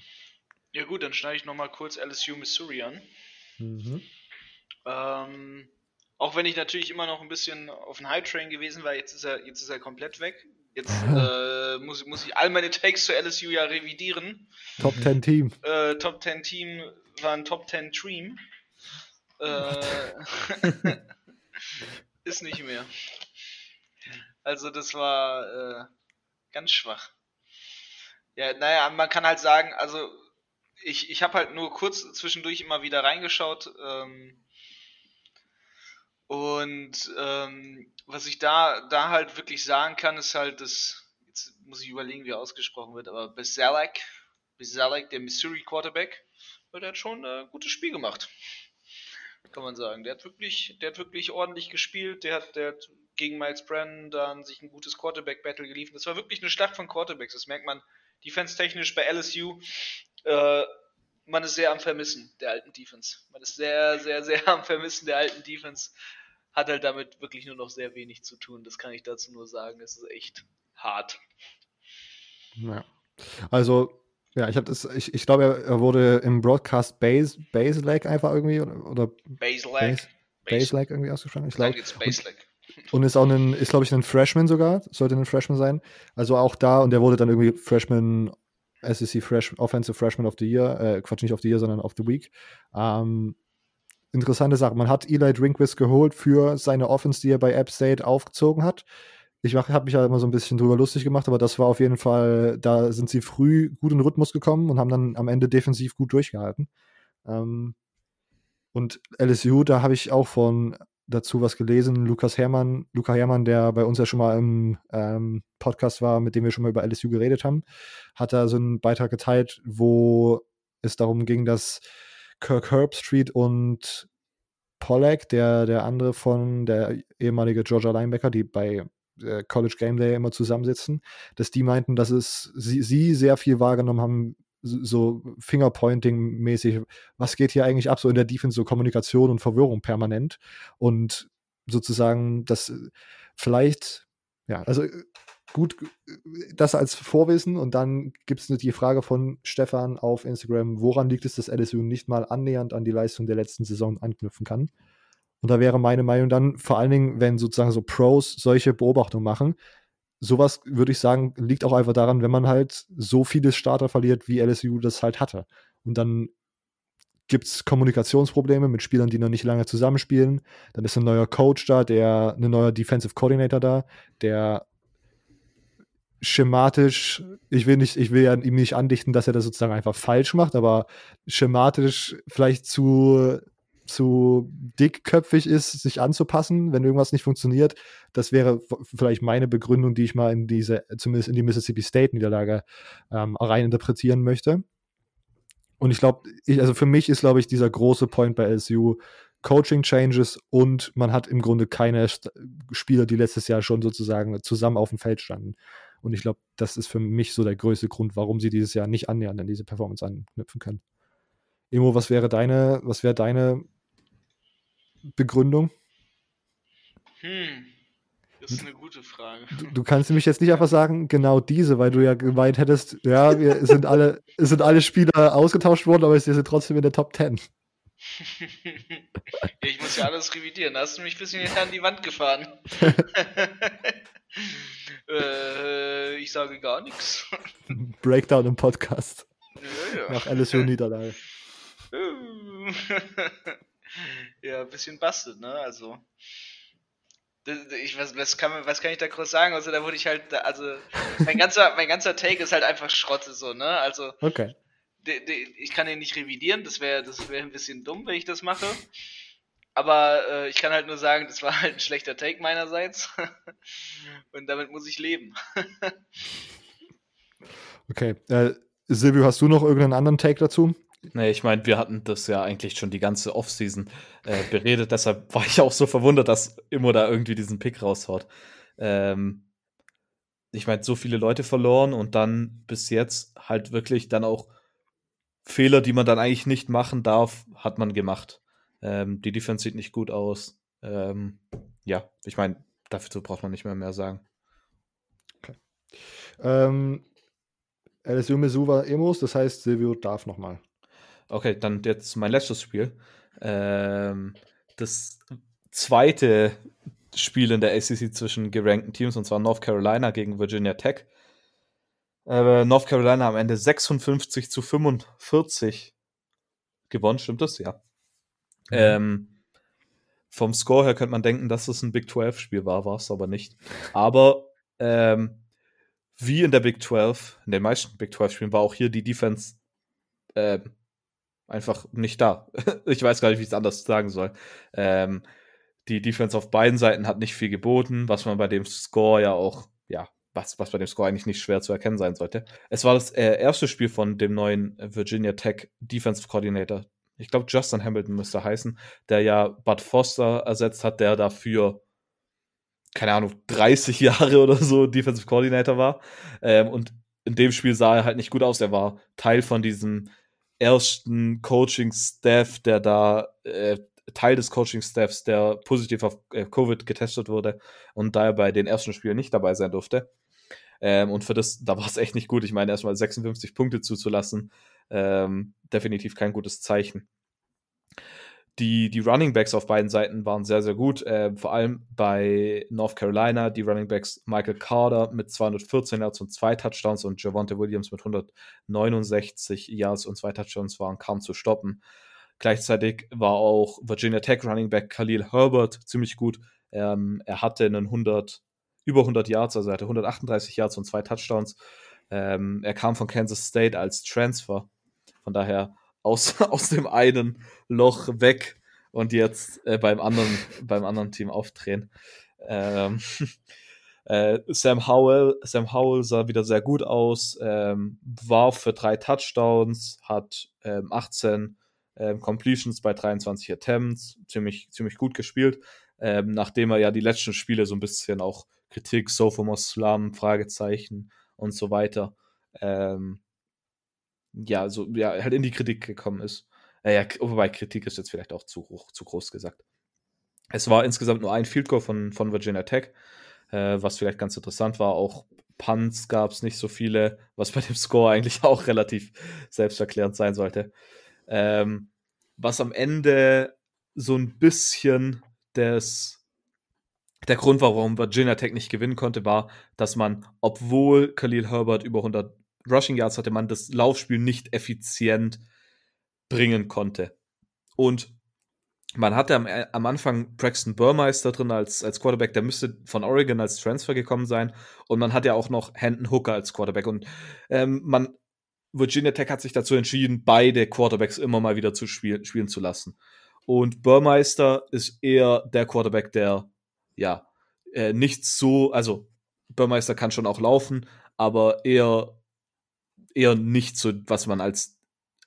Ja gut, dann schneide ich nochmal kurz LSU Missouri an. Mhm. Ähm, auch wenn ich natürlich immer noch ein bisschen auf den High Train gewesen war, jetzt ist er, jetzt ist er komplett weg. Jetzt äh, muss, muss ich all meine Takes zu LSU ja revidieren. Top 10 Team. Äh, Top 10 Team war ein Top 10 Dream. Äh, ist nicht mehr. Also das war äh, ganz schwach. Ja, naja, man kann halt sagen, also ich, ich habe halt nur kurz zwischendurch immer wieder reingeschaut. Ähm, und ähm, was ich da, da halt wirklich sagen kann, ist halt das, jetzt muss ich überlegen, wie er ausgesprochen wird, aber Besalek, Besalek, der Missouri Quarterback, der hat schon ein gutes Spiel gemacht. Kann man sagen. Der hat wirklich, der hat wirklich ordentlich gespielt, der hat, der hat gegen Miles Brennan dann sich ein gutes Quarterback-Battle geliefert. Das war wirklich eine Schlacht von Quarterbacks. Das merkt man defense-technisch bei LSU. Äh, man ist sehr am Vermissen der alten Defense. Man ist sehr, sehr, sehr am Vermissen der alten Defense. Hat halt damit wirklich nur noch sehr wenig zu tun. Das kann ich dazu nur sagen. Es ist echt hart. Ja. Also, ja, ich habe das, ich, ich glaube, er, wurde im Broadcast Base, Base Leg einfach irgendwie oder, oder Baselag. Base, Base Leg irgendwie ausgesprochen. Ich glaube. jetzt Baselag. Und ist auch ein, ist, glaube ich, ein Freshman sogar. Sollte ein Freshman sein. Also auch da, und der wurde dann irgendwie Freshman, SEC Fresh, Offensive Freshman of the Year, äh, Quatsch, nicht of the Year, sondern of the Week. Ähm, interessante Sache. Man hat Eli Drinkwist geholt für seine Offense, die er bei App State aufgezogen hat. Ich habe mich ja immer so ein bisschen drüber lustig gemacht, aber das war auf jeden Fall, da sind sie früh gut in Rhythmus gekommen und haben dann am Ende defensiv gut durchgehalten. Ähm, und LSU, da habe ich auch von dazu was gelesen. Lukas Hermann, Luca Hermann, der bei uns ja schon mal im ähm, Podcast war, mit dem wir schon mal über LSU geredet haben, hat da so einen Beitrag geteilt, wo es darum ging, dass Kirk Herbstreit und Pollack, der, der andere von der ehemalige Georgia Linebacker, die bei äh, College Game Day immer zusammensitzen, dass die meinten, dass es sie, sie sehr viel wahrgenommen haben, so Fingerpointing-mäßig, was geht hier eigentlich ab, so in der Defense, so Kommunikation und Verwirrung permanent. Und sozusagen, das vielleicht, ja, also gut, das als Vorwissen und dann gibt es die Frage von Stefan auf Instagram, woran liegt es, dass LSU nicht mal annähernd an die Leistung der letzten Saison anknüpfen kann? Und da wäre meine Meinung dann, vor allen Dingen, wenn sozusagen so Pros solche Beobachtungen machen, sowas würde ich sagen, liegt auch einfach daran, wenn man halt so viele Starter verliert, wie LSU das halt hatte. Und dann gibt es Kommunikationsprobleme mit Spielern, die noch nicht lange zusammenspielen. Dann ist ein neuer Coach da, der, ein neuer Defensive Coordinator da, der schematisch, ich will nicht, ich will ja ihm nicht andichten, dass er das sozusagen einfach falsch macht, aber schematisch vielleicht zu, zu dickköpfig ist, sich anzupassen, wenn irgendwas nicht funktioniert. Das wäre vielleicht meine Begründung, die ich mal in diese, zumindest in die Mississippi State-Niederlage ähm, rein möchte. Und ich glaube, also für mich ist, glaube ich, dieser große Point bei LSU Coaching Changes und man hat im Grunde keine St Spieler, die letztes Jahr schon sozusagen zusammen auf dem Feld standen. Und ich glaube, das ist für mich so der größte Grund, warum sie dieses Jahr nicht annähernd an diese Performance anknüpfen können. Emo, was wäre deine, was wäre deine Begründung? Hm, das ist eine gute Frage. Du, du kannst nämlich jetzt nicht einfach sagen, genau diese, weil du ja gemeint hättest, ja, wir sind alle, es sind alle Spieler ausgetauscht worden, aber wir sind trotzdem in der Top 10. ich muss ja alles revidieren. Da hast du mich ein bisschen an die Wand gefahren. äh, ich sage gar nichts. Breakdown im Podcast. Ja, ja. Nach LSU Niederlage. Ja, ein bisschen bastet, ne? Also. Ich, was, was, kann, man- was kann ich da groß sagen? Also da wurde ich halt, also mein ganzer, mein ganzer Take ist halt einfach Schrotte so, ne? Also Okay. de, de, ich kann den nicht revidieren, das wäre das wäre ein bisschen dumm, wenn ich das mache. aber äh, ich kann halt nur sagen, das war halt ein schlechter Take meinerseits. Und damit muss ich leben. okay. Äh, Silvio, hast du noch irgendeinen anderen Take dazu? Nee, ich meine, wir hatten das ja eigentlich schon die ganze Offseason äh, beredet, deshalb war ich auch so verwundert, dass Immo da irgendwie diesen Pick raushaut. Ähm, ich meine, so viele Leute verloren und dann bis jetzt halt wirklich dann auch Fehler, die man dann eigentlich nicht machen darf, hat man gemacht. Ähm, die Defense sieht nicht gut aus. Ähm, ja, ich meine, dafür braucht man nicht mehr mehr sagen. Okay. Ähm, LSU war Emos, das heißt, Silvio darf nochmal. Okay, dann jetzt mein letztes Spiel. Ähm, das zweite Spiel in der ACC zwischen gerankten Teams, und zwar North Carolina gegen Virginia Tech. Äh, North Carolina am Ende 56 zu 45 gewonnen, stimmt das? Ja. Mhm. Ähm, vom Score her könnte man denken, dass es ein Big 12-Spiel war, war es aber nicht. Aber ähm, wie in der Big 12, in den meisten Big 12-Spielen, war auch hier die Defense äh, einfach nicht da. ich weiß gar nicht, wie ich es anders sagen soll. Ähm, die Defense auf beiden Seiten hat nicht viel geboten, was man bei dem Score ja auch, ja, was, was bei dem Score eigentlich nicht schwer zu erkennen sein sollte. Es war das äh, erste Spiel von dem neuen Virginia Tech Defensive Coordinator. Ich glaube, Justin Hamilton müsste heißen, der ja Bud Foster ersetzt hat, der dafür, keine Ahnung, 30 Jahre oder so Defensive Coordinator war. Ähm, und in dem Spiel sah er halt nicht gut aus. Er war Teil von diesem ersten Coaching-Staff, der da äh, Teil des Coaching-Staffs, der positiv auf äh, Covid getestet wurde und daher bei den ersten Spielen nicht dabei sein durfte. Ähm, und für das, da war es echt nicht gut. Ich meine, erstmal 56 Punkte zuzulassen, ähm, definitiv kein gutes Zeichen. Die, die Running Backs auf beiden Seiten waren sehr, sehr gut. Äh, vor allem bei North Carolina, die Running Backs Michael Carter mit 214 Yards und zwei Touchdowns und Javonte Williams mit 169 Yards und zwei Touchdowns waren kaum zu stoppen. Gleichzeitig war auch Virginia Tech Running Back Khalil Herbert ziemlich gut. Ähm, er hatte einen 100, über 100 Yards, also er hatte 138 Yards und zwei Touchdowns. Ähm, er kam von Kansas State als Transfer. Von daher aus, aus dem einen Loch weg und jetzt äh, beim, anderen, beim anderen Team aufdrehen. Ähm, äh, Sam Howell, Sam Howell sah wieder sehr gut aus, ähm, warf für drei Touchdowns, hat ähm, 18 ähm, Completions bei 23 Attempts, ziemlich, ziemlich gut gespielt, ähm, nachdem er ja die letzten Spiele so ein bisschen auch Kritik, Sophomore Slum, Fragezeichen und so weiter, ähm, ja, so, ja, halt in die Kritik gekommen ist. Äh, ja, wobei Kritik ist jetzt vielleicht auch zu hoch, zu groß gesagt. Es war insgesamt nur ein Field Goal von, von Virginia Tech, äh, was vielleicht ganz interessant war. Auch Punts gab es nicht so viele, was bei dem Score eigentlich auch relativ selbsterklärend sein sollte. Ähm, was am Ende so ein bisschen des, der Grund war, warum Virginia Tech nicht gewinnen konnte, war, dass man, obwohl Khalil Herbert über 100 Rushing Yards hatte, man das Laufspiel nicht effizient bringen konnte. Und man hatte am, am Anfang Braxton Burmeister drin als, als Quarterback, der müsste von Oregon als Transfer gekommen sein. Und man hat ja auch noch Hendon Hooker als Quarterback. Und ähm, man Virginia Tech hat sich dazu entschieden, beide Quarterbacks immer mal wieder zu spielen, spielen zu lassen. Und Burmeister ist eher der Quarterback, der ja äh, nicht so, also Burmeister kann schon auch laufen, aber eher eher nicht so, was man als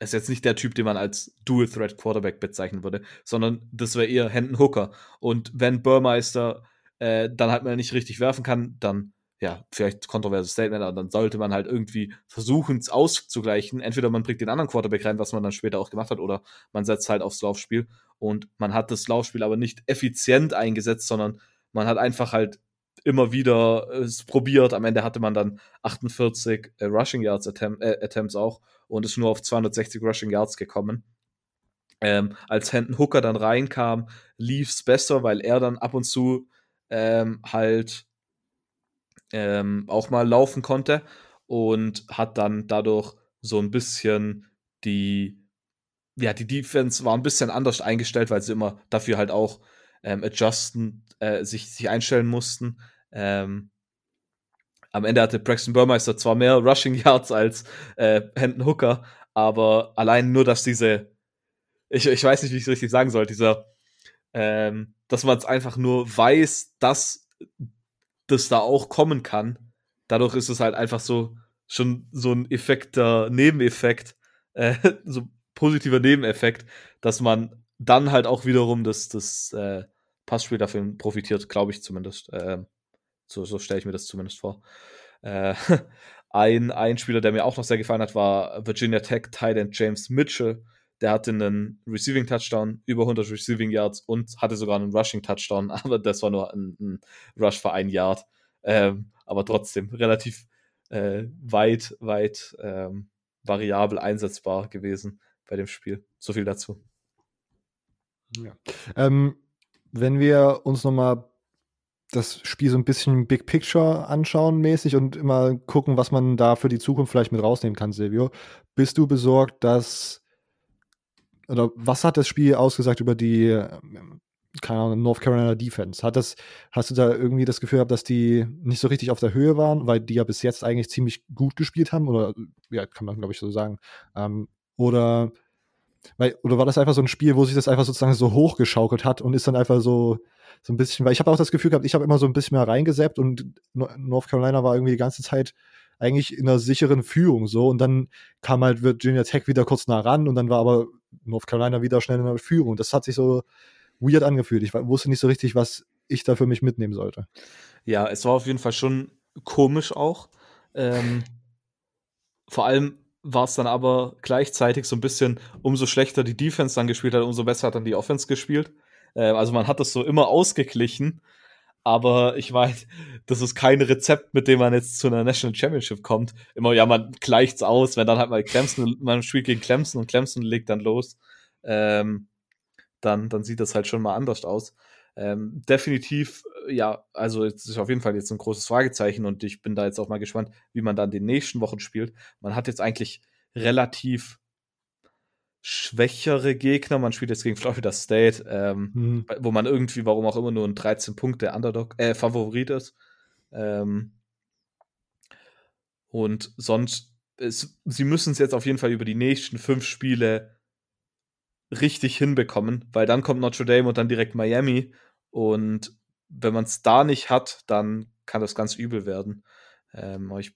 ist jetzt nicht der Typ, den man als Dual Threat Quarterback bezeichnen würde, sondern das wäre eher Hendon Hooker. Und wenn Burmeister äh, dann halt mal nicht richtig werfen kann, dann ja, vielleicht kontroverses Statement, aber dann sollte man halt irgendwie versuchen, es auszugleichen. Entweder man bringt den anderen Quarterback rein, was man dann später auch gemacht hat, oder man setzt halt aufs Laufspiel. Und man hat das Laufspiel aber nicht effizient eingesetzt, sondern man hat einfach halt immer wieder äh, es probiert. Am Ende hatte man dann 48 äh, Rushing Yards Attempt, äh, Attempts auch und ist nur auf 260 Rushing Yards gekommen. Ähm, als Hendon Hooker dann reinkam, lief es besser, weil er dann ab und zu ähm, halt ähm, auch mal laufen konnte und hat dann dadurch so ein bisschen die, ja, die Defense war ein bisschen anders eingestellt, weil sie immer dafür halt auch ähm, adjusten, äh, sich, sich einstellen mussten. Ähm, am Ende hatte Braxton Burmeister zwar mehr Rushing Yards als äh, Hendon Hooker, aber allein nur, dass diese, ich, ich weiß nicht, wie ich es richtig sagen soll, dieser ähm, dass man es einfach nur weiß, dass das da auch kommen kann. Dadurch ist es halt einfach so schon so ein Effekter, Nebeneffekt, äh, so positiver Nebeneffekt, dass man dann halt auch wiederum das, das äh, Passspiel dafür profitiert, glaube ich zumindest. Äh, so so stelle ich mir das zumindest vor. Äh, ein, ein Spieler, der mir auch noch sehr gefallen hat, war Virginia Tech Titan James Mitchell. Der hatte einen Receiving Touchdown, über 100 Receiving Yards und hatte sogar einen Rushing Touchdown, aber das war nur ein, ein Rush für ein Yard. Ähm, aber trotzdem relativ äh, weit, weit ähm, variabel einsetzbar gewesen bei dem Spiel. So viel dazu. Ja. Ähm, wenn wir uns nochmal das Spiel so ein bisschen Big Picture anschauen mäßig und immer gucken, was man da für die Zukunft vielleicht mit rausnehmen kann, Silvio. Bist du besorgt, dass oder was hat das Spiel ausgesagt über die ähm, keine Ahnung, North Carolina Defense? Hat das, hast du da irgendwie das Gefühl gehabt, dass die nicht so richtig auf der Höhe waren, weil die ja bis jetzt eigentlich ziemlich gut gespielt haben? Oder ja, kann man, glaube ich, so sagen. Ähm, oder, weil, oder war das einfach so ein Spiel, wo sich das einfach sozusagen so hochgeschaukelt hat und ist dann einfach so, so ein bisschen, weil ich habe auch das Gefühl gehabt, ich habe immer so ein bisschen mehr reingeseppt und North Carolina war irgendwie die ganze Zeit eigentlich in einer sicheren Führung so und dann kam halt Virginia Tech wieder kurz nah ran und dann war aber North Carolina wieder schnell in der Führung. Das hat sich so weird angefühlt. Ich wusste nicht so richtig, was ich da für mich mitnehmen sollte. Ja, es war auf jeden Fall schon komisch auch. Ähm, vor allem war es dann aber gleichzeitig so ein bisschen, umso schlechter die Defense dann gespielt hat, umso besser hat dann die Offense gespielt. Äh, also man hat das so immer ausgeglichen. Aber ich weiß, das ist kein Rezept, mit dem man jetzt zu einer National Championship kommt. Immer, ja, man gleicht's aus, wenn dann halt mal Clemson, man spielt gegen Clemson und Clemson legt dann los. Ähm, dann, dann sieht das halt schon mal anders aus. Ähm, definitiv, ja, also es ist auf jeden Fall jetzt ein großes Fragezeichen und ich bin da jetzt auch mal gespannt, wie man dann die nächsten Wochen spielt. Man hat jetzt eigentlich relativ schwächere Gegner. Man spielt jetzt gegen Florida State, ähm, mhm. wo man irgendwie, warum auch immer, nur ein 13 Punkte Underdog, äh, Favorit ist. Ähm, und sonst, es, sie müssen es jetzt auf jeden Fall über die nächsten fünf Spiele richtig hinbekommen, weil dann kommt Notre Dame und dann direkt Miami. Und wenn man es da nicht hat, dann kann das ganz übel werden. Ähm, ich,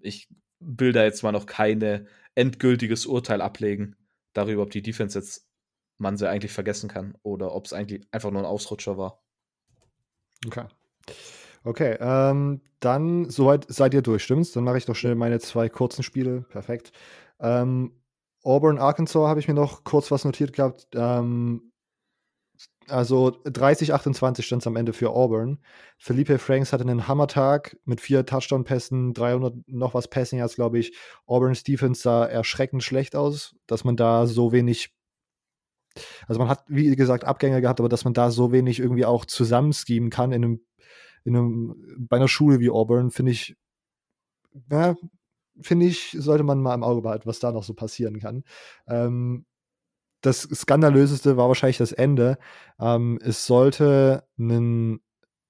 ich will da jetzt mal noch keine endgültiges Urteil ablegen darüber, ob die Defense jetzt man sie eigentlich vergessen kann oder ob es eigentlich einfach nur ein Ausrutscher war. Okay. Okay, ähm, dann soweit seid ihr durch, stimmt's? Dann mache ich doch schnell meine zwei kurzen Spiele. Perfekt. Ähm, Auburn, Arkansas habe ich mir noch kurz was notiert gehabt. Ähm, also 30-28 stand es am Ende für Auburn. Felipe Franks hatte einen Hammertag mit vier Touchdown-Pässen, 300 noch was Passing Yards, glaube ich. Auburn Stephens sah erschreckend schlecht aus, dass man da so wenig also man hat, wie gesagt, Abgänge gehabt, aber dass man da so wenig irgendwie auch zusammenschemen kann in einem, in einem, bei einer Schule wie Auburn, finde ich, ja, finde ich, sollte man mal im Auge behalten, was da noch so passieren kann. Ähm, das Skandalöseste war wahrscheinlich das Ende. Ähm, es sollte ein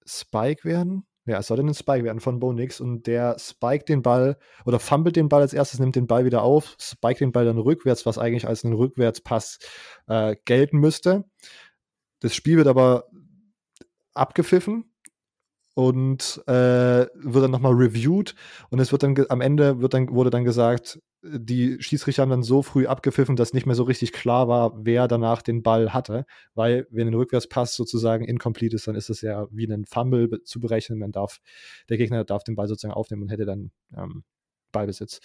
Spike werden. Ja, es sollte ein Spike werden von Bo Nix und der spike den Ball oder fummelt den Ball als erstes, nimmt den Ball wieder auf, spike den Ball dann rückwärts, was eigentlich als ein Rückwärtspass äh, gelten müsste. Das Spiel wird aber abgepfiffen und äh, wird dann nochmal reviewed und es wird dann am Ende wird dann, wurde dann gesagt, die Schiedsrichter haben dann so früh abgepfiffen, dass nicht mehr so richtig klar war, wer danach den Ball hatte, weil wenn ein Rückwärtspass sozusagen incomplete ist, dann ist es ja wie ein Fumble zu berechnen. Man darf, der Gegner darf den Ball sozusagen aufnehmen und hätte dann ähm, Ballbesitz.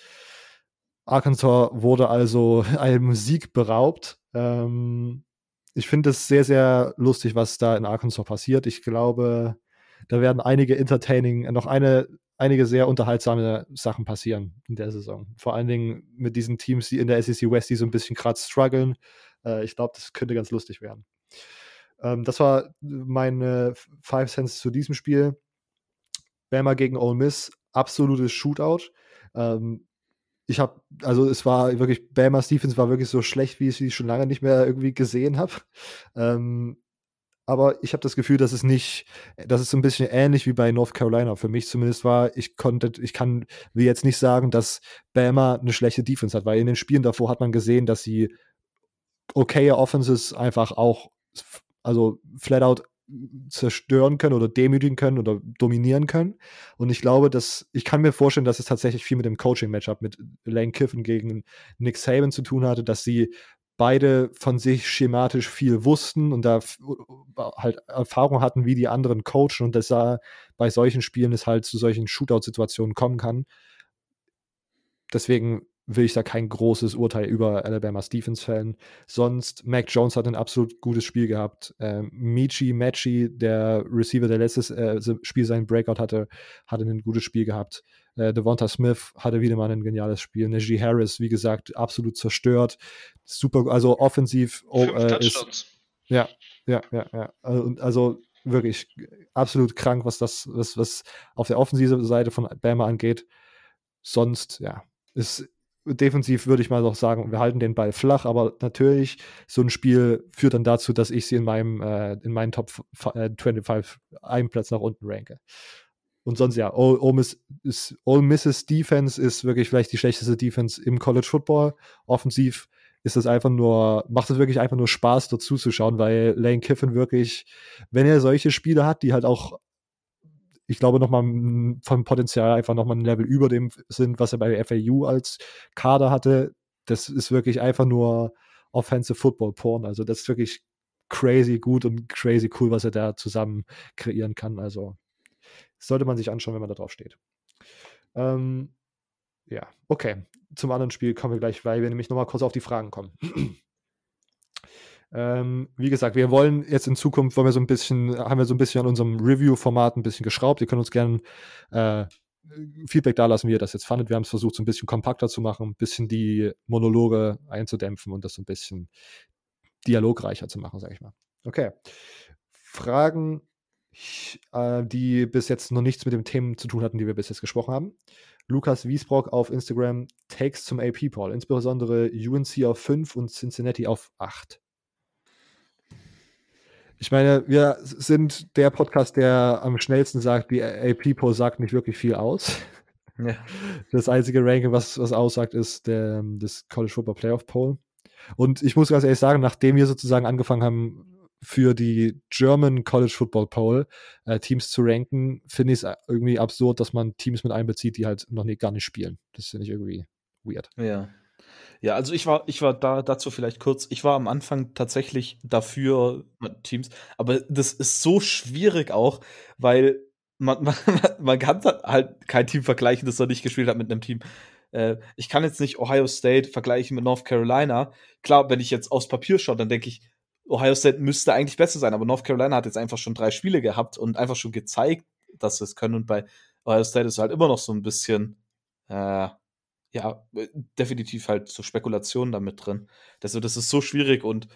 Arkansas wurde also einem Sieg beraubt. Ähm, ich finde es sehr, sehr lustig, was da in Arkansas passiert. Ich glaube, da werden einige entertaining, noch eine, einige sehr unterhaltsame Sachen passieren in der Saison. Vor allen Dingen mit diesen Teams, die in der SEC West, die so ein bisschen gerade strugglen. Äh, ich glaube, das könnte ganz lustig werden. Ähm, das war meine Five Cents zu diesem Spiel. Bama gegen Ole Miss, absolutes Shootout. Ähm, ich habe, also es war wirklich, Bama Stephens war wirklich so schlecht, wie ich sie schon lange nicht mehr irgendwie gesehen habe. Ähm, aber ich habe das Gefühl, dass es nicht, dass es so ein bisschen ähnlich wie bei North Carolina für mich zumindest war. Ich konnte, ich kann, will jetzt nicht sagen, dass Bama eine schlechte Defense hat, weil in den Spielen davor hat man gesehen, dass sie okaye Offenses einfach auch also flat out zerstören können oder demütigen können oder dominieren können. Und ich glaube, dass ich kann mir vorstellen, dass es tatsächlich viel mit dem Coaching-Matchup mit Lane Kiffin gegen Nick Saban zu tun hatte, dass sie beide von sich schematisch viel wussten und da halt Erfahrung hatten, wie die anderen coachen und dass da bei solchen Spielen es halt zu solchen Shootout-Situationen kommen kann. Deswegen will ich da kein großes Urteil über Alabama's Defense fällen. Sonst, Mac Jones hat ein absolut gutes Spiel gehabt. Ähm, Michi Matchy, der Receiver, der letztes äh, Spiel seinen Breakout hatte, hatte ein gutes Spiel gehabt. Äh, Devonta Smith hatte wieder mal ein geniales Spiel. Najee Harris, wie gesagt, absolut zerstört. Super, also offensiv oh, äh, ist. Ja, ja, ja, ja. Also, also wirklich absolut krank, was das, was, was auf der offensiven Seite von Bama angeht. Sonst, ja, ist defensiv würde ich mal noch sagen, wir halten den Ball flach, aber natürlich, so ein Spiel führt dann dazu, dass ich sie in meinem, äh, in meinen Top äh, 25 einen Platz nach unten ranke. Und sonst ja, Ole, Ole, Miss ist, Ole Misses Defense ist wirklich vielleicht die schlechteste Defense im College Football. Offensiv ist es einfach nur, macht es wirklich einfach nur Spaß, dazu zu schauen, weil Lane Kiffin wirklich, wenn er solche Spiele hat, die halt auch ich glaube, nochmal vom Potenzial einfach nochmal ein Level über dem sind, was er bei FAU als Kader hatte. Das ist wirklich einfach nur Offensive Football Porn. Also das ist wirklich crazy gut und crazy cool, was er da zusammen kreieren kann. Also sollte man sich anschauen, wenn man da drauf steht. Ähm, ja, okay. Zum anderen Spiel kommen wir gleich, weil wir nämlich nochmal kurz auf die Fragen kommen. Ähm, wie gesagt, wir wollen jetzt in Zukunft, wollen wir so ein bisschen, haben wir so ein bisschen an unserem Review-Format ein bisschen geschraubt. Ihr könnt uns gerne äh, Feedback da lassen, wie ihr das jetzt fandet. Wir haben es versucht, so ein bisschen kompakter zu machen, ein bisschen die Monologe einzudämpfen und das so ein bisschen dialogreicher zu machen, sag ich mal. Okay. Fragen, äh, die bis jetzt noch nichts mit den Themen zu tun hatten, die wir bis jetzt gesprochen haben. Lukas Wiesbrock auf Instagram, Takes zum AP-Poll, insbesondere UNC auf 5 und Cincinnati auf 8. Ich meine, wir sind der Podcast, der am schnellsten sagt, die AP Poll sagt nicht wirklich viel aus. Ja. Das einzige Ranking, was, was aussagt, ist der, das College Football Playoff Poll. Und ich muss ganz ehrlich sagen, nachdem wir sozusagen angefangen haben, für die German College Football Poll äh, Teams zu ranken, finde ich es irgendwie absurd, dass man Teams mit einbezieht, die halt noch nicht, gar nicht spielen. Das finde ich irgendwie weird. Ja. Ja, also ich war, ich war da dazu vielleicht kurz. Ich war am Anfang tatsächlich dafür Teams, aber das ist so schwierig auch, weil man, man, man kann halt kein Team vergleichen, das er nicht gespielt hat mit einem Team. Äh, ich kann jetzt nicht Ohio State vergleichen mit North Carolina. Klar, wenn ich jetzt aufs Papier schaue, dann denke ich, Ohio State müsste eigentlich besser sein, aber North Carolina hat jetzt einfach schon drei Spiele gehabt und einfach schon gezeigt, dass sie es können. Und bei Ohio State ist halt immer noch so ein bisschen, äh, ja, definitiv halt so Spekulationen damit drin. Also, das ist so schwierig und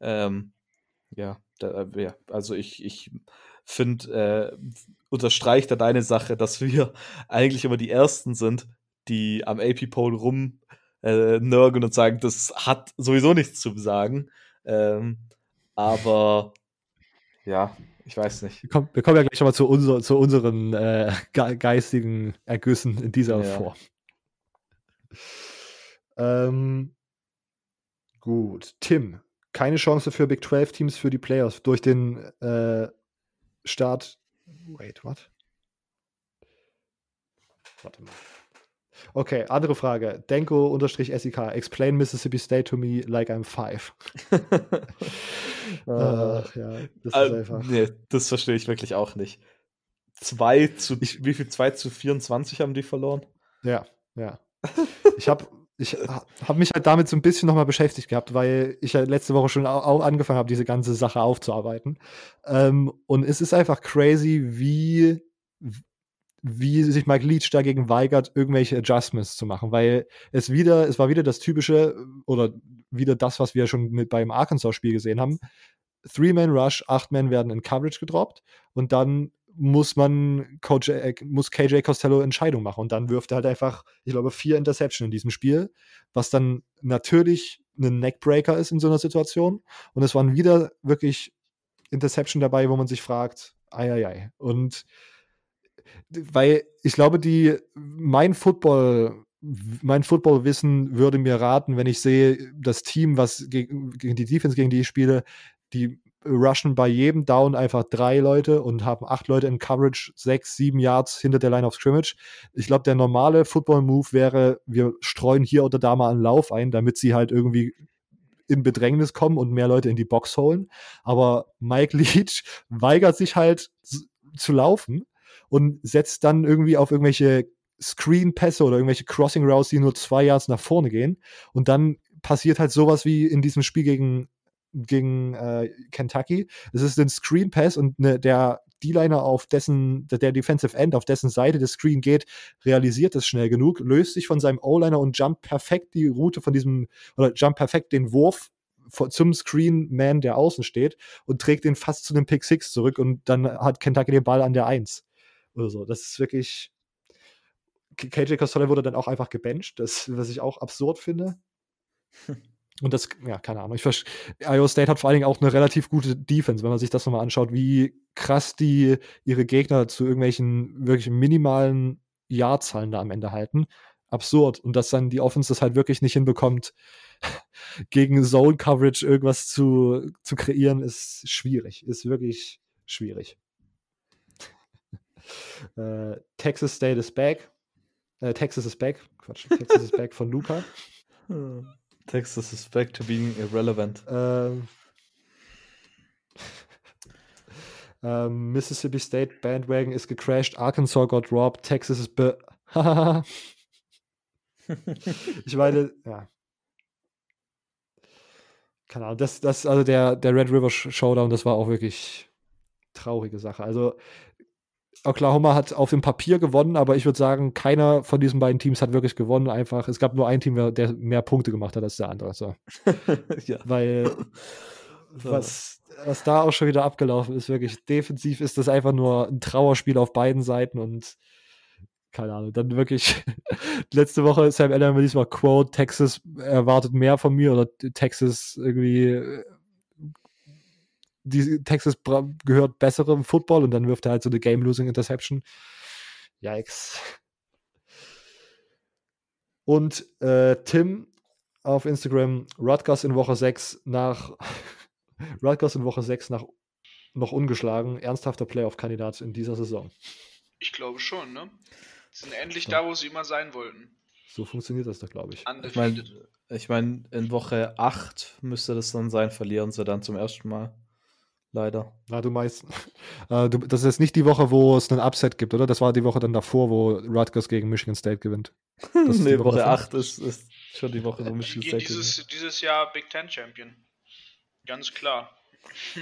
ähm, ja, da, ja, also ich, ich finde, äh, unterstreicht da deine Sache, dass wir eigentlich immer die Ersten sind, die am AP-Poll rum äh, und sagen, das hat sowieso nichts zu sagen. Ähm, aber ja, ich weiß nicht. Wir kommen, wir kommen ja gleich nochmal zu, unser, zu unseren äh, geistigen Ergüssen in dieser ja. Form. Ähm, gut. Tim, keine Chance für Big 12 Teams für die Playoffs durch den äh, Start. Wait, what? Warte mal. Okay, andere Frage. Denko-SEK. Explain Mississippi State to me like I'm five. Ach, ja, das äh, ist einfach. Nee, das verstehe ich wirklich auch nicht. 2 zu, ich, wie viel? 2 zu 24 haben die verloren? Ja, ja ich habe ich habe mich halt damit so ein bisschen nochmal beschäftigt gehabt, weil ich ja letzte Woche schon auch angefangen habe, diese ganze Sache aufzuarbeiten. Ähm, und es ist einfach crazy, wie, wie sich Mike Leach dagegen weigert, irgendwelche Adjustments zu machen, weil es wieder, es war wieder das typische oder wieder das, was wir schon mit beim Arkansas-Spiel gesehen haben. Three-Man-Rush, acht Men werden in Coverage gedroppt und dann muss man Coach, äh, muss KJ Costello Entscheidung machen. Und dann wirft er halt einfach, ich glaube, vier Interception in diesem Spiel, was dann natürlich ein Neckbreaker ist in so einer Situation. Und es waren wieder wirklich Interception dabei, wo man sich fragt, ei, ei, ei. Und weil ich glaube, die, mein Football, mein Footballwissen würde mir raten, wenn ich sehe, das Team, was gegen, gegen die Defense, gegen die ich spiele, die rushen bei jedem Down einfach drei Leute und haben acht Leute in Coverage, sechs, sieben Yards hinter der Line of Scrimmage. Ich glaube, der normale Football-Move wäre, wir streuen hier oder da mal einen Lauf ein, damit sie halt irgendwie in Bedrängnis kommen und mehr Leute in die Box holen. Aber Mike Leach weigert sich halt zu laufen und setzt dann irgendwie auf irgendwelche Screen-Pässe oder irgendwelche Crossing Routes, die nur zwei Yards nach vorne gehen. Und dann passiert halt sowas wie in diesem Spiel gegen, gegen äh, Kentucky. Es ist ein Screen Pass und ne, der D-Liner auf dessen, der Defensive End, auf dessen Seite des Screen geht, realisiert es schnell genug, löst sich von seinem O-Liner und jumpt perfekt die Route von diesem, oder jumpt perfekt den Wurf zum Screen Man, der außen steht und trägt den fast zu dem Pick Six zurück und dann hat Kentucky den Ball an der Eins. Oder so. Das ist wirklich. KJ Costello wurde dann auch einfach gebencht, das, was ich auch absurd finde. Und das, ja, keine Ahnung. Ich Iowa State hat vor allen Dingen auch eine relativ gute Defense, wenn man sich das nochmal anschaut, wie krass die ihre Gegner zu irgendwelchen wirklich minimalen Jahrzahlen da am Ende halten. Absurd. Und dass dann die Offense das halt wirklich nicht hinbekommt, gegen Zone Coverage irgendwas zu, zu kreieren, ist schwierig. Ist wirklich schwierig. Äh, Texas State is back. Äh, Texas is back. Quatsch. Texas is back von Luca. Texas is back to being irrelevant. Ähm, ähm, Mississippi State Bandwagon ist gecrashed. Arkansas got robbed. Texas is be. ich meine, ja. Keine Ahnung, das, das, also der, der Red River Showdown, das war auch wirklich traurige Sache. Also Oklahoma hat auf dem Papier gewonnen, aber ich würde sagen, keiner von diesen beiden Teams hat wirklich gewonnen. Einfach, es gab nur ein Team, der mehr Punkte gemacht hat als der andere. So. ja. Weil was, was da auch schon wieder abgelaufen ist, wirklich defensiv ist das einfach nur ein Trauerspiel auf beiden Seiten und keine Ahnung, dann wirklich letzte Woche Sam Allen diesmal Quote, Texas erwartet mehr von mir oder Texas irgendwie die Texas gehört besserem Football und dann wirft er halt so eine Game-Losing Interception. Yikes. Und äh, Tim auf Instagram, Rutgers in Woche 6 nach Rutgers in Woche 6 nach noch ungeschlagen, ernsthafter Playoff-Kandidat in dieser Saison. Ich glaube schon, ne? Sie sind endlich ja. da, wo sie immer sein wollten. So funktioniert das doch, glaube ich. Ich meine, ich mein, in Woche 8 müsste das dann sein, verlieren sie dann zum ersten Mal leider. Na, du meinst, äh, du, das ist jetzt nicht die Woche, wo es einen Upset gibt, oder? Das war die Woche dann davor, wo Rutgers gegen Michigan State gewinnt. Das nee, Woche, Woche 8 ist, ist, schon die Woche, wo Michigan State dieses, gewinnt. Dieses Jahr Big Ten Champion. Ganz klar.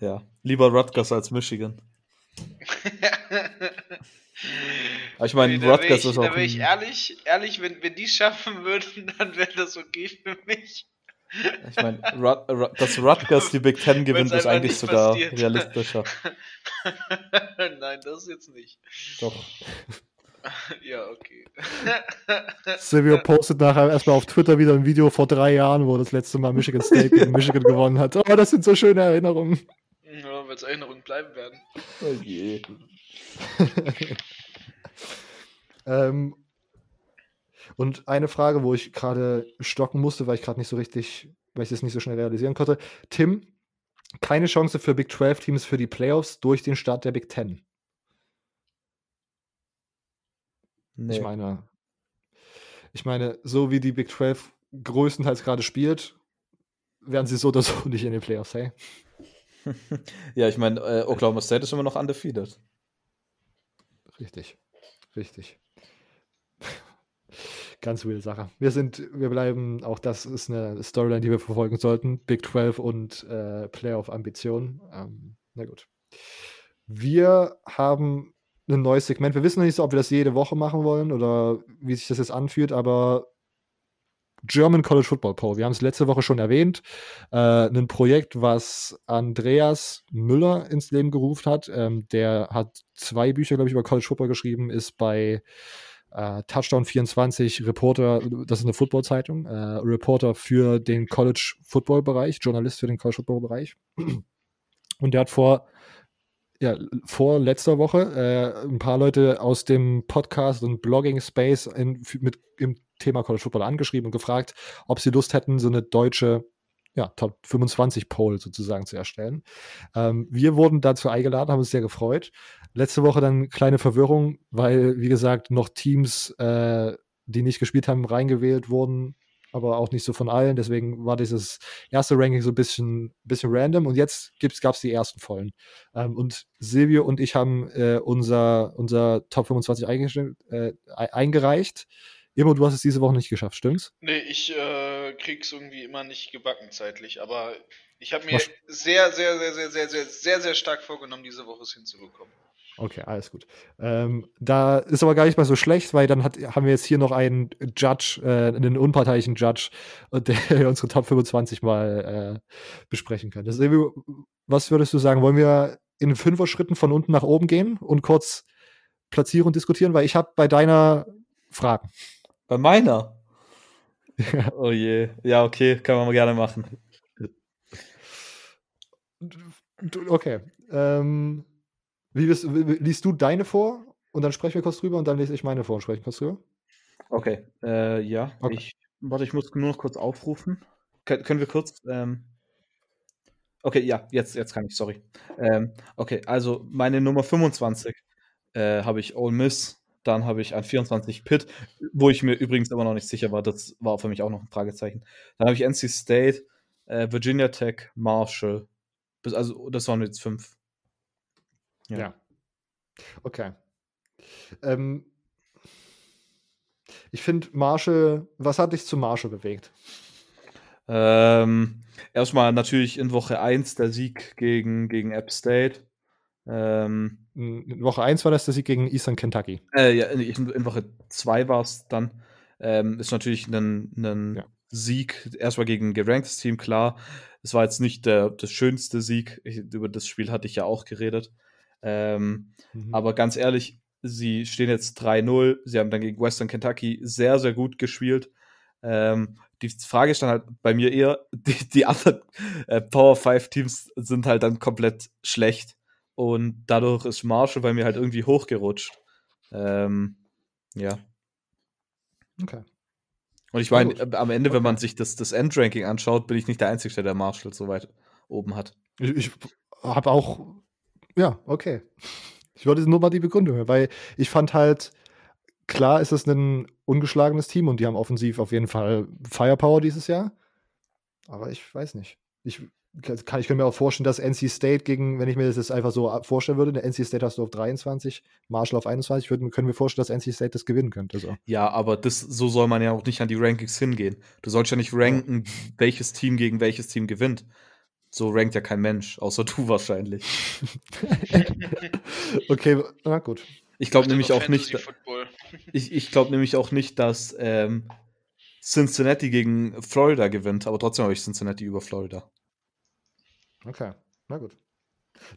ja, lieber Rutgers als Michigan. Ich meine, Rutgers ich, ist auch. Da wäre ich ehrlich, ehrlich, wenn, wenn die schaffen würden, dann wäre das okay für mich. Ich meine, dass Rutgers die Big Ten gewinnt, ist eigentlich sogar passiert. realistischer. Nein, das jetzt nicht. Doch. Ja, okay. Silvio postet nachher erstmal auf Twitter wieder ein Video vor drei Jahren, wo das letzte Mal Michigan State gegen Michigan gewonnen hat. Oh, das sind so schöne Erinnerungen. Ja, weil es Erinnerungen bleiben werden. Oh je. ähm, und eine Frage, wo ich gerade stocken musste, weil ich gerade nicht so richtig, weil ich das nicht so schnell realisieren konnte. Tim, keine Chance für Big 12 Teams für die Playoffs durch den Start der Big 10. Nee. Ich meine, ich meine, so wie die Big 12 größtenteils gerade spielt, werden sie so oder so nicht in den Playoffs, hey? ja, ich meine, äh, Oklahoma State ist immer noch undefeated. Richtig, richtig. Ganz wilde Sache. Wir sind, wir bleiben, auch das ist eine Storyline, die wir verfolgen sollten. Big 12 und äh, Playoff-Ambitionen. Ähm, na gut. Wir haben ein neues Segment. Wir wissen noch nicht so, ob wir das jede Woche machen wollen oder wie sich das jetzt anfühlt, aber German College Football Poll. Wir haben es letzte Woche schon erwähnt. Äh, ein Projekt, was Andreas Müller ins Leben gerufen hat. Ähm, der hat zwei Bücher, glaube ich, über College Football geschrieben, ist bei äh, Touchdown 24 Reporter, das ist eine Football-Zeitung, äh, Reporter für den College Football Bereich, Journalist für den College Football Bereich. Und der hat vor, ja, vor letzter Woche äh, ein paar Leute aus dem Podcast und Blogging Space in, mit, im Thema College Football angeschrieben und gefragt, ob sie Lust hätten, so eine deutsche ja, Top 25 Poll sozusagen zu erstellen. Ähm, wir wurden dazu eingeladen, haben uns sehr gefreut. Letzte Woche dann kleine Verwirrung, weil, wie gesagt, noch Teams, äh, die nicht gespielt haben, reingewählt wurden, aber auch nicht so von allen. Deswegen war dieses erste Ranking so ein bisschen, bisschen random und jetzt gab es die ersten vollen. Ähm, und Silvio und ich haben äh, unser, unser Top 25 äh, eingereicht. Immer, du hast es diese Woche nicht geschafft, stimmt's? Nee, ich äh, krieg's irgendwie immer nicht gebacken zeitlich, aber ich habe mir sehr, sehr, sehr, sehr, sehr, sehr, sehr, sehr stark vorgenommen, diese Woche es hinzubekommen. Okay, alles gut. Ähm, da ist aber gar nicht mal so schlecht, weil dann hat, haben wir jetzt hier noch einen Judge, äh, einen unparteiischen Judge, der unsere Top 25 mal äh, besprechen kann. Was würdest du sagen? Wollen wir in fünfer Schritten von unten nach oben gehen und kurz platzieren und diskutieren? Weil ich habe bei deiner Fragen. Bei meiner? Ja. Oh je. Ja, okay, kann man mal gerne machen. Okay. Ähm, wie bist, liest du deine vor und dann sprechen wir kurz drüber und dann lese ich meine vor und sprechen kurz drüber? Okay. Äh, ja, okay. Ich, warte, ich muss nur noch kurz aufrufen. Kön können wir kurz. Ähm, okay, ja, jetzt, jetzt kann ich, sorry. Ähm, okay, also meine Nummer 25 äh, habe ich Ole Miss dann habe ich ein 24 Pit, wo ich mir übrigens aber noch nicht sicher war. Das war für mich auch noch ein Fragezeichen. Dann habe ich NC State, äh, Virginia Tech, Marshall. Also, das waren jetzt fünf. Ja. ja. Okay. Ähm, ich finde Marshall, was hat dich zu Marshall bewegt? Ähm, erstmal natürlich in Woche 1 der Sieg gegen, gegen App State. Ähm, in Woche 1 war das der Sieg gegen Eastern Kentucky. Äh, ja, in, in Woche 2 war es dann. Ähm, ist natürlich ein, ein ja. Sieg, erstmal gegen ein geranktes Team, klar. Es war jetzt nicht der, der schönste Sieg. Ich, über das Spiel hatte ich ja auch geredet. Ähm, mhm. Aber ganz ehrlich, sie stehen jetzt 3-0. Sie haben dann gegen Western Kentucky sehr, sehr gut gespielt. Ähm, die Frage stand halt bei mir eher, die, die anderen äh, Power 5 Teams sind halt dann komplett schlecht. Und dadurch ist Marshall bei mir halt irgendwie hochgerutscht. Ähm, ja. Okay. Und ich meine, am Ende, okay. wenn man sich das, das Endranking anschaut, bin ich nicht der Einzige, der Marshall so weit oben hat. Ich, ich habe auch, ja, okay. Ich wollte nur mal die Begründung hören, weil ich fand halt, klar ist es ein ungeschlagenes Team und die haben offensiv auf jeden Fall Firepower dieses Jahr. Aber ich weiß nicht. Ich kann, ich kann mir auch vorstellen, dass NC State gegen, wenn ich mir das jetzt einfach so vorstellen würde, der NC State hast du auf 23, Marshall auf 21, würde, können wir vorstellen, dass NC State das gewinnen könnte. So. Ja, aber das, so soll man ja auch nicht an die Rankings hingehen. Du sollst ja nicht ranken, welches Team gegen welches Team gewinnt. So rankt ja kein Mensch, außer du wahrscheinlich. okay, na gut. Ich glaube nämlich auch nicht. Ich, ich glaube nämlich auch nicht, dass ähm, Cincinnati gegen Florida gewinnt, aber trotzdem habe ich Cincinnati über Florida. Okay, na gut.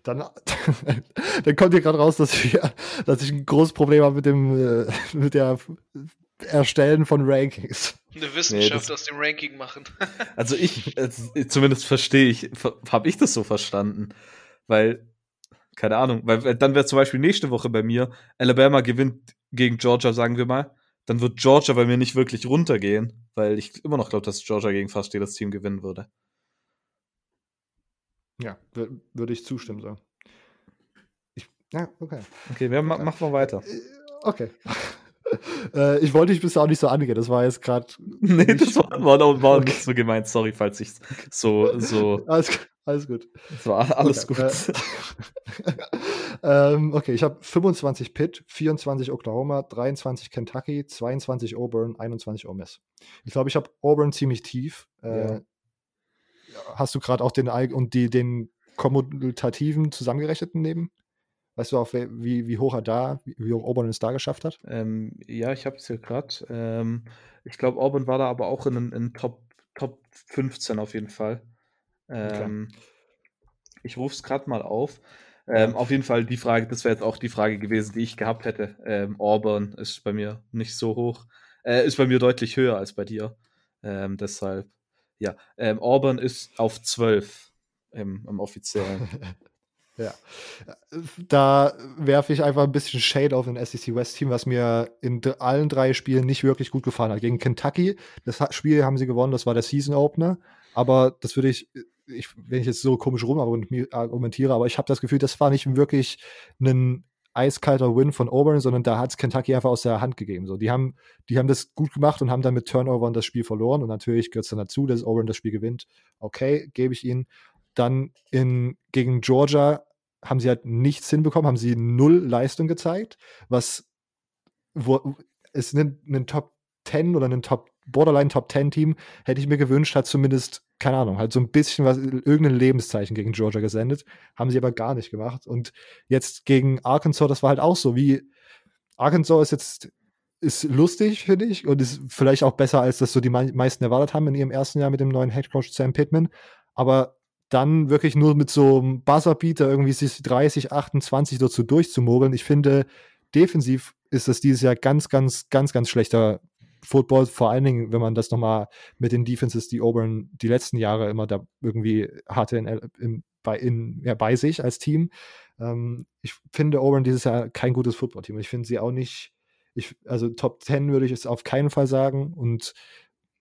Dann, dann kommt hier gerade raus, dass, wir, dass ich ein großes Problem habe mit dem äh, mit der Erstellen von Rankings. Eine Wissenschaft nee, aus dem Ranking machen. also ich, also zumindest verstehe ich, habe ich das so verstanden. Weil, keine Ahnung, weil dann wäre zum Beispiel nächste Woche bei mir, Alabama gewinnt gegen Georgia, sagen wir mal. Dann wird Georgia bei mir nicht wirklich runtergehen, weil ich immer noch glaube, dass Georgia gegen fast jedes Team gewinnen würde. Ja, würde ich zustimmen sagen. Ich, ja, okay. Okay, wir ma machen wir weiter. Äh, okay. äh, ich wollte dich bisher auch nicht so angehen, das war jetzt gerade. nee, das war, war, war okay. nicht so gemeint, sorry, falls ich so. so alles, alles gut. Das war alles okay. gut. ähm, okay, ich habe 25 Pitt, 24 Oklahoma, 23 Kentucky, 22 Auburn, 21 Ole Miss. Ich glaube, ich habe Auburn ziemlich tief. Äh, ja hast du gerade auch den und die, den kommutativen zusammengerechneten neben? Weißt du, auf wie, wie hoch er da, wie hoch Auburn es da geschafft hat? Ähm, ja, ich habe es hier gerade. Ähm, ich glaube, Auburn war da aber auch in, in Top, Top 15 auf jeden Fall. Ähm. Ich rufe es gerade mal auf. Ähm, auf jeden Fall die Frage, das wäre jetzt auch die Frage gewesen, die ich gehabt hätte. Ähm, Auburn ist bei mir nicht so hoch. Äh, ist bei mir deutlich höher als bei dir. Ähm, deshalb ja, ähm, Auburn ist auf 12 im, im offiziellen. ja. Da werfe ich einfach ein bisschen Shade auf ein SEC West Team, was mir in allen drei Spielen nicht wirklich gut gefallen hat. Gegen Kentucky, das Spiel haben sie gewonnen, das war der Season Opener. aber das würde ich, ich, wenn ich jetzt so komisch rum argumentiere, aber ich habe das Gefühl, das war nicht wirklich ein eiskalter Win von Auburn, sondern da hat es Kentucky einfach aus der Hand gegeben. So, die haben, die haben das gut gemacht und haben dann mit Turnover das Spiel verloren. Und natürlich gehört es dann dazu, dass Auburn das Spiel gewinnt. Okay, gebe ich ihnen. Dann in, gegen Georgia haben sie halt nichts hinbekommen, haben sie null Leistung gezeigt, was wo, ist ein, ein Top 10 oder ein Top Borderline Top 10 Team, hätte ich mir gewünscht, hat zumindest, keine Ahnung, halt so ein bisschen was, irgendein Lebenszeichen gegen Georgia gesendet. Haben sie aber gar nicht gemacht. Und jetzt gegen Arkansas, das war halt auch so, wie Arkansas ist jetzt, ist lustig, finde ich, und ist vielleicht auch besser, als das so die meisten erwartet haben in ihrem ersten Jahr mit dem neuen Head Coach Sam Pittman. Aber dann wirklich nur mit so einem Buzzerbeater irgendwie sich 30, 28 dazu durchzumogeln. Ich finde, defensiv ist das dieses Jahr ganz, ganz, ganz, ganz schlechter Football, vor allen Dingen, wenn man das nochmal mit den Defenses, die Auburn die letzten Jahre immer da irgendwie hatte in, in, bei, in, ja, bei sich als Team. Ähm, ich finde Auburn dieses Jahr kein gutes Footballteam. Ich finde sie auch nicht, ich, also Top 10 würde ich es auf keinen Fall sagen und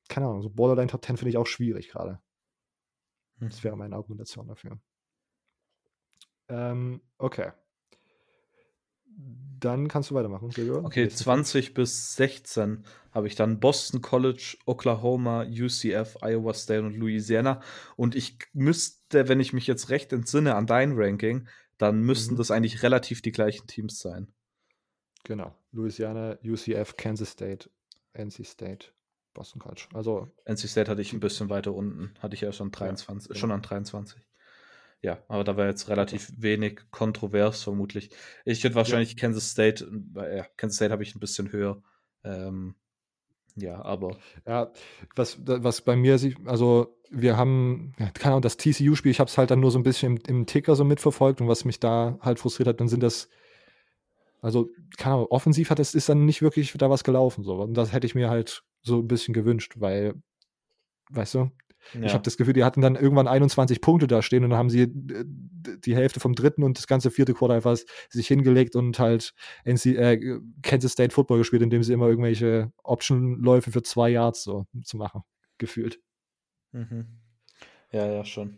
keine Ahnung, so Borderline Top 10 finde ich auch schwierig gerade. Hm. Das wäre meine Argumentation dafür. Ähm, okay. Dann kannst du weitermachen, Gregor. Okay, 20 bis 16 habe ich dann Boston College, Oklahoma, UCF, Iowa State und Louisiana. Und ich müsste, wenn ich mich jetzt recht entsinne an dein Ranking, dann müssten mhm. das eigentlich relativ die gleichen Teams sein. Genau. Louisiana, UCF, Kansas State, NC State, Boston College. Also NC State hatte ich ein bisschen weiter unten, hatte ich ja schon 23, ja, schon an 23. Ja, aber da war jetzt relativ wenig kontrovers vermutlich. Ich hätte wahrscheinlich ja. Kansas State, äh, ja, Kansas State habe ich ein bisschen höher. Ähm, ja, aber. Ja, was, was bei mir also wir haben, ja, keine Ahnung, das TCU-Spiel, ich habe es halt dann nur so ein bisschen im, im, Ticker so mitverfolgt und was mich da halt frustriert hat, dann sind das, also, keine Ahnung, offensiv hat es, ist dann nicht wirklich da was gelaufen, so. Und das hätte ich mir halt so ein bisschen gewünscht, weil, weißt du, ja. Ich habe das Gefühl, die hatten dann irgendwann 21 Punkte da stehen und dann haben sie äh, die Hälfte vom dritten und das ganze vierte Quarter einfach sich hingelegt und halt NC, äh, Kansas State Football gespielt, indem sie immer irgendwelche Option-Läufe für zwei Yards so zu machen, gefühlt. Mhm. Ja, ja, schon.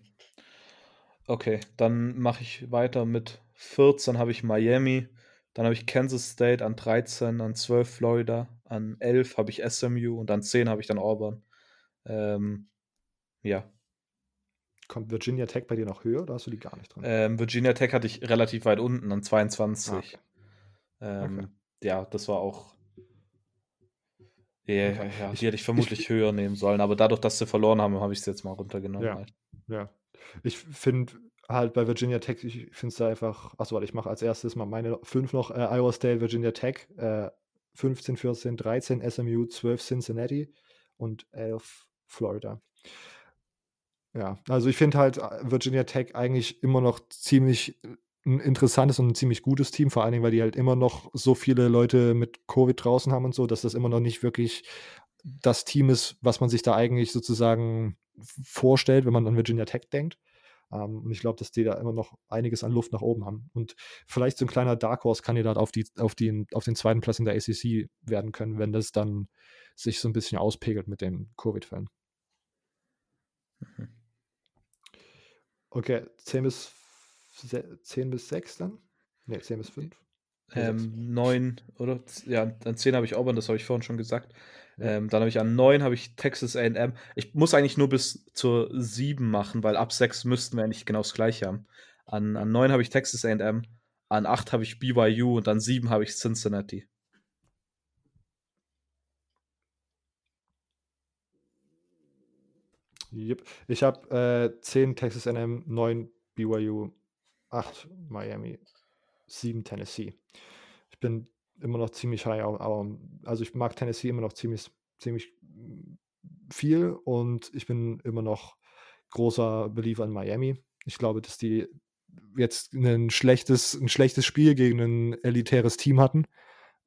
Okay, dann mache ich weiter mit 14 habe ich Miami, dann habe ich Kansas State an 13, an 12 Florida, an 11 habe ich SMU und an 10 habe ich dann Auburn. Ähm, ja. Kommt Virginia Tech bei dir noch höher oder hast du die gar nicht drin? Ähm, Virginia Tech hatte ich relativ weit unten, an 22. Ah, okay. Ähm, okay. Ja, das war auch. Ja, okay. ja, die hätte ich vermutlich ich, höher nehmen sollen, aber dadurch, dass sie verloren haben, habe ich es jetzt mal runtergenommen. Ja, halt. ja. Ich finde halt bei Virginia Tech, ich finde es da einfach, achso, ich mache als erstes mal meine fünf noch, äh, Iowa State, Virginia Tech, äh, 15, 14, 13 SMU, 12 Cincinnati und 11 Florida. Ja, also ich finde halt äh, Virginia Tech eigentlich immer noch ziemlich äh, ein interessantes und ein ziemlich gutes Team, vor allen Dingen, weil die halt immer noch so viele Leute mit Covid draußen haben und so, dass das immer noch nicht wirklich das Team ist, was man sich da eigentlich sozusagen vorstellt, wenn man an Virginia Tech denkt. Ähm, und ich glaube, dass die da immer noch einiges an Luft nach oben haben. Und vielleicht so ein kleiner Dark Horse-Kandidat auf, die, auf, die, auf den zweiten Platz in der ACC werden können, wenn das dann sich so ein bisschen auspegelt mit den Covid-Fällen. Mhm. Okay, 10 bis, 10 bis 6 dann? Ne, 10 bis 5? Ähm, 9 oder? Ja, an 10 habe ich Auburn, das habe ich vorhin schon gesagt. Ähm, dann habe ich an 9 habe ich Texas AM. Ich muss eigentlich nur bis zur 7 machen, weil ab 6 müssten wir eigentlich genau das gleiche haben. An, an 9 habe ich Texas AM, an 8 habe ich BYU und an 7 habe ich Cincinnati. Yep. Ich habe äh, 10 Texas AM, 9 BYU, 8 Miami, 7 Tennessee. Ich bin immer noch ziemlich high, aber also ich mag Tennessee immer noch ziemlich, ziemlich viel und ich bin immer noch großer Believer in Miami. Ich glaube, dass die jetzt ein schlechtes, ein schlechtes Spiel gegen ein elitäres Team hatten.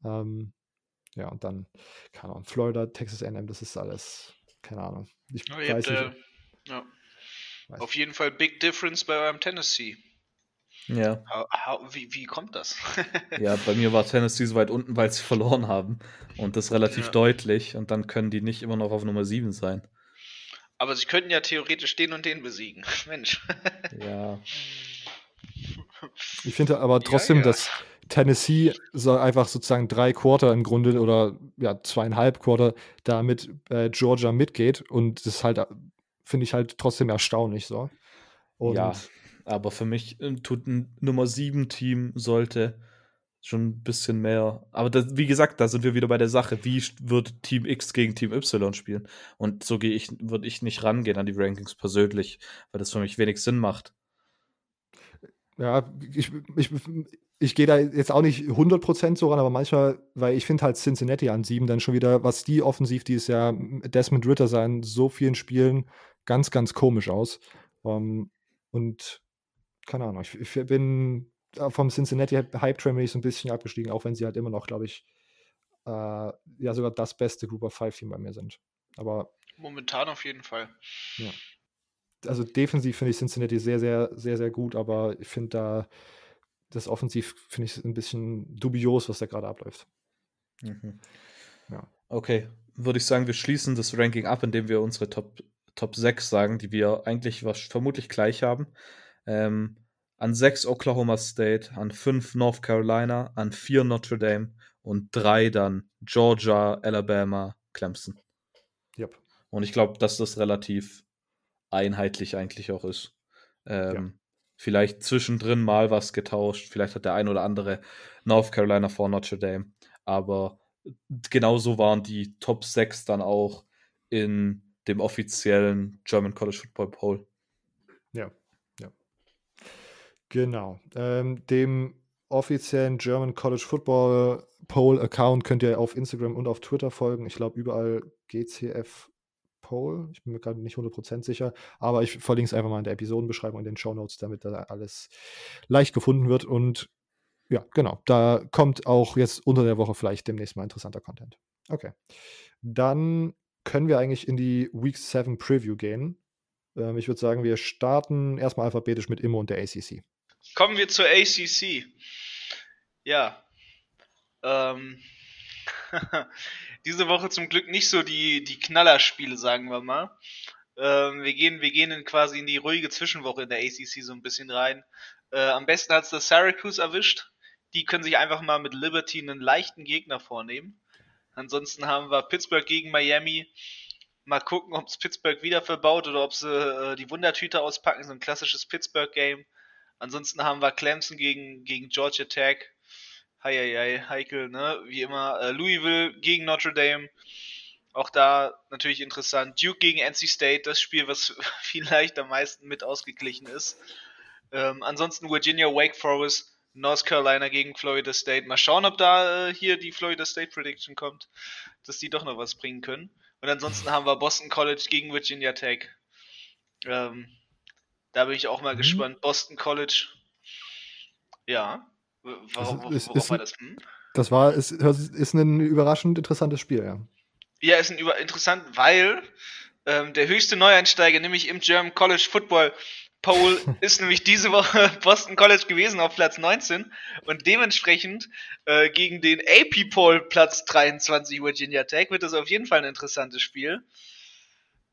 Ähm, ja, und dann, keine Ahnung, Florida, Texas AM, das ist alles keine Ahnung. Ich ja, weiß nicht. Äh, ja. Weiß Auf jeden Fall Big Difference bei eurem Tennessee. Ja. How, how, wie, wie kommt das? ja, bei mir war Tennessee so weit unten, weil sie verloren haben. Und das relativ ja. deutlich. Und dann können die nicht immer noch auf Nummer 7 sein. Aber sie könnten ja theoretisch den und den besiegen. Mensch. Ja. Ich finde aber trotzdem, ja. dass Tennessee so einfach sozusagen drei Quarter im Grunde oder ja, zweieinhalb Quarter da mit äh, Georgia mitgeht und das halt, äh, finde ich halt trotzdem erstaunlich so. Und ja, aber für mich äh, tut ein Nummer 7 Team sollte schon ein bisschen mehr. Aber das, wie gesagt, da sind wir wieder bei der Sache, wie wird Team X gegen Team Y spielen? Und so gehe ich, würde ich nicht rangehen an die Rankings persönlich, weil das für mich wenig Sinn macht. Ja, ich, ich, ich gehe da jetzt auch nicht 100% so ran, aber manchmal, weil ich finde halt Cincinnati an sieben dann schon wieder, was die offensiv dieses Jahr, Desmond Ritter sein, so vielen Spielen ganz, ganz komisch aus. Ähm, und keine Ahnung, ich, ich bin vom Cincinnati Hype Train bin ich so ein bisschen abgestiegen, auch wenn sie halt immer noch, glaube ich, äh, ja sogar das beste Group of Five Team bei mir sind. Aber Momentan auf jeden Fall. also defensiv finde ich Cincinnati sehr, sehr, sehr, sehr gut, aber ich finde da das Offensiv finde ich ein bisschen dubios, was da gerade abläuft. Mhm. Ja. Okay, würde ich sagen, wir schließen das Ranking ab, indem wir unsere Top, Top 6 sagen, die wir eigentlich was, vermutlich gleich haben. Ähm, an 6 Oklahoma State, an 5 North Carolina, an 4 Notre Dame und 3 dann Georgia, Alabama, Clemson. Yep. Und ich glaube, dass das relativ einheitlich eigentlich auch ist. Ähm, Vielleicht zwischendrin mal was getauscht. Vielleicht hat der ein oder andere North Carolina vor Notre Dame. Aber genauso waren die Top 6 dann auch in dem offiziellen German College Football Poll. Ja, ja. Genau. Ähm, dem offiziellen German College Football Poll Account könnt ihr auf Instagram und auf Twitter folgen. Ich glaube, überall GCF Poll. Ich bin mir gerade nicht 100% sicher, aber ich verlinke es einfach mal in der Episodenbeschreibung in den Show Notes, damit da alles leicht gefunden wird. Und ja, genau, da kommt auch jetzt unter der Woche vielleicht demnächst mal interessanter Content. Okay. Dann können wir eigentlich in die Week 7 Preview gehen. Ähm, ich würde sagen, wir starten erstmal alphabetisch mit Immo und der ACC. Kommen wir zur ACC. Ja. Ähm, diese Woche zum Glück nicht so die, die Knallerspiele, sagen wir mal. Ähm, wir, gehen, wir gehen in quasi in die ruhige Zwischenwoche in der ACC so ein bisschen rein. Äh, am besten hat es das Syracuse erwischt. Die können sich einfach mal mit Liberty einen leichten Gegner vornehmen. Ansonsten haben wir Pittsburgh gegen Miami. Mal gucken, ob es Pittsburgh wieder verbaut oder ob sie äh, die Wundertüte auspacken. So ein klassisches Pittsburgh-Game. Ansonsten haben wir Clemson gegen, gegen Georgia Tech. Heieiei, heikel, ne? Wie immer. Äh, Louisville gegen Notre Dame. Auch da natürlich interessant. Duke gegen NC State, das Spiel, was vielleicht am meisten mit ausgeglichen ist. Ähm, ansonsten Virginia, Wake Forest, North Carolina gegen Florida State. Mal schauen, ob da äh, hier die Florida State Prediction kommt, dass die doch noch was bringen können. Und ansonsten haben wir Boston College gegen Virginia Tech. Ähm, da bin ich auch mal Mhm. gespannt. Boston College. Ja. Warum, ist- worauf ist war das? Hm? Das war, ist, ist ein überraschend interessantes Spiel, ja. Ja, ist ein über interessant, weil ähm, der höchste Neueinsteiger, nämlich im German College Football Poll, ist nämlich diese Woche Boston College gewesen auf Platz 19 und dementsprechend äh, gegen den AP Poll Platz 23 Virginia Tech wird das auf jeden Fall ein interessantes Spiel.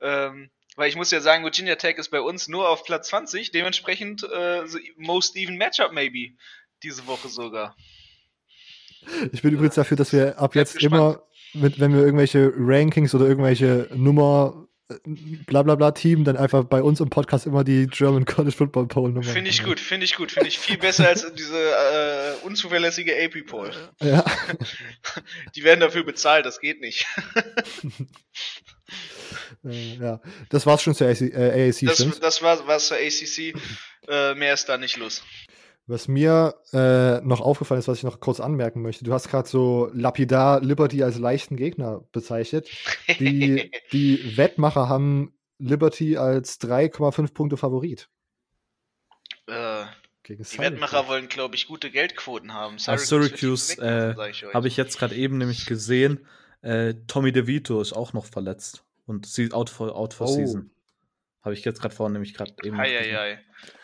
Ähm, weil ich muss ja sagen, Virginia Tech ist bei uns nur auf Platz 20, dementsprechend äh, most even Matchup maybe diese Woche sogar. Ich bin übrigens dafür, dass wir ab Bleib jetzt immer, mit, wenn wir irgendwelche Rankings oder irgendwelche Nummer, äh, bla bla bla Team, dann einfach bei uns im Podcast immer die German College Football Poll Nummer. Finde ich gut, finde ich gut, finde ich viel besser als diese äh, unzuverlässige AP Poll. Ja, Die werden dafür bezahlt, das geht nicht. äh, ja. Das war's schon zur AC, äh, AAC, Das, das war was zur ACC. Äh, mehr ist da nicht los. Was mir äh, noch aufgefallen ist, was ich noch kurz anmerken möchte, du hast gerade so lapidar Liberty als leichten Gegner bezeichnet. Die, die Wettmacher haben Liberty als 3,5 Punkte Favorit. äh, Gegen die Wettmacher wollen, glaube ich, gute Geldquoten haben. Ah, Syracuse äh, äh, habe ich jetzt gerade eben nämlich gesehen. Äh, Tommy DeVito ist auch noch verletzt und out for, out for Oh. season. Habe ich jetzt gerade vorhin nämlich gerade eben. Heieiei.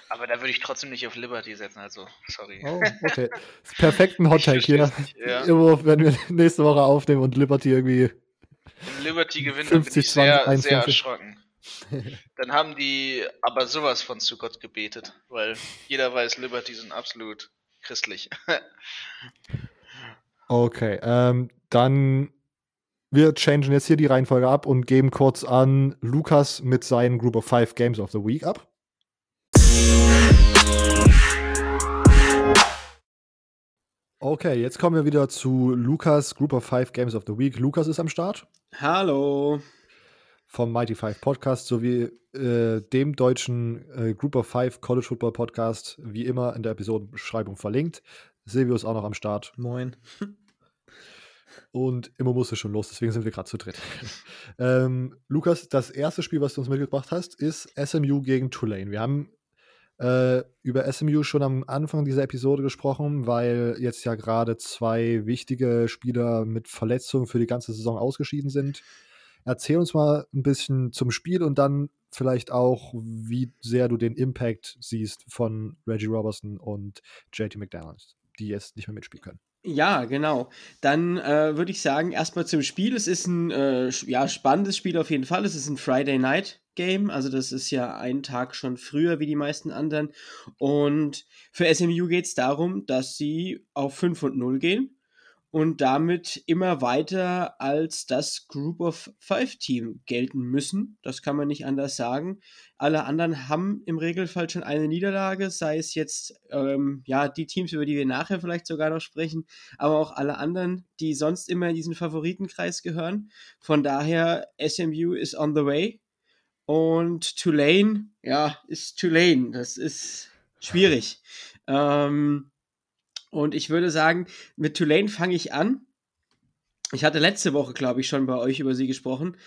Aber da würde ich trotzdem nicht auf Liberty setzen, also sorry. Oh, okay. Perfekten Hot Take Ich hier. ja. Immer, wenn wir nächste Woche aufnehmen und Liberty irgendwie. Wenn Liberty gewinnt, dann bin 50, ich sehr, 20, sehr 21. erschrocken. Dann haben die aber sowas von zu Gott gebetet, weil jeder weiß, Liberty sind absolut christlich. okay, ähm, dann wir changen jetzt hier die Reihenfolge ab und geben kurz an Lukas mit seinen Group of Five Games of the Week ab. Okay, jetzt kommen wir wieder zu Lukas Group of Five Games of the Week. Lukas ist am Start. Hallo. Vom Mighty Five Podcast sowie äh, dem deutschen äh, Group of Five College Football Podcast, wie immer in der Episodenbeschreibung verlinkt. Silvio ist auch noch am Start. Moin. Und immer musste schon los, deswegen sind wir gerade zu dritt. ähm, Lukas, das erste Spiel, was du uns mitgebracht hast, ist SMU gegen Tulane. Wir haben äh, über SMU schon am Anfang dieser Episode gesprochen, weil jetzt ja gerade zwei wichtige Spieler mit Verletzungen für die ganze Saison ausgeschieden sind. Erzähl uns mal ein bisschen zum Spiel und dann vielleicht auch, wie sehr du den Impact siehst von Reggie Robertson und JT McDonald, die jetzt nicht mehr mitspielen können. Ja, genau. Dann äh, würde ich sagen, erstmal zum Spiel. Es ist ein äh, ja, spannendes Spiel auf jeden Fall. Es ist ein Friday Night Game, also das ist ja ein Tag schon früher wie die meisten anderen. Und für SMU geht es darum, dass sie auf 5 und 0 gehen und damit immer weiter als das Group of Five Team gelten müssen. Das kann man nicht anders sagen. Alle anderen haben im Regelfall schon eine Niederlage, sei es jetzt ähm, ja die Teams, über die wir nachher vielleicht sogar noch sprechen, aber auch alle anderen, die sonst immer in diesen Favoritenkreis gehören. Von daher SMU ist on the way und Tulane, ja, ist Tulane. Das ist schwierig. Ähm, und ich würde sagen, mit Tulane fange ich an. Ich hatte letzte Woche, glaube ich, schon bei euch über sie gesprochen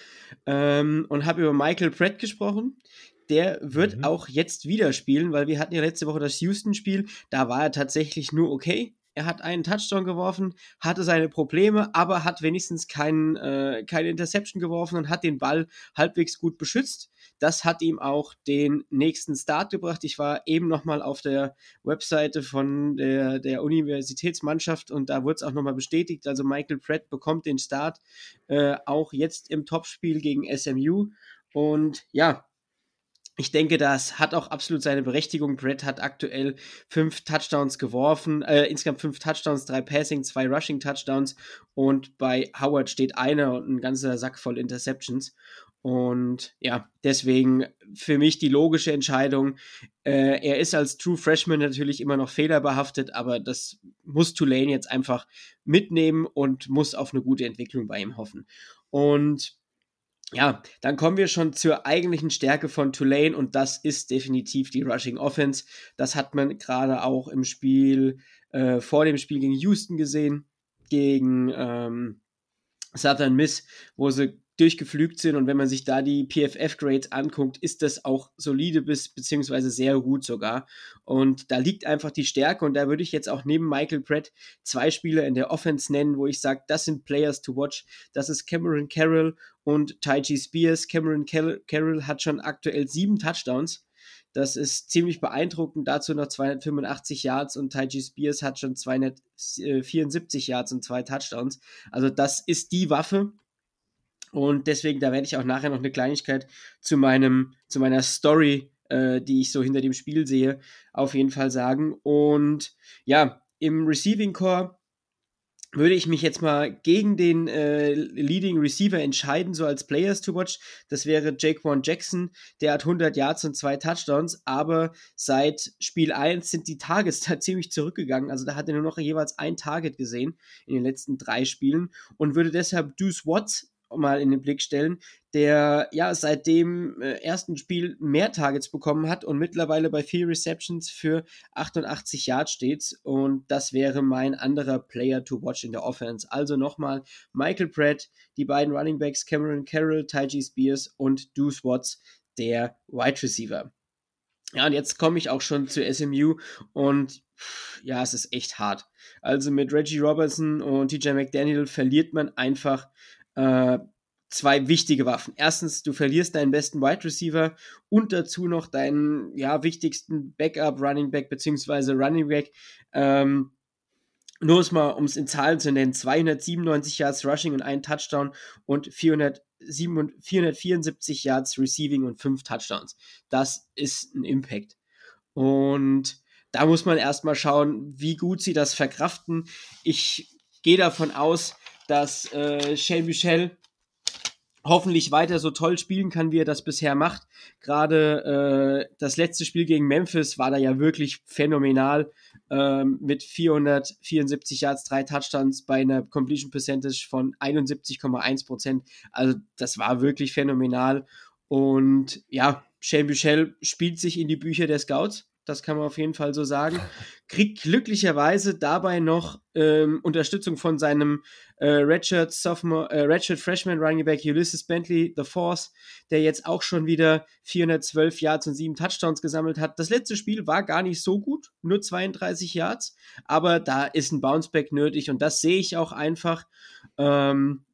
ähm, und habe über Michael Pratt gesprochen. Der wird mhm. auch jetzt wieder spielen, weil wir hatten ja letzte Woche das Houston-Spiel. Da war er tatsächlich nur okay. Er hat einen Touchdown geworfen, hatte seine Probleme, aber hat wenigstens kein, äh, keine Interception geworfen und hat den Ball halbwegs gut beschützt. Das hat ihm auch den nächsten Start gebracht. Ich war eben nochmal auf der Webseite von der, der Universitätsmannschaft und da wurde es auch nochmal bestätigt. Also Michael Pratt bekommt den Start äh, auch jetzt im Topspiel gegen SMU. Und ja, ich denke, das hat auch absolut seine Berechtigung. Brett hat aktuell fünf Touchdowns geworfen, äh, insgesamt fünf Touchdowns, drei Passing, zwei Rushing Touchdowns und bei Howard steht einer und ein ganzer Sack voll Interceptions. Und ja, deswegen für mich die logische Entscheidung. Äh, er ist als True Freshman natürlich immer noch fehlerbehaftet, aber das muss Tulane jetzt einfach mitnehmen und muss auf eine gute Entwicklung bei ihm hoffen. Und ja, dann kommen wir schon zur eigentlichen Stärke von Tulane und das ist definitiv die Rushing Offense. Das hat man gerade auch im Spiel, äh, vor dem Spiel gegen Houston gesehen, gegen ähm, Southern Miss, wo sie durchgeflügt sind und wenn man sich da die PFF-Grades anguckt, ist das auch solide bis beziehungsweise sehr gut sogar. Und da liegt einfach die Stärke und da würde ich jetzt auch neben Michael Pratt zwei Spieler in der Offense nennen, wo ich sage, das sind Players to watch. Das ist Cameron Carroll und Taiji Spears. Cameron Carroll hat schon aktuell sieben Touchdowns. Das ist ziemlich beeindruckend. Dazu noch 285 Yards und Taiji Spears hat schon 274 Yards und zwei Touchdowns. Also das ist die Waffe und deswegen, da werde ich auch nachher noch eine Kleinigkeit zu meinem, zu meiner Story, äh, die ich so hinter dem Spiel sehe, auf jeden Fall sagen. Und ja, im Receiving Core würde ich mich jetzt mal gegen den äh, Leading Receiver entscheiden, so als Players to watch. Das wäre Jaquan Jackson, der hat 100 Yards und zwei Touchdowns, aber seit Spiel 1 sind die Targets da ziemlich zurückgegangen. Also da hat er nur noch jeweils ein Target gesehen in den letzten drei Spielen und würde deshalb Deuce Watts mal in den Blick stellen, der ja seit dem äh, ersten Spiel mehr Targets bekommen hat und mittlerweile bei vier Receptions für 88 Yards steht. Und das wäre mein anderer Player to watch in der Offense. Also nochmal Michael Pratt, die beiden Running Backs Cameron Carroll, Taiji Spears und Deuce Watts, der Wide Receiver. Ja, und jetzt komme ich auch schon zu SMU und ja, es ist echt hart. Also mit Reggie Robertson und TJ McDaniel verliert man einfach äh, zwei wichtige Waffen. Erstens, du verlierst deinen besten Wide Receiver und dazu noch deinen ja, wichtigsten Backup Running Back beziehungsweise Running Back. Ähm, nur mal, um es in Zahlen zu nennen, 297 Yards Rushing und ein Touchdown und 400 474 Yards Receiving und 5 Touchdowns. Das ist ein Impact. Und da muss man erstmal schauen, wie gut sie das verkraften. Ich gehe davon aus, dass äh, Shane Michel hoffentlich weiter so toll spielen kann, wie er das bisher macht. Gerade äh, das letzte Spiel gegen Memphis war da ja wirklich phänomenal ähm, mit 474 Yards, drei Touchdowns bei einer Completion Percentage von 71,1 Prozent. Also das war wirklich phänomenal. Und ja, Shane Michel spielt sich in die Bücher der Scouts das kann man auf jeden Fall so sagen. Kriegt glücklicherweise dabei noch ähm, Unterstützung von seinem äh, Redshirt Sophomore, äh, Redshirt Freshman Running Back Ulysses Bentley the Force, der jetzt auch schon wieder 412 Yards und 7 Touchdowns gesammelt hat. Das letzte Spiel war gar nicht so gut, nur 32 Yards, aber da ist ein Bounceback nötig und das sehe ich auch einfach. Ähm,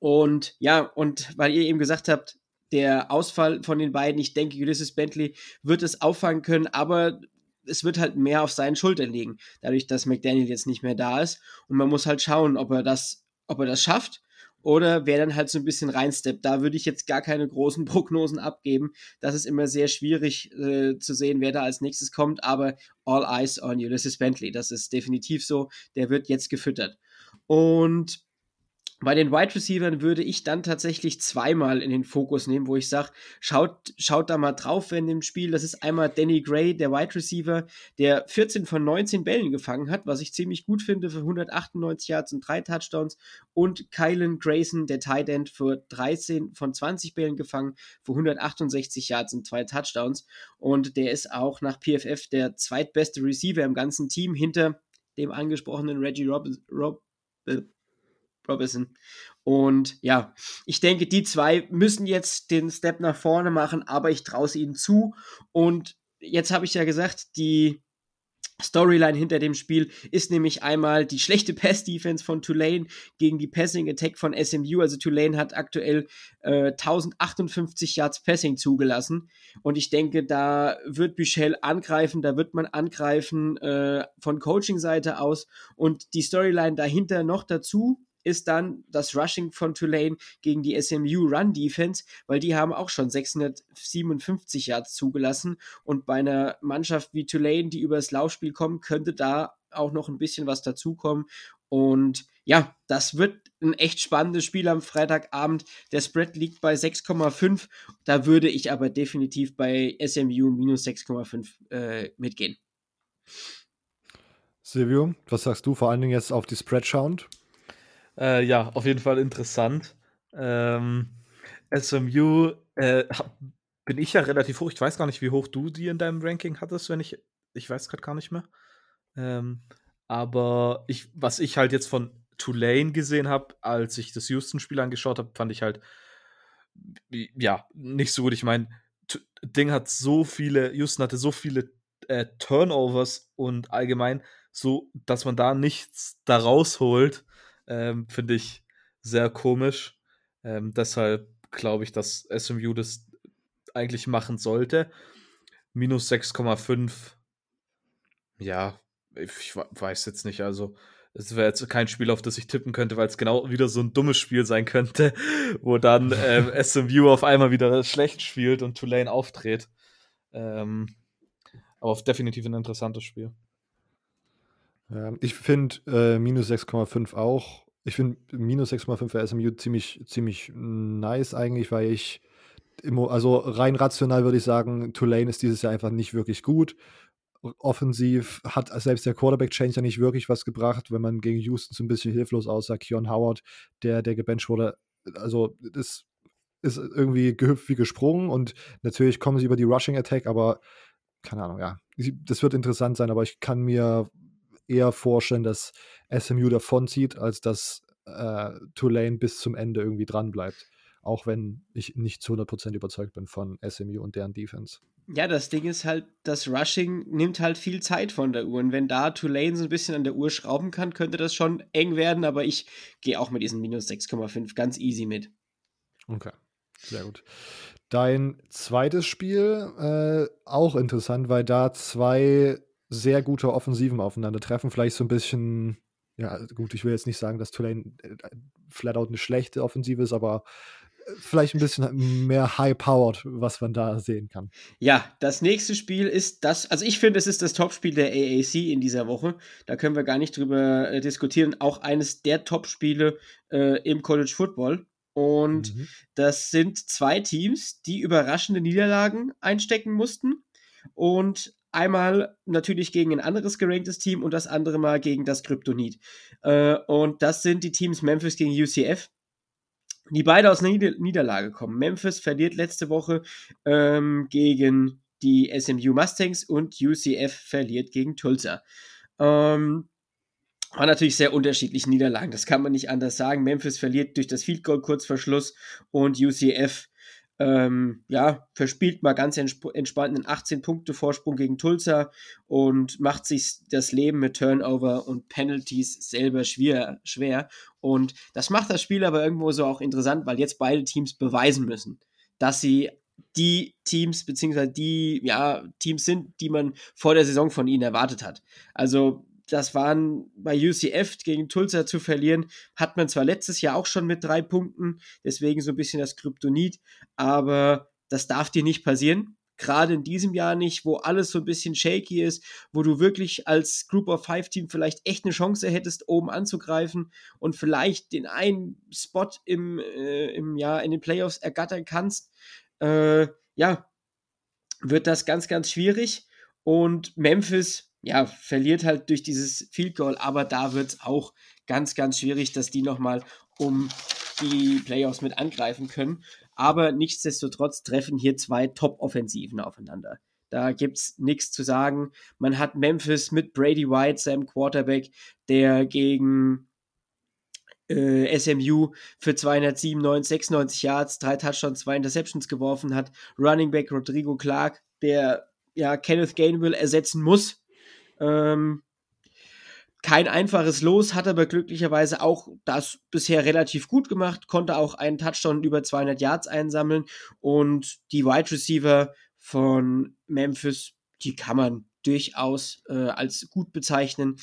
und ja, und weil ihr eben gesagt habt, der Ausfall von den beiden. Ich denke, Ulysses Bentley wird es auffangen können, aber es wird halt mehr auf seinen Schultern liegen, dadurch, dass McDaniel jetzt nicht mehr da ist. Und man muss halt schauen, ob er das, ob er das schafft oder wer dann halt so ein bisschen reinsteppt. Da würde ich jetzt gar keine großen Prognosen abgeben. Das ist immer sehr schwierig äh, zu sehen, wer da als nächstes kommt, aber all eyes on Ulysses Bentley. Das ist definitiv so. Der wird jetzt gefüttert. Und bei den Wide Receivers würde ich dann tatsächlich zweimal in den Fokus nehmen, wo ich sage, schaut, schaut da mal drauf in dem Spiel. Das ist einmal Danny Gray, der Wide Receiver, der 14 von 19 Bällen gefangen hat, was ich ziemlich gut finde für 198 Yards und drei Touchdowns. Und Kylan Grayson, der Tight End, für 13 von 20 Bällen gefangen, für 168 Yards und zwei Touchdowns. Und der ist auch nach PFF der zweitbeste Receiver im ganzen Team hinter dem angesprochenen Reggie Rob, Rob äh, Robinson. Und ja, ich denke, die zwei müssen jetzt den Step nach vorne machen, aber ich traue es ihnen zu. Und jetzt habe ich ja gesagt, die Storyline hinter dem Spiel ist nämlich einmal die schlechte Pass-Defense von Tulane gegen die Passing-Attack von SMU. Also Tulane hat aktuell äh, 1058 Yards Passing zugelassen. Und ich denke, da wird Michel angreifen, da wird man angreifen äh, von Coaching-Seite aus. Und die Storyline dahinter noch dazu ist dann das Rushing von Tulane gegen die SMU Run Defense, weil die haben auch schon 657 Yards zugelassen und bei einer Mannschaft wie Tulane, die übers Laufspiel kommt, könnte da auch noch ein bisschen was dazukommen und ja, das wird ein echt spannendes Spiel am Freitagabend. Der Spread liegt bei 6,5. Da würde ich aber definitiv bei SMU minus 6,5 äh, mitgehen. Silvio, was sagst du vor allen Dingen jetzt auf die Spread schauend? Äh, ja, auf jeden Fall interessant. Ähm, SMU äh, bin ich ja relativ hoch. Ich weiß gar nicht, wie hoch du die in deinem Ranking hattest, wenn ich. Ich weiß gerade gar nicht mehr. Ähm, aber ich, was ich halt jetzt von Tulane gesehen habe, als ich das Houston-Spiel angeschaut habe, fand ich halt ja nicht so gut. Ich meine, Ding hat so viele, Houston hatte so viele äh, Turnovers und allgemein so, dass man da nichts da rausholt. Ähm, Finde ich sehr komisch. Ähm, deshalb glaube ich, dass SMU das eigentlich machen sollte. Minus 6,5. Ja, ich weiß jetzt nicht. Also, es wäre jetzt kein Spiel, auf das ich tippen könnte, weil es genau wieder so ein dummes Spiel sein könnte, wo dann ähm, SMU auf einmal wieder schlecht spielt und Tulane auftritt. Ähm, aber definitiv ein interessantes Spiel. Ja, ich finde äh, minus 6,5 auch. Ich finde minus 6,5 für SMU ziemlich, ziemlich nice eigentlich, weil ich immer, also rein rational würde ich sagen, Tulane ist dieses Jahr einfach nicht wirklich gut. Offensiv hat selbst der Quarterback-Change ja nicht wirklich was gebracht, wenn man gegen Houston so ein bisschen hilflos aussah. Keon Howard, der, der gebencht wurde, also das ist irgendwie gehüpft wie gesprungen und natürlich kommen sie über die Rushing Attack, aber keine Ahnung, ja. Das wird interessant sein, aber ich kann mir eher vorstellen, dass SMU davonzieht, als dass äh, Tulane bis zum Ende irgendwie dran bleibt. Auch wenn ich nicht zu 100% überzeugt bin von SMU und deren Defense. Ja, das Ding ist halt, das Rushing nimmt halt viel Zeit von der Uhr. Und wenn da Tulane so ein bisschen an der Uhr schrauben kann, könnte das schon eng werden. Aber ich gehe auch mit diesen minus 6,5 ganz easy mit. Okay, sehr gut. Dein zweites Spiel, äh, auch interessant, weil da zwei sehr gute Offensiven aufeinandertreffen. Vielleicht so ein bisschen, ja, gut, ich will jetzt nicht sagen, dass Tulane äh, flat out eine schlechte Offensive ist, aber vielleicht ein bisschen mehr high-powered, was man da sehen kann. Ja, das nächste Spiel ist das, also ich finde, es ist das Topspiel der AAC in dieser Woche. Da können wir gar nicht drüber äh, diskutieren. Auch eines der Topspiele äh, im College Football. Und mhm. das sind zwei Teams, die überraschende Niederlagen einstecken mussten. Und einmal natürlich gegen ein anderes geranktes Team und das andere mal gegen das Kryptonit. Äh, und das sind die Teams Memphis gegen UCF die beide aus einer Nieder Niederlage kommen. Memphis verliert letzte Woche ähm, gegen die SMU Mustangs und UCF verliert gegen Tulsa. Ähm, war natürlich sehr unterschiedliche Niederlagen, das kann man nicht anders sagen. Memphis verliert durch das Field Goal kurz vor Schluss und UCF ähm, ja, verspielt mal ganz entsp entspannt einen 18-Punkte-Vorsprung gegen Tulsa und macht sich das Leben mit Turnover und Penalties selber schwer, schwer. Und das macht das Spiel aber irgendwo so auch interessant, weil jetzt beide Teams beweisen müssen, dass sie die Teams beziehungsweise die ja, Teams sind, die man vor der Saison von ihnen erwartet hat. Also das waren bei UCF gegen Tulsa zu verlieren, hat man zwar letztes Jahr auch schon mit drei Punkten, deswegen so ein bisschen das Kryptonit, aber das darf dir nicht passieren. Gerade in diesem Jahr nicht, wo alles so ein bisschen shaky ist, wo du wirklich als Group of Five Team vielleicht echt eine Chance hättest, oben anzugreifen und vielleicht den einen Spot im, äh, im Jahr in den Playoffs ergattern kannst. Äh, ja, wird das ganz, ganz schwierig. Und Memphis ja, verliert halt durch dieses Field Goal, aber da wird es auch ganz, ganz schwierig, dass die nochmal um die Playoffs mit angreifen können. Aber nichtsdestotrotz treffen hier zwei Top-Offensiven aufeinander. Da gibt es nichts zu sagen. Man hat Memphis mit Brady White, seinem Quarterback, der gegen äh, SMU für 297, 96 Yards, drei Touchdowns, zwei Interceptions geworfen hat. Running Back Rodrigo Clark, der ja Kenneth Gainwell ersetzen muss, ähm, kein einfaches Los, hat aber glücklicherweise auch das bisher relativ gut gemacht, konnte auch einen Touchdown über 200 Yards einsammeln und die Wide Receiver von Memphis, die kann man durchaus äh, als gut bezeichnen.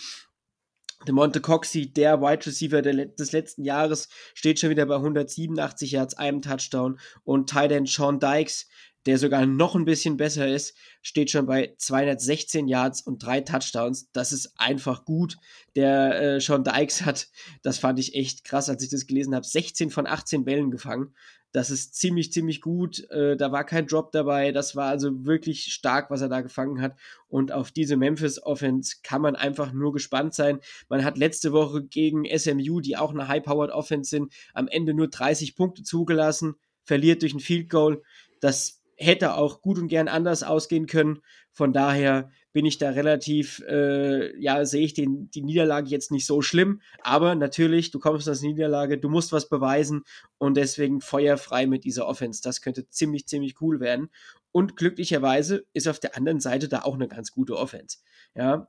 Der Monte Coxey, der Wide Receiver der, des letzten Jahres, steht schon wieder bei 187 Yards, einem Touchdown. Und Tight Sean Dykes, der sogar noch ein bisschen besser ist, steht schon bei 216 Yards und drei Touchdowns. Das ist einfach gut. Der äh, Sean Dykes hat, das fand ich echt krass, als ich das gelesen habe, 16 von 18 Bällen gefangen. Das ist ziemlich, ziemlich gut. Äh, da war kein Drop dabei. Das war also wirklich stark, was er da gefangen hat. Und auf diese Memphis Offense kann man einfach nur gespannt sein. Man hat letzte Woche gegen SMU, die auch eine High-Powered Offense sind, am Ende nur 30 Punkte zugelassen, verliert durch ein Field Goal. Das hätte auch gut und gern anders ausgehen können. Von daher bin ich da relativ, äh, ja, sehe ich den, die Niederlage jetzt nicht so schlimm. Aber natürlich, du kommst aus der Niederlage, du musst was beweisen und deswegen feuerfrei mit dieser Offense. Das könnte ziemlich, ziemlich cool werden. Und glücklicherweise ist auf der anderen Seite da auch eine ganz gute Offense. Ja,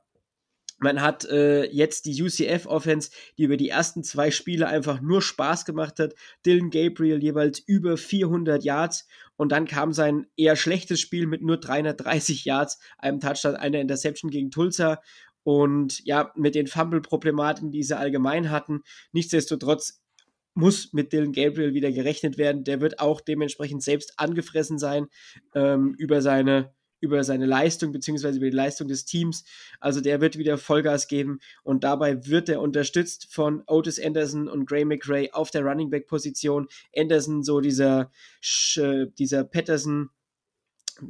man hat äh, jetzt die UCF-Offense, die über die ersten zwei Spiele einfach nur Spaß gemacht hat. Dylan Gabriel jeweils über 400 Yards und dann kam sein eher schlechtes Spiel mit nur 330 Yards, einem Touchdown, einer Interception gegen Tulsa und ja, mit den Fumble-Problematiken, die sie allgemein hatten. Nichtsdestotrotz muss mit Dylan Gabriel wieder gerechnet werden. Der wird auch dementsprechend selbst angefressen sein ähm, über seine über seine Leistung beziehungsweise über die Leistung des Teams. Also der wird wieder Vollgas geben und dabei wird er unterstützt von Otis Anderson und Gray McRae auf der Running Back Position. Anderson so dieser dieser Patterson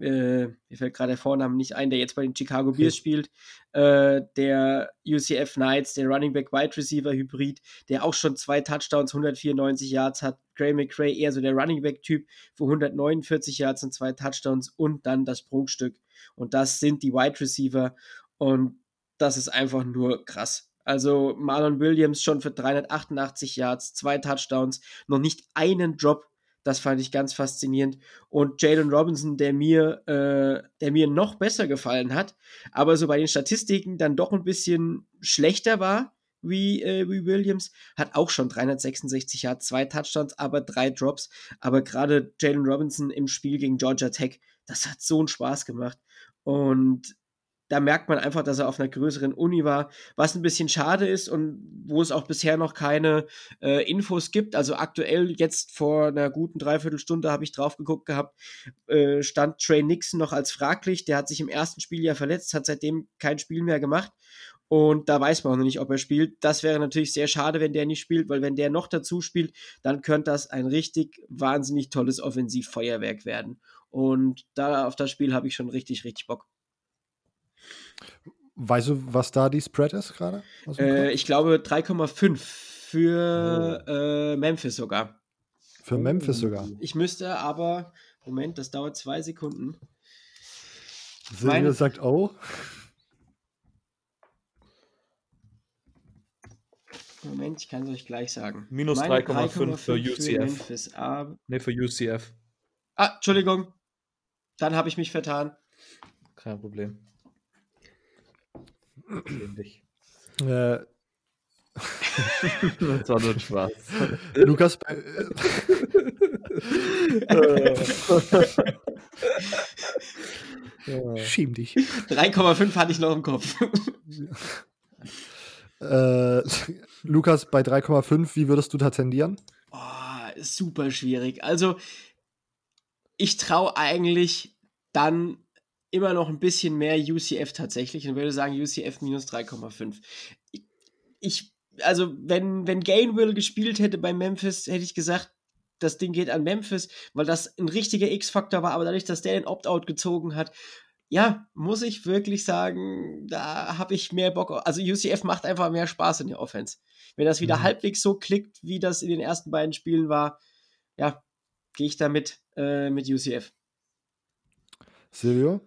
äh, mir fällt gerade der Vorname nicht ein, der jetzt bei den Chicago Bears spielt, äh, der UCF Knights, der Running Back Wide Receiver Hybrid, der auch schon zwei Touchdowns, 194 Yards hat. Gray McRae eher so der Running Back Typ für 149 Yards und zwei Touchdowns und dann das Prunkstück. Und das sind die Wide Receiver und das ist einfach nur krass. Also Marlon Williams schon für 388 Yards, zwei Touchdowns, noch nicht einen Drop das fand ich ganz faszinierend. Und Jalen Robinson, der mir, äh, der mir noch besser gefallen hat, aber so bei den Statistiken dann doch ein bisschen schlechter war wie, äh, wie Williams, hat auch schon 366 Yards, zwei Touchdowns, aber drei Drops. Aber gerade Jalen Robinson im Spiel gegen Georgia Tech, das hat so einen Spaß gemacht. Und da merkt man einfach, dass er auf einer größeren Uni war, was ein bisschen schade ist und wo es auch bisher noch keine äh, Infos gibt. Also aktuell jetzt vor einer guten Dreiviertelstunde habe ich drauf geguckt gehabt, äh, stand Trey Nixon noch als fraglich. Der hat sich im ersten Spiel ja verletzt, hat seitdem kein Spiel mehr gemacht. Und da weiß man auch noch nicht, ob er spielt. Das wäre natürlich sehr schade, wenn der nicht spielt, weil wenn der noch dazu spielt, dann könnte das ein richtig wahnsinnig tolles Offensivfeuerwerk werden. Und da auf das Spiel habe ich schon richtig, richtig Bock. Weißt du, was da die Spread ist gerade? Äh, ich glaube 3,5 für oh. äh, Memphis sogar. Für Memphis sogar. Ich müsste aber, Moment, das dauert zwei Sekunden. Silvia sagt oh. Moment, ich kann es euch gleich sagen. Minus 3,5 für UCF. Für ne, für UCF. Ah, Entschuldigung. Dann habe ich mich vertan. Kein Problem. Ähnlich. Äh. das war nur ein Spaß. Lukas. Schäm dich. 3,5 hatte ich noch im Kopf. äh, Lukas, bei 3,5, wie würdest du da tendieren? Oh, super schwierig. Also, ich traue eigentlich dann immer noch ein bisschen mehr UCF tatsächlich und würde sagen UCF minus 3,5. Ich, also, wenn, wenn Gainwell gespielt hätte bei Memphis, hätte ich gesagt, das Ding geht an Memphis, weil das ein richtiger X-Faktor war, aber dadurch, dass der den Opt-out gezogen hat, ja, muss ich wirklich sagen, da habe ich mehr Bock. Also UCF macht einfach mehr Spaß in der Offense. Wenn das wieder mhm. halbwegs so klickt, wie das in den ersten beiden Spielen war, ja, gehe ich damit äh, mit UCF. Silvio?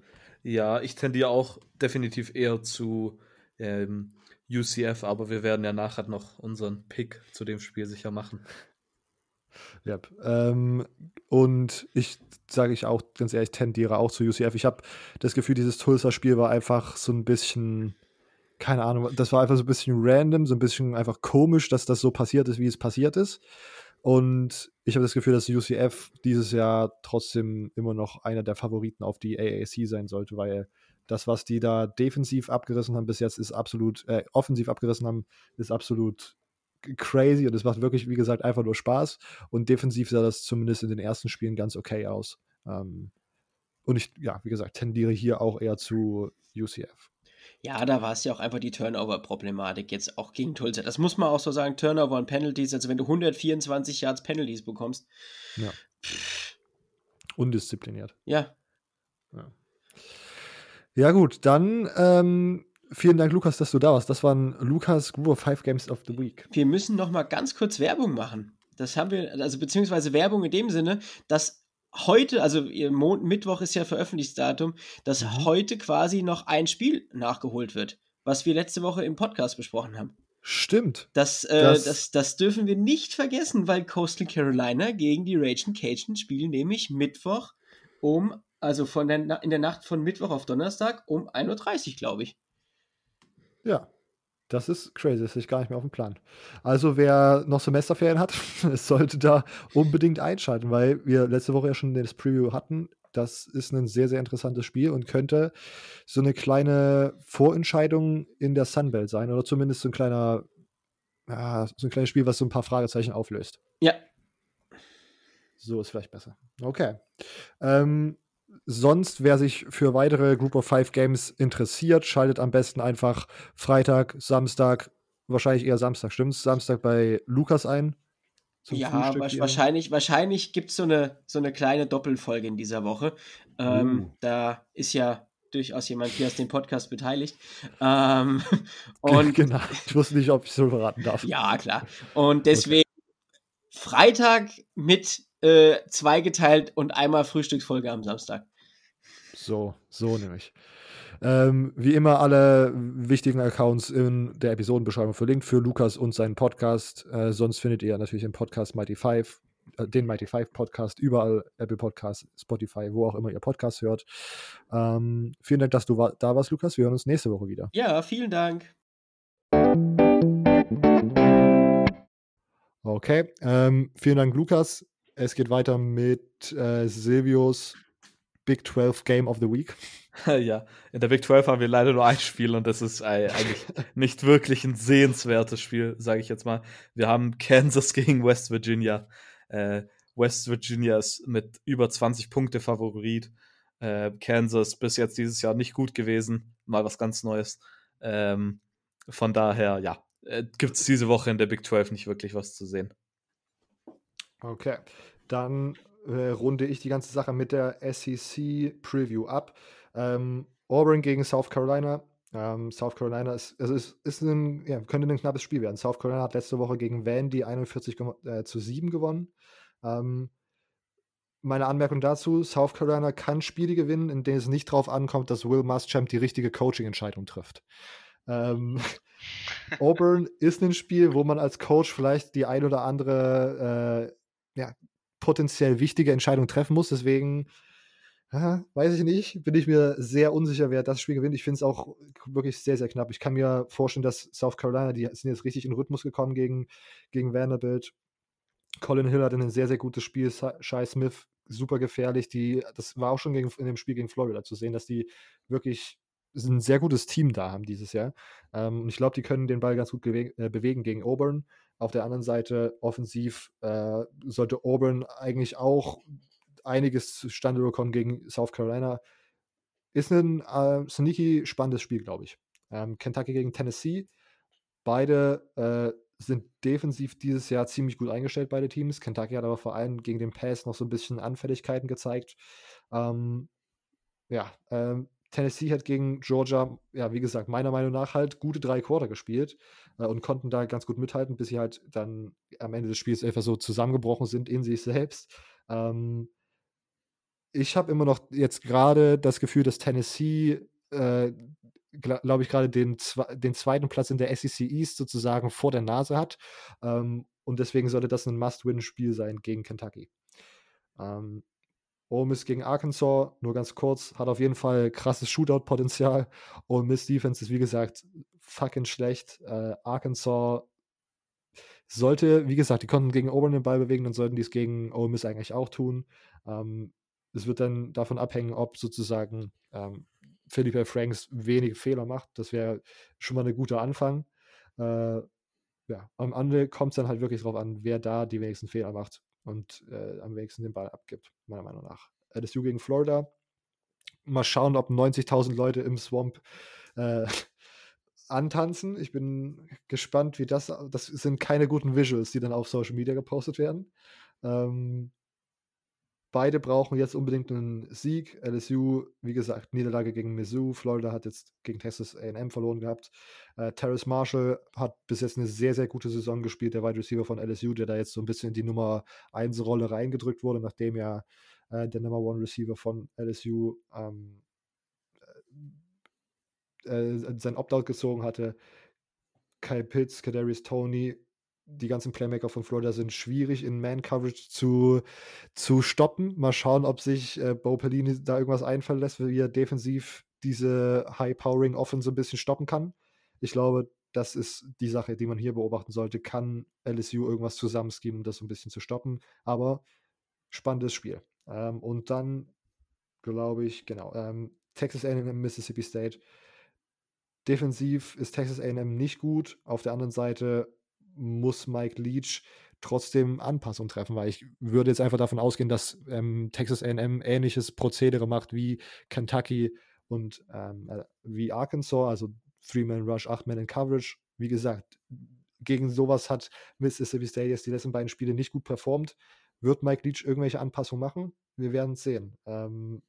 Ja, ich tendiere auch definitiv eher zu ähm, UCF, aber wir werden ja nachher noch unseren Pick zu dem Spiel sicher machen. Ja, ähm, und ich sage ich auch ganz ehrlich, tendiere auch zu UCF. Ich habe das Gefühl, dieses Tulsa-Spiel war einfach so ein bisschen, keine Ahnung, das war einfach so ein bisschen random, so ein bisschen einfach komisch, dass das so passiert ist, wie es passiert ist. Und ich habe das Gefühl, dass UCF dieses Jahr trotzdem immer noch einer der Favoriten auf die AAC sein sollte, weil das, was die da defensiv abgerissen haben bis jetzt, ist absolut, äh, offensiv abgerissen haben, ist absolut crazy und es macht wirklich, wie gesagt, einfach nur Spaß. Und defensiv sah das zumindest in den ersten Spielen ganz okay aus. Ähm, und ich, ja, wie gesagt, tendiere hier auch eher zu UCF. Ja, da war es ja auch einfach die Turnover-Problematik jetzt auch gegen Tulsa. Das muss man auch so sagen, Turnover und Penalties, also wenn du 124 Yards Penalties bekommst. Ja. Undiszipliniert. Ja. Ja, ja gut, dann ähm, vielen Dank, Lukas, dass du da warst. Das waren Lukas of Five Games of the Week. Wir müssen noch mal ganz kurz Werbung machen. Das haben wir, also beziehungsweise Werbung in dem Sinne, dass heute, also Mond, Mittwoch ist ja Veröffentlichungsdatum, dass mhm. heute quasi noch ein Spiel nachgeholt wird, was wir letzte Woche im Podcast besprochen haben. Stimmt. Das, äh, das, das, das, dürfen wir nicht vergessen, weil Coastal Carolina gegen die Raging Cajun spielen nämlich Mittwoch um, also von der, in der Nacht von Mittwoch auf Donnerstag um 1.30 Uhr, glaube ich. Ja, das ist crazy, das ist gar nicht mehr auf dem Plan. Also wer noch Semesterferien hat, sollte da unbedingt einschalten, weil wir letzte Woche ja schon das Preview hatten. Das ist ein sehr, sehr interessantes Spiel und könnte so eine kleine Vorentscheidung in der Sunbelt sein oder zumindest so ein kleiner, ja, so ein kleines Spiel, was so ein paar Fragezeichen auflöst. Ja. So ist vielleicht besser. Okay. Ähm, sonst, wer sich für weitere Group of Five Games interessiert, schaltet am besten einfach Freitag, Samstag, wahrscheinlich eher Samstag, stimmt's? Samstag bei Lukas ein. Ja, wahrscheinlich, wahrscheinlich gibt es so eine, so eine kleine Doppelfolge in dieser Woche. Ähm, uh. Da ist ja durchaus jemand hier aus dem Podcast beteiligt. Ähm, und genau. Ich wusste nicht, ob ich so verraten darf. Ja, klar. Und deswegen okay. Freitag mit äh, zweigeteilt und einmal Frühstücksfolge am Samstag. So, so nämlich. Ähm, wie immer alle wichtigen Accounts in der Episodenbeschreibung verlinkt für Lukas und seinen Podcast. Äh, sonst findet ihr natürlich den Podcast Mighty Five, äh, den Mighty Five Podcast, überall Apple Podcasts, Spotify, wo auch immer ihr Podcast hört. Ähm, vielen Dank, dass du war, da warst, Lukas. Wir hören uns nächste Woche wieder. Ja, vielen Dank. Okay, ähm, vielen Dank, Lukas. Es geht weiter mit äh, Silvios Big 12 Game of the Week. ja, in der Big 12 haben wir leider nur ein Spiel und das ist äh, eigentlich nicht wirklich ein sehenswertes Spiel, sage ich jetzt mal. Wir haben Kansas gegen West Virginia. Äh, West Virginia ist mit über 20 Punkte Favorit. Äh, Kansas bis jetzt dieses Jahr nicht gut gewesen. Mal was ganz Neues. Ähm, von daher, ja, äh, gibt es diese Woche in der Big 12 nicht wirklich was zu sehen. Okay, dann äh, runde ich die ganze Sache mit der SEC Preview ab. Ähm, Auburn gegen South Carolina. Ähm, South Carolina ist, also ist, ist ein, ja, könnte ein knappes Spiel werden. South Carolina hat letzte Woche gegen Vandy 41 äh, zu 7 gewonnen. Ähm, meine Anmerkung dazu: South Carolina kann Spiele gewinnen, in denen es nicht darauf ankommt, dass Will Muschamp die richtige Coaching-Entscheidung trifft. Ähm, Auburn ist ein Spiel, wo man als Coach vielleicht die ein oder andere äh, ja, potenziell wichtige Entscheidung treffen muss. Deswegen ja, weiß ich nicht, bin ich mir sehr unsicher, wer das Spiel gewinnt. Ich finde es auch wirklich sehr, sehr knapp. Ich kann mir vorstellen, dass South Carolina, die sind jetzt richtig in Rhythmus gekommen gegen, gegen Vanderbilt. Colin Hill hat ein sehr, sehr gutes Spiel. Shai Smith, super gefährlich. Die, das war auch schon gegen, in dem Spiel gegen Florida zu sehen, dass die wirklich ein sehr gutes Team da haben dieses Jahr. Ähm, und ich glaube, die können den Ball ganz gut äh, bewegen gegen Auburn. Auf der anderen Seite, offensiv, äh, sollte Auburn eigentlich auch einiges zustande bekommen gegen South Carolina. Ist ein äh, sneaky spannendes Spiel, glaube ich. Ähm, Kentucky gegen Tennessee. Beide äh, sind defensiv dieses Jahr ziemlich gut eingestellt, beide Teams. Kentucky hat aber vor allem gegen den Pass noch so ein bisschen Anfälligkeiten gezeigt. Ähm, ja, ähm, Tennessee hat gegen Georgia, ja, wie gesagt, meiner Meinung nach halt gute drei Quarter gespielt äh, und konnten da ganz gut mithalten, bis sie halt dann am Ende des Spiels einfach so zusammengebrochen sind in sich selbst. Ähm, ich habe immer noch jetzt gerade das Gefühl, dass Tennessee, äh, glaube ich, gerade den, den zweiten Platz in der SEC East sozusagen vor der Nase hat. Ähm, und deswegen sollte das ein Must-Win-Spiel sein gegen Kentucky. Ähm, Ole Miss gegen Arkansas, nur ganz kurz, hat auf jeden Fall krasses Shootout-Potenzial. Ole Miss Defense ist, wie gesagt, fucking schlecht. Äh, Arkansas sollte, wie gesagt, die konnten gegen Auburn den Ball bewegen, dann sollten die es gegen Ole Miss eigentlich auch tun. Ähm, es wird dann davon abhängen, ob sozusagen ähm, Philippe Franks wenige Fehler macht. Das wäre schon mal ein guter Anfang. Äh, ja, am Ende kommt es dann halt wirklich darauf an, wer da die wenigsten Fehler macht und äh, am wenigsten den Ball abgibt, meiner Meinung nach. LSU gegen Florida. Mal schauen, ob 90.000 Leute im Swamp äh, antanzen. Ich bin gespannt, wie das. Das sind keine guten Visuals, die dann auf Social Media gepostet werden. Ähm, beide brauchen jetzt unbedingt einen Sieg. LSU, wie gesagt, Niederlage gegen Mizzou. Florida hat jetzt gegen Texas AM verloren gehabt. Äh, Terrace Marshall hat bis jetzt eine sehr, sehr gute Saison gespielt, der Wide Receiver von LSU, der da jetzt so ein bisschen in die Nummer 1 Rolle reingedrückt wurde, nachdem ja äh, der Number 1 Receiver von LSU ähm, äh, äh, sein Opt-out gezogen hatte. Kyle Pitts, Kadarius Tony, die ganzen Playmaker von Florida sind schwierig in Man-Coverage zu, zu stoppen. Mal schauen, ob sich äh, Bo Pelini da irgendwas einfallen lässt, wie er defensiv diese High-Powering Offense ein bisschen stoppen kann. Ich glaube, das ist die Sache, die man hier beobachten sollte. Kann LSU irgendwas zusammenskimen, um das so ein bisschen zu stoppen? Aber spannendes Spiel. Ähm, und dann glaube ich, genau, ähm, Texas A&M, Mississippi State. Defensiv ist Texas A&M nicht gut. Auf der anderen Seite muss Mike Leach trotzdem Anpassungen treffen, weil ich würde jetzt einfach davon ausgehen, dass ähm, Texas A&M ähnliches Prozedere macht wie Kentucky und ähm, äh, wie Arkansas, also Three-Man Rush, Acht-Man in Coverage. Wie gesagt, gegen sowas hat Mississippi State jetzt die letzten beiden Spiele nicht gut performt. Wird Mike Leach irgendwelche Anpassungen machen? Wir werden es sehen. Ähm,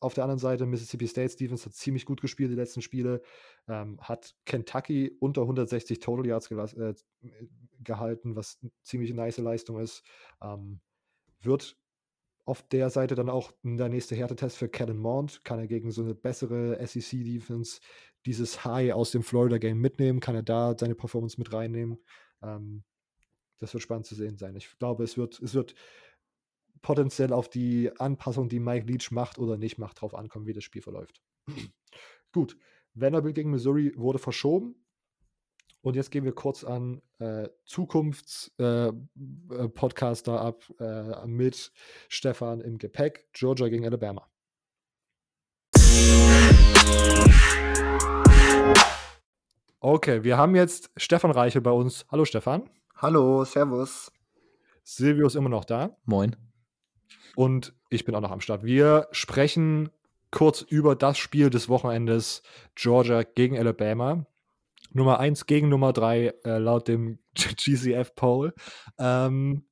auf der anderen Seite, Mississippi State Stevens hat ziemlich gut gespielt die letzten Spiele, ähm, hat Kentucky unter 160 Total Yards äh, gehalten, was eine ziemlich nice Leistung ist. Ähm, wird auf der Seite dann auch der nächste Härtetest für Kellen Mond. Kann er gegen so eine bessere SEC-Defense dieses High aus dem Florida-Game mitnehmen? Kann er da seine Performance mit reinnehmen? Ähm, das wird spannend zu sehen sein. Ich glaube, es wird, es wird potenziell auf die Anpassung, die Mike Leach macht oder nicht macht, drauf ankommen, wie das Spiel verläuft. Gut, Vanderbilt gegen Missouri wurde verschoben Und jetzt gehen wir kurz an äh, Zukunftspodcaster äh, ab äh, mit Stefan im Gepäck. Georgia gegen Alabama. Okay, wir haben jetzt Stefan Reiche bei uns. Hallo Stefan. Hallo, Servus. Silvio ist immer noch da. Moin. Und ich bin auch noch am Start. Wir sprechen kurz über das Spiel des Wochenendes Georgia gegen Alabama. Nummer 1 gegen Nummer 3 äh, laut dem GCF-Poll. Ähm,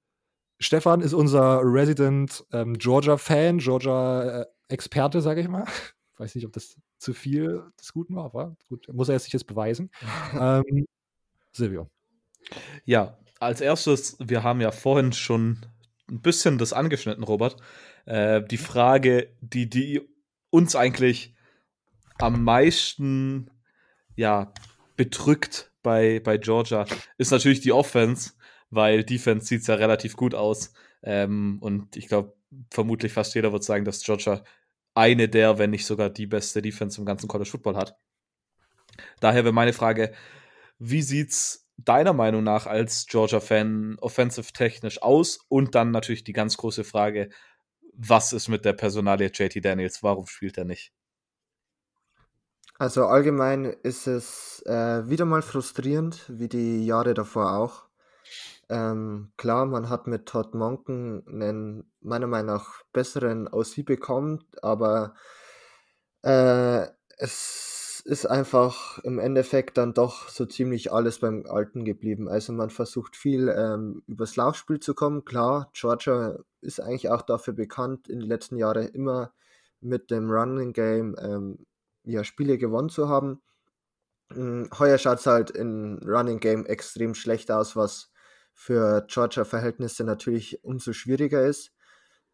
Stefan ist unser Resident ähm, Georgia-Fan, Georgia-Experte, sage ich mal. Ich weiß nicht, ob das zu viel des Guten war, aber gut, muss er sich jetzt beweisen. ähm, Silvio. Ja, als erstes, wir haben ja vorhin schon ein bisschen das angeschnitten, Robert. Äh, die Frage, die, die uns eigentlich am meisten ja, bedrückt bei, bei Georgia, ist natürlich die Offense, weil Defense sieht ja relativ gut aus. Ähm, und ich glaube, vermutlich fast jeder wird sagen, dass Georgia eine der, wenn nicht sogar die beste Defense im ganzen College Football hat. Daher wäre meine Frage, wie sieht's deiner Meinung nach als Georgia-Fan offensive technisch aus? Und dann natürlich die ganz große Frage, was ist mit der Personalie JT Daniels? Warum spielt er nicht? Also allgemein ist es äh, wieder mal frustrierend, wie die Jahre davor auch. Ähm, klar, man hat mit Todd Monken einen meiner Meinung nach besseren OC bekommen, aber äh, es ist einfach im Endeffekt dann doch so ziemlich alles beim Alten geblieben. Also man versucht viel ähm, übers Laufspiel zu kommen. Klar, Georgia ist eigentlich auch dafür bekannt, in den letzten Jahren immer mit dem Running Game ähm, ja, Spiele gewonnen zu haben. Hm, heuer schaut es halt in Running Game extrem schlecht aus, was für Georgia-Verhältnisse natürlich umso schwieriger ist.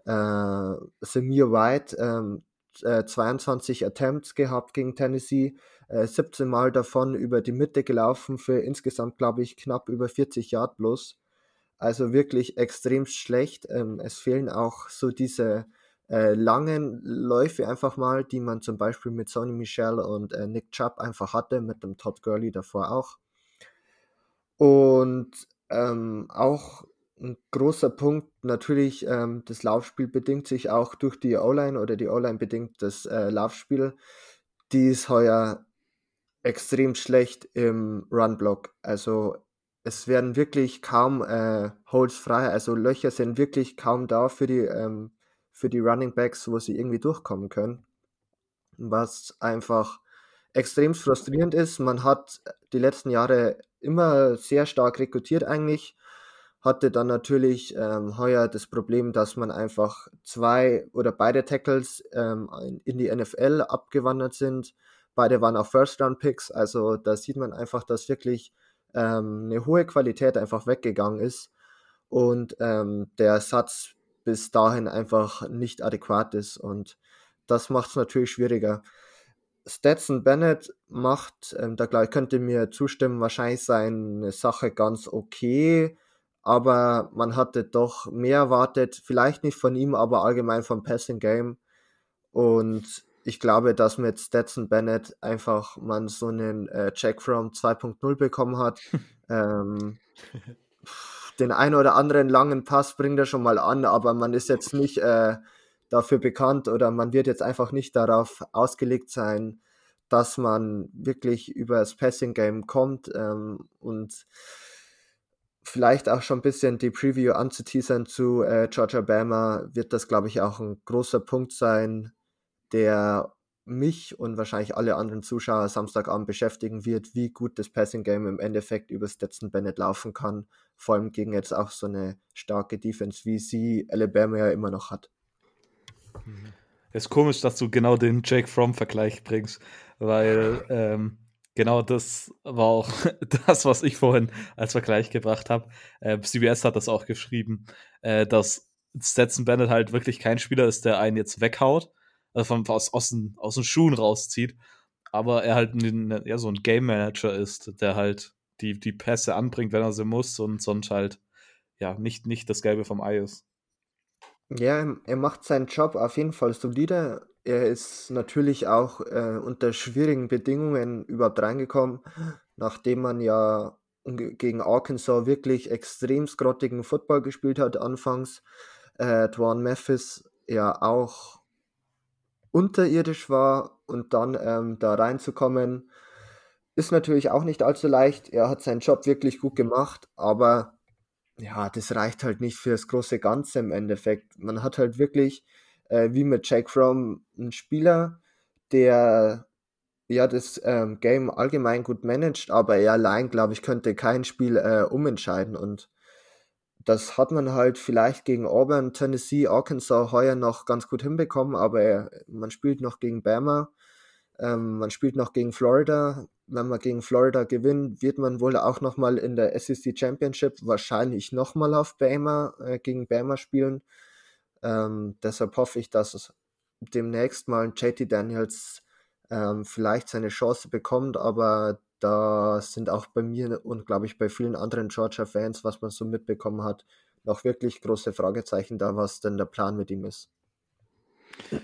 Äh, Samir White, ähm, äh, 22 Attempts gehabt gegen Tennessee, äh, 17 Mal davon über die Mitte gelaufen für insgesamt, glaube ich, knapp über 40 Yard plus. Also wirklich extrem schlecht. Ähm, es fehlen auch so diese äh, langen Läufe einfach mal, die man zum Beispiel mit Sonny Michel und äh, Nick Chubb einfach hatte, mit dem Todd Gurley davor auch. Und ähm, auch ein großer Punkt natürlich, ähm, das Laufspiel bedingt sich auch durch die O-Line oder die O-Line bedingt das äh, Laufspiel. Die ist heuer extrem schlecht im Run-Block. Also es werden wirklich kaum äh, Holes frei, also Löcher sind wirklich kaum da für die, ähm, für die Running Backs, wo sie irgendwie durchkommen können. Was einfach extrem frustrierend ist. Man hat die letzten Jahre immer sehr stark rekrutiert eigentlich. Hatte dann natürlich ähm, heuer das Problem, dass man einfach zwei oder beide Tackles ähm, in die NFL abgewandert sind. Beide waren auch First-Round-Picks, also da sieht man einfach, dass wirklich ähm, eine hohe Qualität einfach weggegangen ist und ähm, der Satz bis dahin einfach nicht adäquat ist und das macht es natürlich schwieriger. Stetson Bennett macht, ähm, da gleich könnte mir zustimmen, wahrscheinlich seine Sache ganz okay, aber man hatte doch mehr erwartet, vielleicht nicht von ihm, aber allgemein vom Passing Game. Und ich glaube, dass mit Stetson Bennett einfach man so einen äh, Jack from 2.0 bekommen hat. ähm, den einen oder anderen langen Pass bringt er schon mal an, aber man ist jetzt nicht äh, dafür bekannt oder man wird jetzt einfach nicht darauf ausgelegt sein, dass man wirklich über das Passing Game kommt ähm, und vielleicht auch schon ein bisschen die Preview anzuteasern zu äh, Georgia Bama, wird das, glaube ich, auch ein großer Punkt sein, der mich und wahrscheinlich alle anderen Zuschauer Samstagabend beschäftigen wird, wie gut das Passing Game im Endeffekt über Stetson Bennett laufen kann, vor allem gegen jetzt auch so eine starke Defense, wie sie Alabama ja immer noch hat. Es ist komisch, dass du genau den Jake Fromm-Vergleich bringst, weil ähm, genau das war auch das, was ich vorhin als Vergleich gebracht habe. Äh, CBS hat das auch geschrieben, äh, dass Stetson Bennett halt wirklich kein Spieler ist, der einen jetzt weghaut, also von, aus, aus, den, aus den Schuhen rauszieht, aber er halt ein, ja, so ein Game Manager ist, der halt die, die Pässe anbringt, wenn er sie muss und sonst halt ja nicht, nicht das Gelbe vom Ei ist. Ja, er macht seinen Job auf jeden Fall solide. Er ist natürlich auch äh, unter schwierigen Bedingungen überhaupt reingekommen. nachdem man ja gegen Arkansas wirklich extrem grottigen Football gespielt hat anfangs. Äh, Dwan Memphis ja auch unterirdisch war und dann ähm, da reinzukommen, ist natürlich auch nicht allzu leicht. Er hat seinen Job wirklich gut gemacht, aber ja, das reicht halt nicht für das große Ganze im Endeffekt. Man hat halt wirklich, äh, wie mit Jake Fromm, einen Spieler, der ja das ähm, Game allgemein gut managt, aber er allein, glaube ich, könnte kein Spiel äh, umentscheiden. Und das hat man halt vielleicht gegen Auburn, Tennessee, Arkansas heuer noch ganz gut hinbekommen, aber er, man spielt noch gegen Bama, ähm, man spielt noch gegen Florida. Wenn man gegen Florida gewinnt, wird man wohl auch nochmal in der SEC Championship wahrscheinlich nochmal auf Bama, äh, gegen Bama spielen. Ähm, deshalb hoffe ich, dass es demnächst mal JT Daniels ähm, vielleicht seine Chance bekommt, aber da sind auch bei mir und glaube ich bei vielen anderen Georgia-Fans, was man so mitbekommen hat, noch wirklich große Fragezeichen da, was denn der Plan mit ihm ist.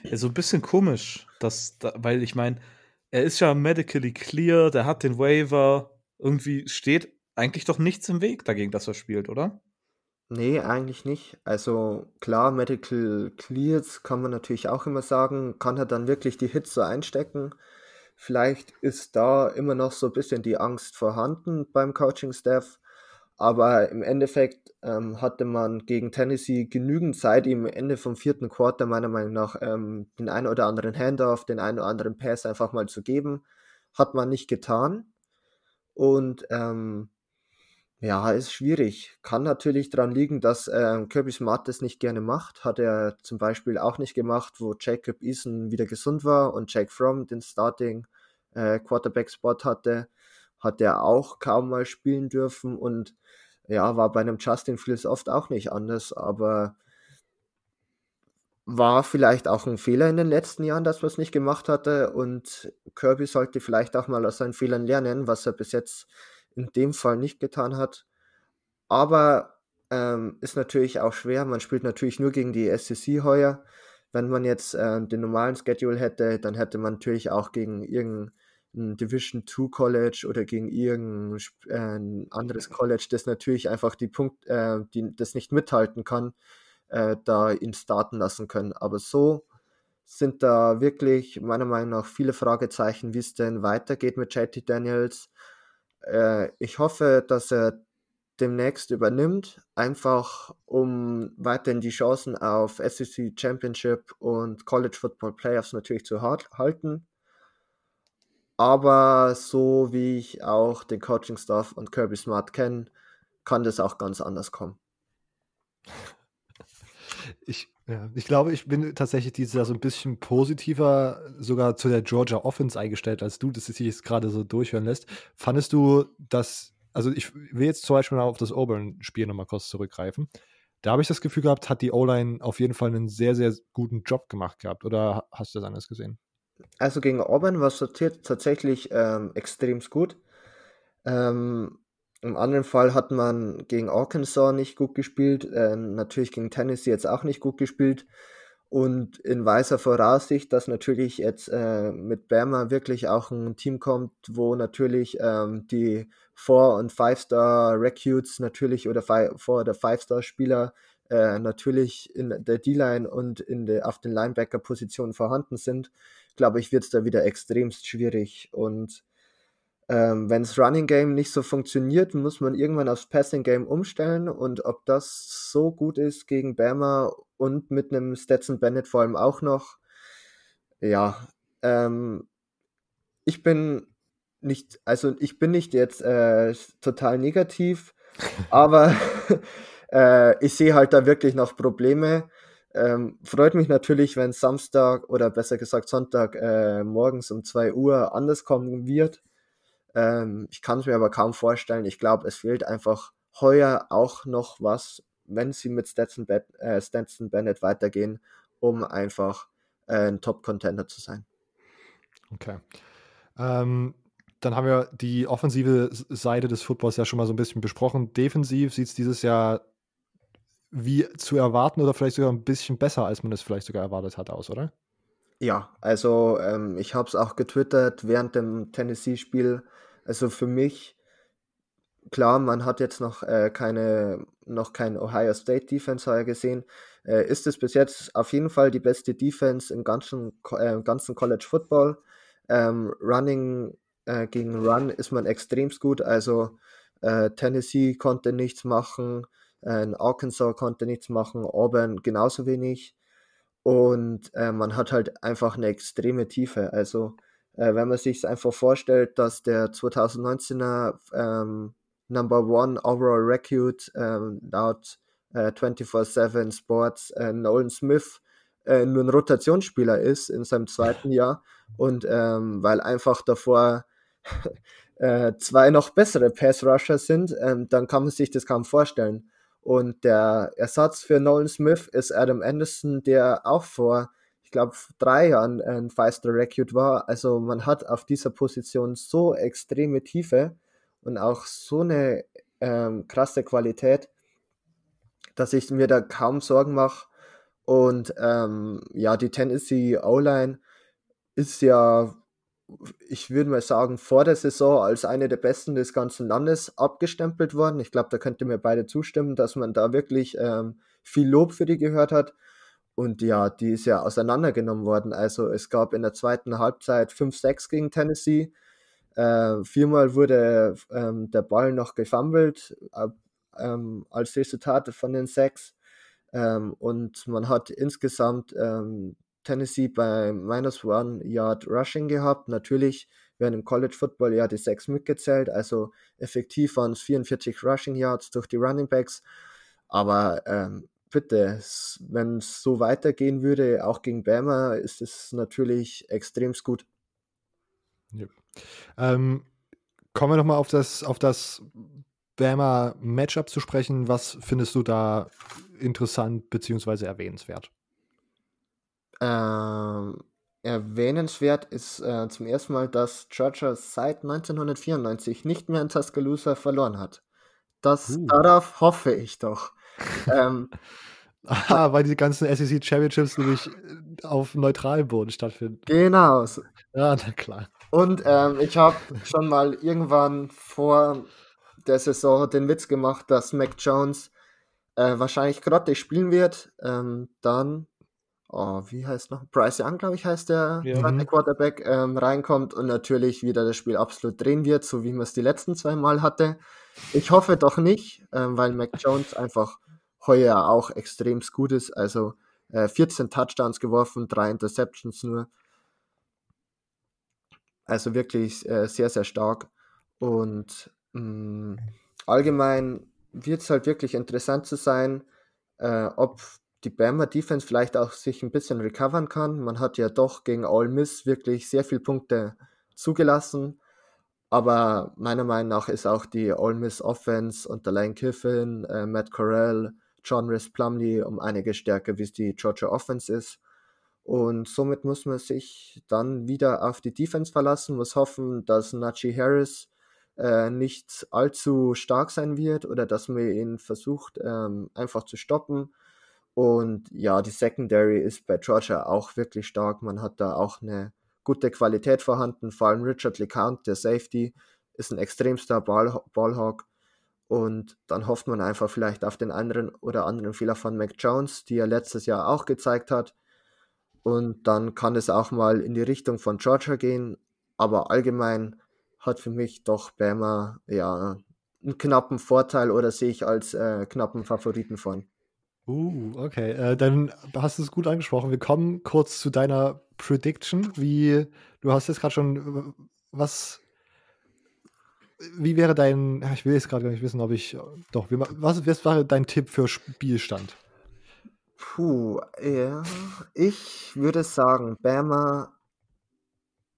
Ja, so ein bisschen komisch, dass, weil ich meine, er ist ja medically clear, der hat den Waiver, irgendwie steht eigentlich doch nichts im Weg dagegen, dass er spielt, oder? Nee, eigentlich nicht. Also klar, Medical Clears kann man natürlich auch immer sagen, kann er dann wirklich die Hits so einstecken. Vielleicht ist da immer noch so ein bisschen die Angst vorhanden beim Coaching-Staff, aber im Endeffekt ähm, hatte man gegen Tennessee genügend Zeit, ihm Ende vom vierten Quarter meiner Meinung nach ähm, den einen oder anderen Handoff, den einen oder anderen Pass einfach mal zu geben. Hat man nicht getan. Und ähm, ja, ist schwierig. Kann natürlich daran liegen, dass äh, Kirby Smart das nicht gerne macht. Hat er zum Beispiel auch nicht gemacht, wo Jacob Eason wieder gesund war und Jake Fromm den Starting äh, Quarterback-Spot hatte. Hat er auch kaum mal spielen dürfen und ja, war bei einem Justin Fields oft auch nicht anders, aber war vielleicht auch ein Fehler in den letzten Jahren, dass man es nicht gemacht hatte und Kirby sollte vielleicht auch mal aus seinen Fehlern lernen, was er bis jetzt in dem Fall nicht getan hat. Aber ähm, ist natürlich auch schwer. Man spielt natürlich nur gegen die SEC heuer. Wenn man jetzt äh, den normalen Schedule hätte, dann hätte man natürlich auch gegen irgendein Division 2 College oder gegen irgendein äh, anderes College, das natürlich einfach die Punkt, äh, die das nicht mithalten kann, äh, da ihn starten lassen können. Aber so sind da wirklich meiner Meinung nach viele Fragezeichen, wie es denn weitergeht mit JT Daniels. Äh, ich hoffe, dass er demnächst übernimmt, einfach um weiterhin die Chancen auf SEC Championship und College Football Playoffs natürlich zu halten. Aber so wie ich auch den Coaching-Staff und Kirby Smart kenne, kann das auch ganz anders kommen. Ich, ja, ich glaube, ich bin tatsächlich dieses Jahr so ein bisschen positiver sogar zu der Georgia Offense eingestellt, als du das sich jetzt gerade so durchhören lässt. Fandest du, dass, also ich will jetzt zum Beispiel auf das Auburn-Spiel nochmal kurz zurückgreifen. Da habe ich das Gefühl gehabt, hat die O-Line auf jeden Fall einen sehr, sehr guten Job gemacht gehabt. Oder hast du das anders gesehen? Also gegen Auburn war es tatsächlich ähm, extrem gut. Ähm, Im anderen Fall hat man gegen Arkansas nicht gut gespielt, äh, natürlich gegen Tennessee jetzt auch nicht gut gespielt. Und in weißer Voraussicht, dass natürlich jetzt äh, mit Bama wirklich auch ein Team kommt, wo natürlich ähm, die Four- und Five-Star-Recruits natürlich oder Four- oder Five-Star-Spieler äh, natürlich in der D-Line und in der, auf den Linebacker-Positionen vorhanden sind glaube ich, wird es da wieder extremst schwierig. Und ähm, wenn das Running Game nicht so funktioniert, muss man irgendwann aufs Passing Game umstellen. Und ob das so gut ist gegen Bama und mit einem Stetson Bennett vor allem auch noch, ja, ähm, ich bin nicht, also ich bin nicht jetzt äh, total negativ, aber äh, ich sehe halt da wirklich noch Probleme. Ähm, freut mich natürlich, wenn Samstag oder besser gesagt Sonntag äh, morgens um 2 Uhr anders kommen wird. Ähm, ich kann es mir aber kaum vorstellen. Ich glaube, es fehlt einfach heuer auch noch was, wenn sie mit Stetson, Be äh, Stetson Bennett weitergehen, um einfach äh, ein Top-Contender zu sein. Okay. Ähm, dann haben wir die offensive Seite des Footballs ja schon mal so ein bisschen besprochen. Defensiv sieht es dieses Jahr wie zu erwarten oder vielleicht sogar ein bisschen besser, als man es vielleicht sogar erwartet hat, aus, oder? Ja, also ähm, ich habe es auch getwittert während dem Tennessee-Spiel. Also für mich, klar, man hat jetzt noch äh, keine, noch kein Ohio State Defense gesehen. Äh, ist es bis jetzt auf jeden Fall die beste Defense im ganzen, äh, ganzen College Football. Ähm, Running äh, gegen Run ist man extremst gut. Also äh, Tennessee konnte nichts machen, äh, Arkansas konnte nichts machen, Auburn genauso wenig. Und äh, man hat halt einfach eine extreme Tiefe. Also äh, wenn man sich einfach vorstellt, dass der 2019er ähm, Number One Overall Recruit ähm, laut äh, 24-7 Sports äh, Nolan Smith äh, nur ein Rotationsspieler ist in seinem zweiten Jahr und ähm, weil einfach davor äh, zwei noch bessere Pass-Rusher sind, ähm, dann kann man sich das kaum vorstellen. Und der Ersatz für Nolan Smith ist Adam Anderson, der auch vor, ich glaube, drei Jahren ein Five-Star Recruit war. Also man hat auf dieser Position so extreme Tiefe und auch so eine ähm, krasse Qualität, dass ich mir da kaum Sorgen mache. Und ähm, ja, die Tennessee O-Line ist ja ich würde mal sagen, vor der Saison als eine der besten des ganzen Landes abgestempelt worden. Ich glaube, da könnte mir beide zustimmen, dass man da wirklich ähm, viel Lob für die gehört hat. Und ja, die ist ja auseinandergenommen worden. Also es gab in der zweiten Halbzeit 5-6 gegen Tennessee. Äh, viermal wurde ähm, der Ball noch gefummelt äh, ähm, als Resultat von den sechs. Ähm, und man hat insgesamt ähm, Tennessee bei minus one Yard Rushing gehabt. Natürlich werden im College Football ja die sechs mitgezählt, also effektiv waren es 44 Rushing Yards durch die Running Backs. Aber ähm, bitte, wenn es so weitergehen würde, auch gegen Bama, ist es natürlich extrem gut. Ja. Ähm, kommen wir nochmal auf das, auf das Bama Matchup zu sprechen. Was findest du da interessant bzw. erwähnenswert? Ähm, erwähnenswert ist äh, zum ersten Mal, dass Georgia seit 1994 nicht mehr in Tuscaloosa verloren hat. Das, uh. Darauf hoffe ich doch. Ähm, Ah, weil die ganzen SEC Championships nämlich äh, auf neutralem Boden stattfinden. Genau. Ja, na klar. Und ähm, ich habe schon mal irgendwann vor der Saison den Witz gemacht, dass Mac Jones äh, wahrscheinlich grottig spielen wird. Ähm, dann oh, wie heißt noch? Bryce Young, glaube ich, heißt der ja. mhm. Quarterback, ähm, reinkommt und natürlich wieder das Spiel absolut drehen wird, so wie man es die letzten zwei Mal hatte. Ich hoffe doch nicht, ähm, weil Mac Jones einfach heuer auch extrem gut ist. Also äh, 14 Touchdowns geworfen, drei Interceptions nur. Also wirklich äh, sehr, sehr stark. Und mh, mm, allgemein wird es halt wirklich interessant zu sein, äh, ob die Bama Defense vielleicht auch sich ein bisschen recovern kann. Man hat ja doch gegen All Miss wirklich sehr viele Punkte zugelassen. Aber meiner Meinung nach ist auch die All Miss Offense unter Lane Kiffin, äh, Matt Corral, John Rhys Plumley um einige stärker, wie es die Georgia Offense ist. Und somit muss man sich dann wieder auf die Defense verlassen, muss hoffen, dass Najee Harris äh, nicht allzu stark sein wird oder dass man ihn versucht ähm, einfach zu stoppen. Und ja, die Secondary ist bei Georgia auch wirklich stark. Man hat da auch eine gute Qualität vorhanden. Vor allem Richard LeCount, der Safety, ist ein extremster Ball Ballhawk. Und dann hofft man einfach vielleicht auf den anderen oder anderen Fehler von Mac Jones, die er letztes Jahr auch gezeigt hat. Und dann kann es auch mal in die Richtung von Georgia gehen. Aber allgemein hat für mich doch Bama ja einen knappen Vorteil oder sehe ich als äh, knappen Favoriten von. Uh, okay. Äh, dann hast du es gut angesprochen. Wir kommen kurz zu deiner Prediction. Wie, du hast jetzt gerade schon, was, wie wäre dein, ich will jetzt gerade gar nicht wissen, ob ich, doch, was, was war dein Tipp für Spielstand? Puh, ja, ich würde sagen, Bama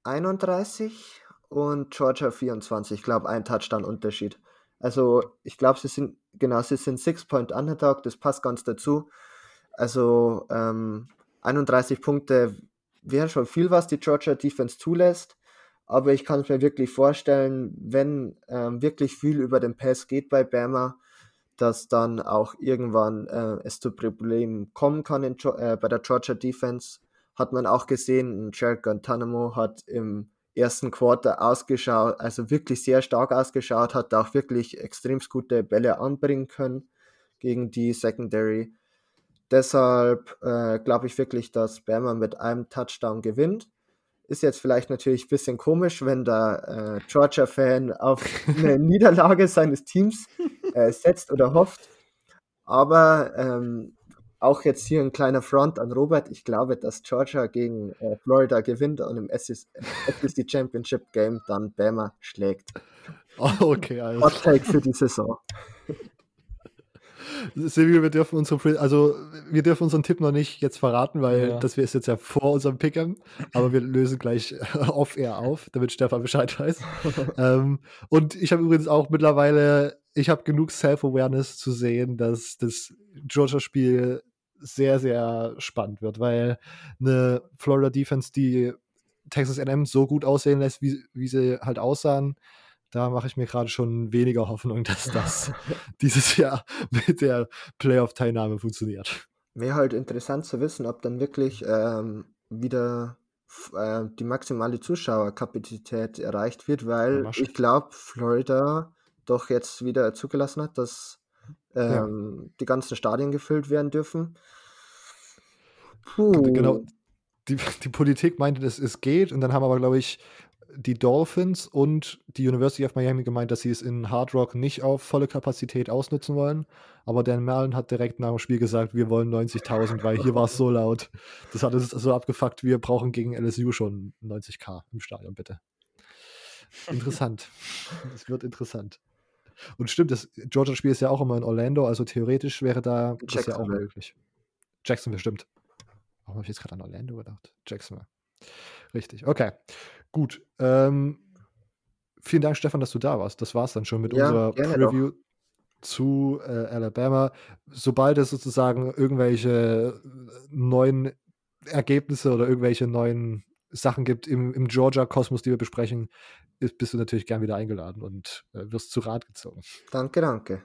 31 und Georgia 24. Ich glaube, ein Touchdown-Unterschied. Also, ich glaube, sie sind genau, sie sind Six-Point Underdog, das passt ganz dazu. Also ähm, 31 Punkte wäre schon viel, was die Georgia Defense zulässt. Aber ich kann es mir wirklich vorstellen, wenn ähm, wirklich viel über den Pass geht bei Bama, dass dann auch irgendwann äh, es zu Problemen kommen kann in, äh, bei der Georgia Defense. Hat man auch gesehen, Jared Guantanamo hat im ersten Quarter ausgeschaut, also wirklich sehr stark ausgeschaut, hat auch wirklich extrem gute Bälle anbringen können gegen die Secondary. Deshalb äh, glaube ich wirklich, dass Bama mit einem Touchdown gewinnt. Ist jetzt vielleicht natürlich ein bisschen komisch, wenn der äh, Georgia-Fan auf eine Niederlage seines Teams äh, setzt oder hofft. Aber ähm, auch jetzt hier ein kleiner Front an Robert. Ich glaube, dass Georgia gegen äh, Florida gewinnt und im SEC Championship Game dann Bama schlägt. Oh, okay, also. Hot Take für die Saison. Silvio, wir dürfen unsere, also wir dürfen unseren Tipp noch nicht jetzt verraten, weil ja. das wir ist jetzt ja vor unserem Pick'em, aber wir lösen gleich off-air auf, damit Stefan Bescheid weiß. ähm, und ich habe übrigens auch mittlerweile, ich habe genug Self-Awareness zu sehen, dass das Georgia-Spiel sehr, sehr spannend wird, weil eine Florida Defense, die Texas A&M so gut aussehen lässt, wie, wie sie halt aussahen, da mache ich mir gerade schon weniger Hoffnung, dass das dieses Jahr mit der Playoff-Teilnahme funktioniert. Wäre halt interessant zu wissen, ob dann wirklich ähm, wieder äh, die maximale Zuschauerkapazität erreicht wird, weil ja, ich glaube, Florida doch jetzt wieder zugelassen hat, dass ähm, ja. die ganzen Stadien gefüllt werden dürfen. Puh. Genau. Die, die Politik meinte, dass es geht und dann haben aber, glaube ich, die Dolphins und die University of Miami gemeint, dass sie es in Hard Rock nicht auf volle Kapazität ausnutzen wollen. Aber Dan Merlin hat direkt nach dem Spiel gesagt, wir wollen 90.000, weil hier war es so laut. Das hat es so abgefuckt, wir brauchen gegen LSU schon 90k im Stadion, bitte. Interessant. Es wird interessant. Und stimmt, das Georgia-Spiel ist ja auch immer in Orlando, also theoretisch wäre da das ja auch möglich. Jacksonville, stimmt. Warum habe ich jetzt gerade an Orlando gedacht? Jacksonville. Richtig, okay. Gut. Ähm, vielen Dank, Stefan, dass du da warst. Das war es dann schon mit ja, unserer Preview doch. zu äh, Alabama. Sobald es sozusagen irgendwelche neuen Ergebnisse oder irgendwelche neuen Sachen gibt im, im Georgia-Kosmos, die wir besprechen, bist du natürlich gern wieder eingeladen und äh, wirst zu Rat gezogen. Danke, danke.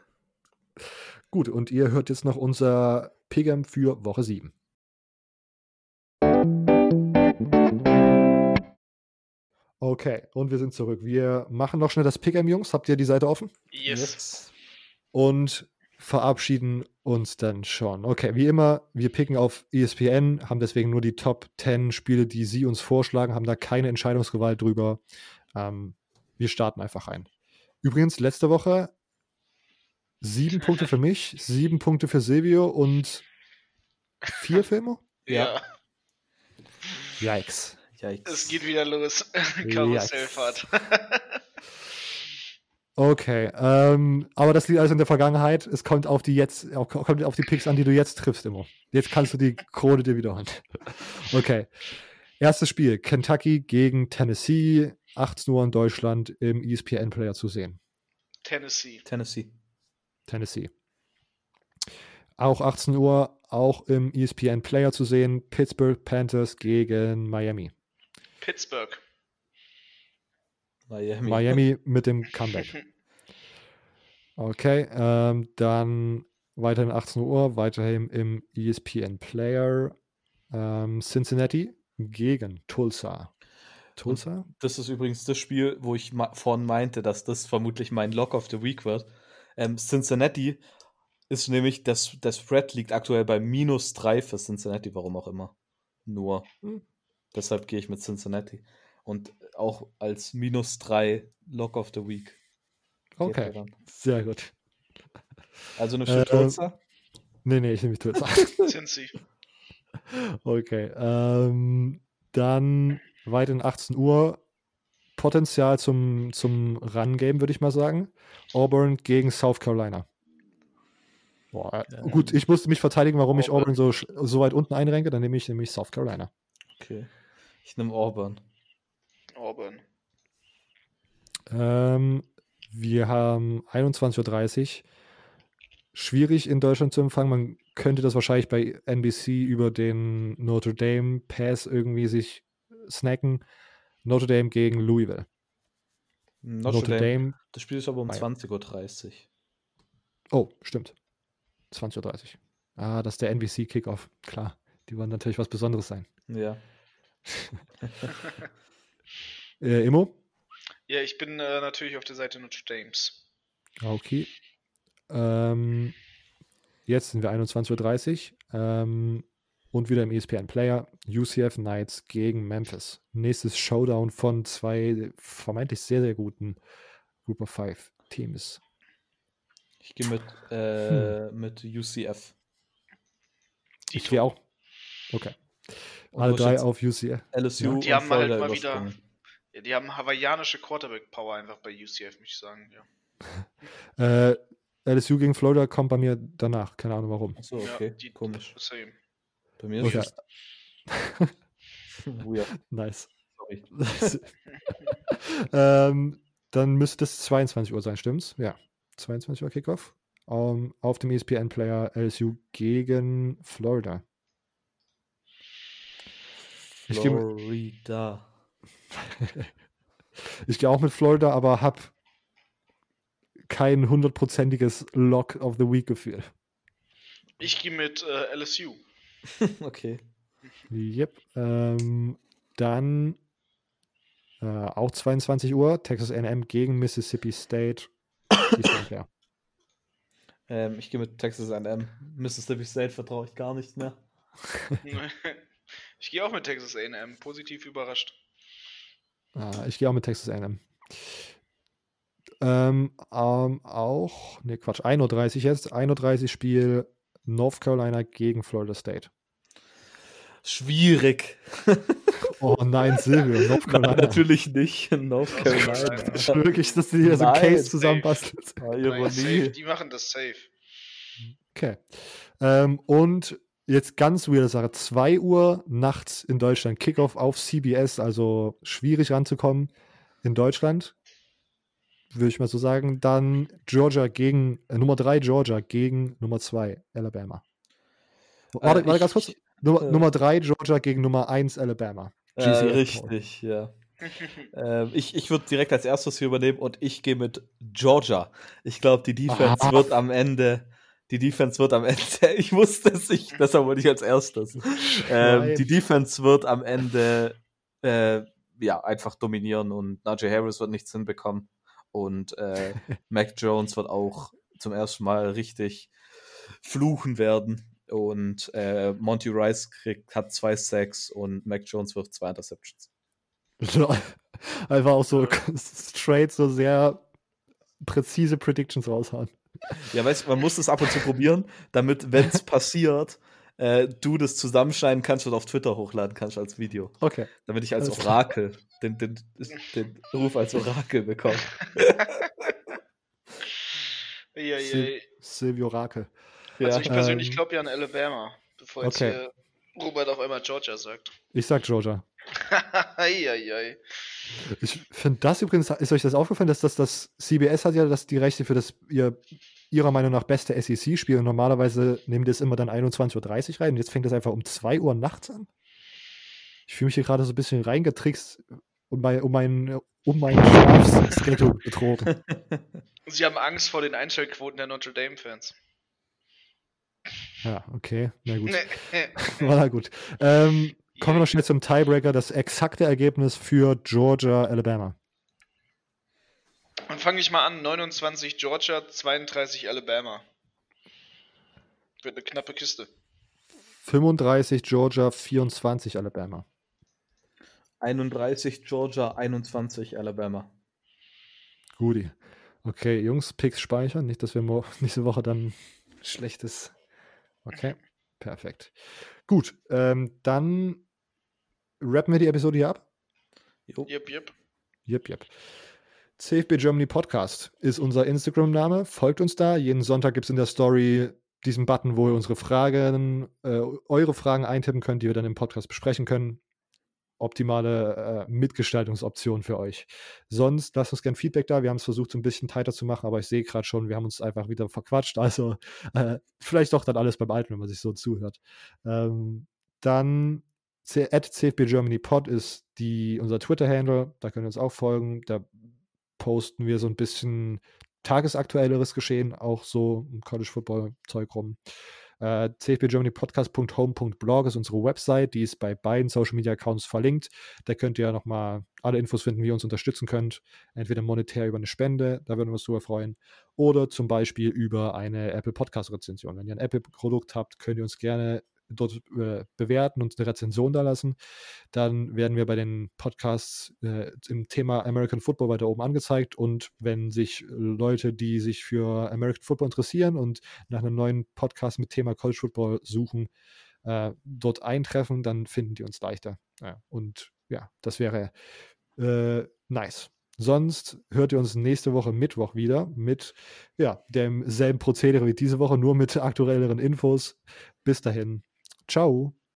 Gut, und ihr hört jetzt noch unser Pigam für Woche 7. Okay, und wir sind zurück. Wir machen noch schnell das Pick'em, Jungs. Habt ihr die Seite offen? Yes. Und verabschieden uns dann schon. Okay, wie immer, wir picken auf ESPN, haben deswegen nur die Top 10 Spiele, die sie uns vorschlagen, haben da keine Entscheidungsgewalt drüber. Ähm, wir starten einfach ein. Übrigens, letzte Woche sieben Punkte für mich, sieben Punkte für Silvio und vier Filme? Ja. Yikes. Yikes. Es geht wieder los. Karussellfahrt. okay, ähm, aber das liegt alles in der Vergangenheit. Es kommt auf die jetzt, kommt auf die Picks an, die du jetzt triffst immer. Jetzt kannst du die Krone dir wiederholen. okay. Erstes Spiel: Kentucky gegen Tennessee. 18 Uhr in Deutschland im ESPN-Player zu sehen. Tennessee. Tennessee. Tennessee. Auch 18 Uhr, auch im ESPN-Player zu sehen. Pittsburgh Panthers gegen Miami. Pittsburgh. Miami. Miami mit dem Comeback. Okay, ähm, dann weiterhin 18 Uhr, weiterhin im ESPN Player ähm, Cincinnati gegen Tulsa. Tulsa? Und das ist übrigens das Spiel, wo ich vorhin meinte, dass das vermutlich mein Lock of the Week wird. Ähm, Cincinnati ist nämlich, das, der Spread liegt aktuell bei minus 3 für Cincinnati, warum auch immer. Nur. Hm. Deshalb gehe ich mit Cincinnati. Und auch als minus 3 Lock of the Week. Okay. Sehr gut. Also eine äh, Tulsa? Nee, nee, ich nehme Tulsa. Cincy. Okay. Ähm, dann weit in 18 Uhr. Potenzial zum, zum Run-Game, würde ich mal sagen. Auburn gegen South Carolina. Boah, ähm, gut, ich musste mich verteidigen, warum Auburn. ich Auburn so, so weit unten einrenke. Dann nehme ich nämlich South Carolina. Okay. Ich nehme Auburn. Auburn. Ähm, wir haben 21.30 Uhr. Schwierig in Deutschland zu empfangen. Man könnte das wahrscheinlich bei NBC über den Notre Dame Pass irgendwie sich snacken. Notre Dame gegen Louisville. Notre, Notre Dame, Dame, Das Spiel ist aber um 20.30 Uhr. Oh, stimmt. 20.30 Uhr. Ah, das ist der NBC Kickoff. Klar. Die wollen natürlich was Besonderes sein. Ja. Äh, Immo? Ja, ich bin äh, natürlich auf der Seite Notre Dames. Okay. Ähm, jetzt sind wir 21.30 Uhr. Ähm, und wieder im ESPN Player. UCF Knights gegen Memphis. Nächstes Showdown von zwei vermeintlich sehr, sehr guten Group of Five Teams. Ich gehe mit, äh, mit UCF. Ich gehe auch. Okay. Und Alle drei auf UCF. LSU Die und haben halt mal wieder-. Ja, die haben hawaiianische Quarterback-Power einfach bei UCF, muss ich sagen. Ja. Äh, LSU gegen Florida kommt bei mir danach. Keine Ahnung warum. Achso, Ja, okay, die- komisch. Same. Bei mir Okay. ist es weird, Nice. sorry. ähm, dann müsste es 22 Uhr sein, stimmt's? Ja. 22 Uhr Kickoff. Um, auf dem ESPN-Player LSU gegen Florida. Ich gehe Florida. ich geh auch mit Florida, aber habe kein hundertprozentiges Lock of the Week Gefühl. Ich gehe mit äh, LSU. okay. Yep. Ähm, dann äh, auch 22 Uhr, Texas A&M gegen Mississippi State. Ähm, ich gehe mit Texas A&M. Mississippi State vertraue ich gar nicht mehr. ich gehe auch mit Texas A&M. Positiv überrascht. Ah, ich gehe auch mit Texas A&M. Ähm, ähm, auch, ne Quatsch, 1.30 Uhr jetzt, 1.30 Uhr Spiel North Carolina gegen Florida State. Schwierig. Oh nein, Silvio, North Nein, Carolina. natürlich nicht. North Carolina. Das ist wirklich, dass du dir so ein Nein, Case safe. zusammenbastelst. Ah, Nein, safe. Ironie. Die machen das safe. Okay. Ähm, und jetzt ganz weirde Sache. 2 Uhr nachts in Deutschland. Kickoff auf CBS, also schwierig ranzukommen in Deutschland. Würde ich mal so sagen. Dann Georgia gegen äh, Nummer 3 Georgia gegen Nummer 2 Alabama. Warte, Äh, warte ganz kurz. Nummer, äh, Nummer 3 Georgia gegen Nummer 1 Alabama. Äh, richtig, ja. Ähm, ich ich würde direkt als erstes hier übernehmen und ich gehe mit Georgia. Ich glaube, die Defense Ah. wird am Ende. Die Defense wird am Ende. Ich wusste es nicht, deshalb wollte ich als erstes. Ähm, die Defense wird am Ende äh, ja einfach dominieren und Najee Harris wird nichts hinbekommen. Und äh, Mac Jones wird auch zum ersten Mal richtig fluchen werden. Und äh, Monty Rice kriegt, hat zwei Sacks und Mac Jones wirft zwei Interceptions. Einfach auch so straight, so sehr präzise Predictions raushauen. Ja, weißt du, man muss das ab und zu probieren, damit, wenn es passiert, äh, du das zusammenschneiden kannst und auf Twitter hochladen kannst als Video. Okay. Damit ich als Alles. Orakel den, den, den Ruf als Orakel bekomme. Ja, ja, Sil Silvio Rakel. Also ich persönlich Ähm, glaube ja an Alabama, bevor jetzt okay. hier Robert auf einmal Georgia sagt. Ich sag Georgia. Eieiei. Ich finde das übrigens, ist euch das aufgefallen, dass das, das CBS hat ja das, die Rechte für das ihr, ihrer Meinung nach beste SEC-Spiel und normalerweise nehmen die das immer dann 21.30 Uhr rein und jetzt fängt das einfach um 2 Uhr nachts an. Ich fühle mich hier gerade so ein bisschen reingetrickst und mein, um meinen um meinen Schlafschedule betrogen. Sie haben Angst vor den Einschaltquoten der Notre Dame-Fans. Ja, okay, na gut. Na gut. Ähm, kommen wir noch schnell zum Tiebreaker, das exakte Ergebnis für Georgia, Alabama. Dann fange ich mal an. 29 Georgia, 32 Alabama. Wird eine knappe Kiste. 35 Georgia, 24 Alabama. 31 Georgia, 21 Alabama. Guti. Okay, Jungs, Picks speichern. Nicht, dass wir nächste Woche dann schlechtes. Okay, perfekt. Gut, ähm, dann rappen wir die Episode hier ab. Jo. Jep, jep. Jep, jep. CFB Germany Podcast ist unser Instagram-Name. Folgt uns da. Jeden Sonntag gibt es in der Story diesen Button, wo ihr unsere Fragen, äh, eure Fragen eintippen könnt, die wir dann im Podcast besprechen können. Optimale äh, Mitgestaltungsoption für euch. Sonst lasst uns gerne Feedback da. Wir haben es versucht, so ein bisschen tighter zu machen, aber ich sehe gerade schon, wir haben uns einfach wieder verquatscht. Also äh, vielleicht doch dann alles beim Alten, wenn man sich so zuhört. Ähm, dann at Pod ist die, unser Twitter-Handle. Da könnt ihr uns auch folgen. Da posten wir so ein bisschen tagesaktuelleres Geschehen, auch so im College Football Zeug rum. Äh, cfbgermanypodcast.home.blog ist unsere Website, die ist bei beiden Social Media Accounts verlinkt. Da könnt ihr nochmal alle Infos finden, wie ihr uns unterstützen könnt. Entweder monetär über eine Spende, da würden wir uns drüber freuen, oder zum Beispiel über eine Apple Podcast Rezension. Wenn ihr ein Apple-Produkt habt, könnt ihr uns gerne dort äh, bewerten und eine Rezension da lassen. Dann werden wir bei den Podcasts äh, im Thema American Football weiter oben angezeigt. Und wenn sich Leute, die sich für American Football interessieren und nach einem neuen Podcast mit Thema College Football suchen, äh, dort eintreffen, dann finden die uns leichter. Ja, und ja, das wäre äh, nice. Sonst hört ihr uns nächste Woche Mittwoch wieder mit ja, demselben Prozedere wie diese Woche, nur mit aktuelleren Infos. Bis dahin. Ciao.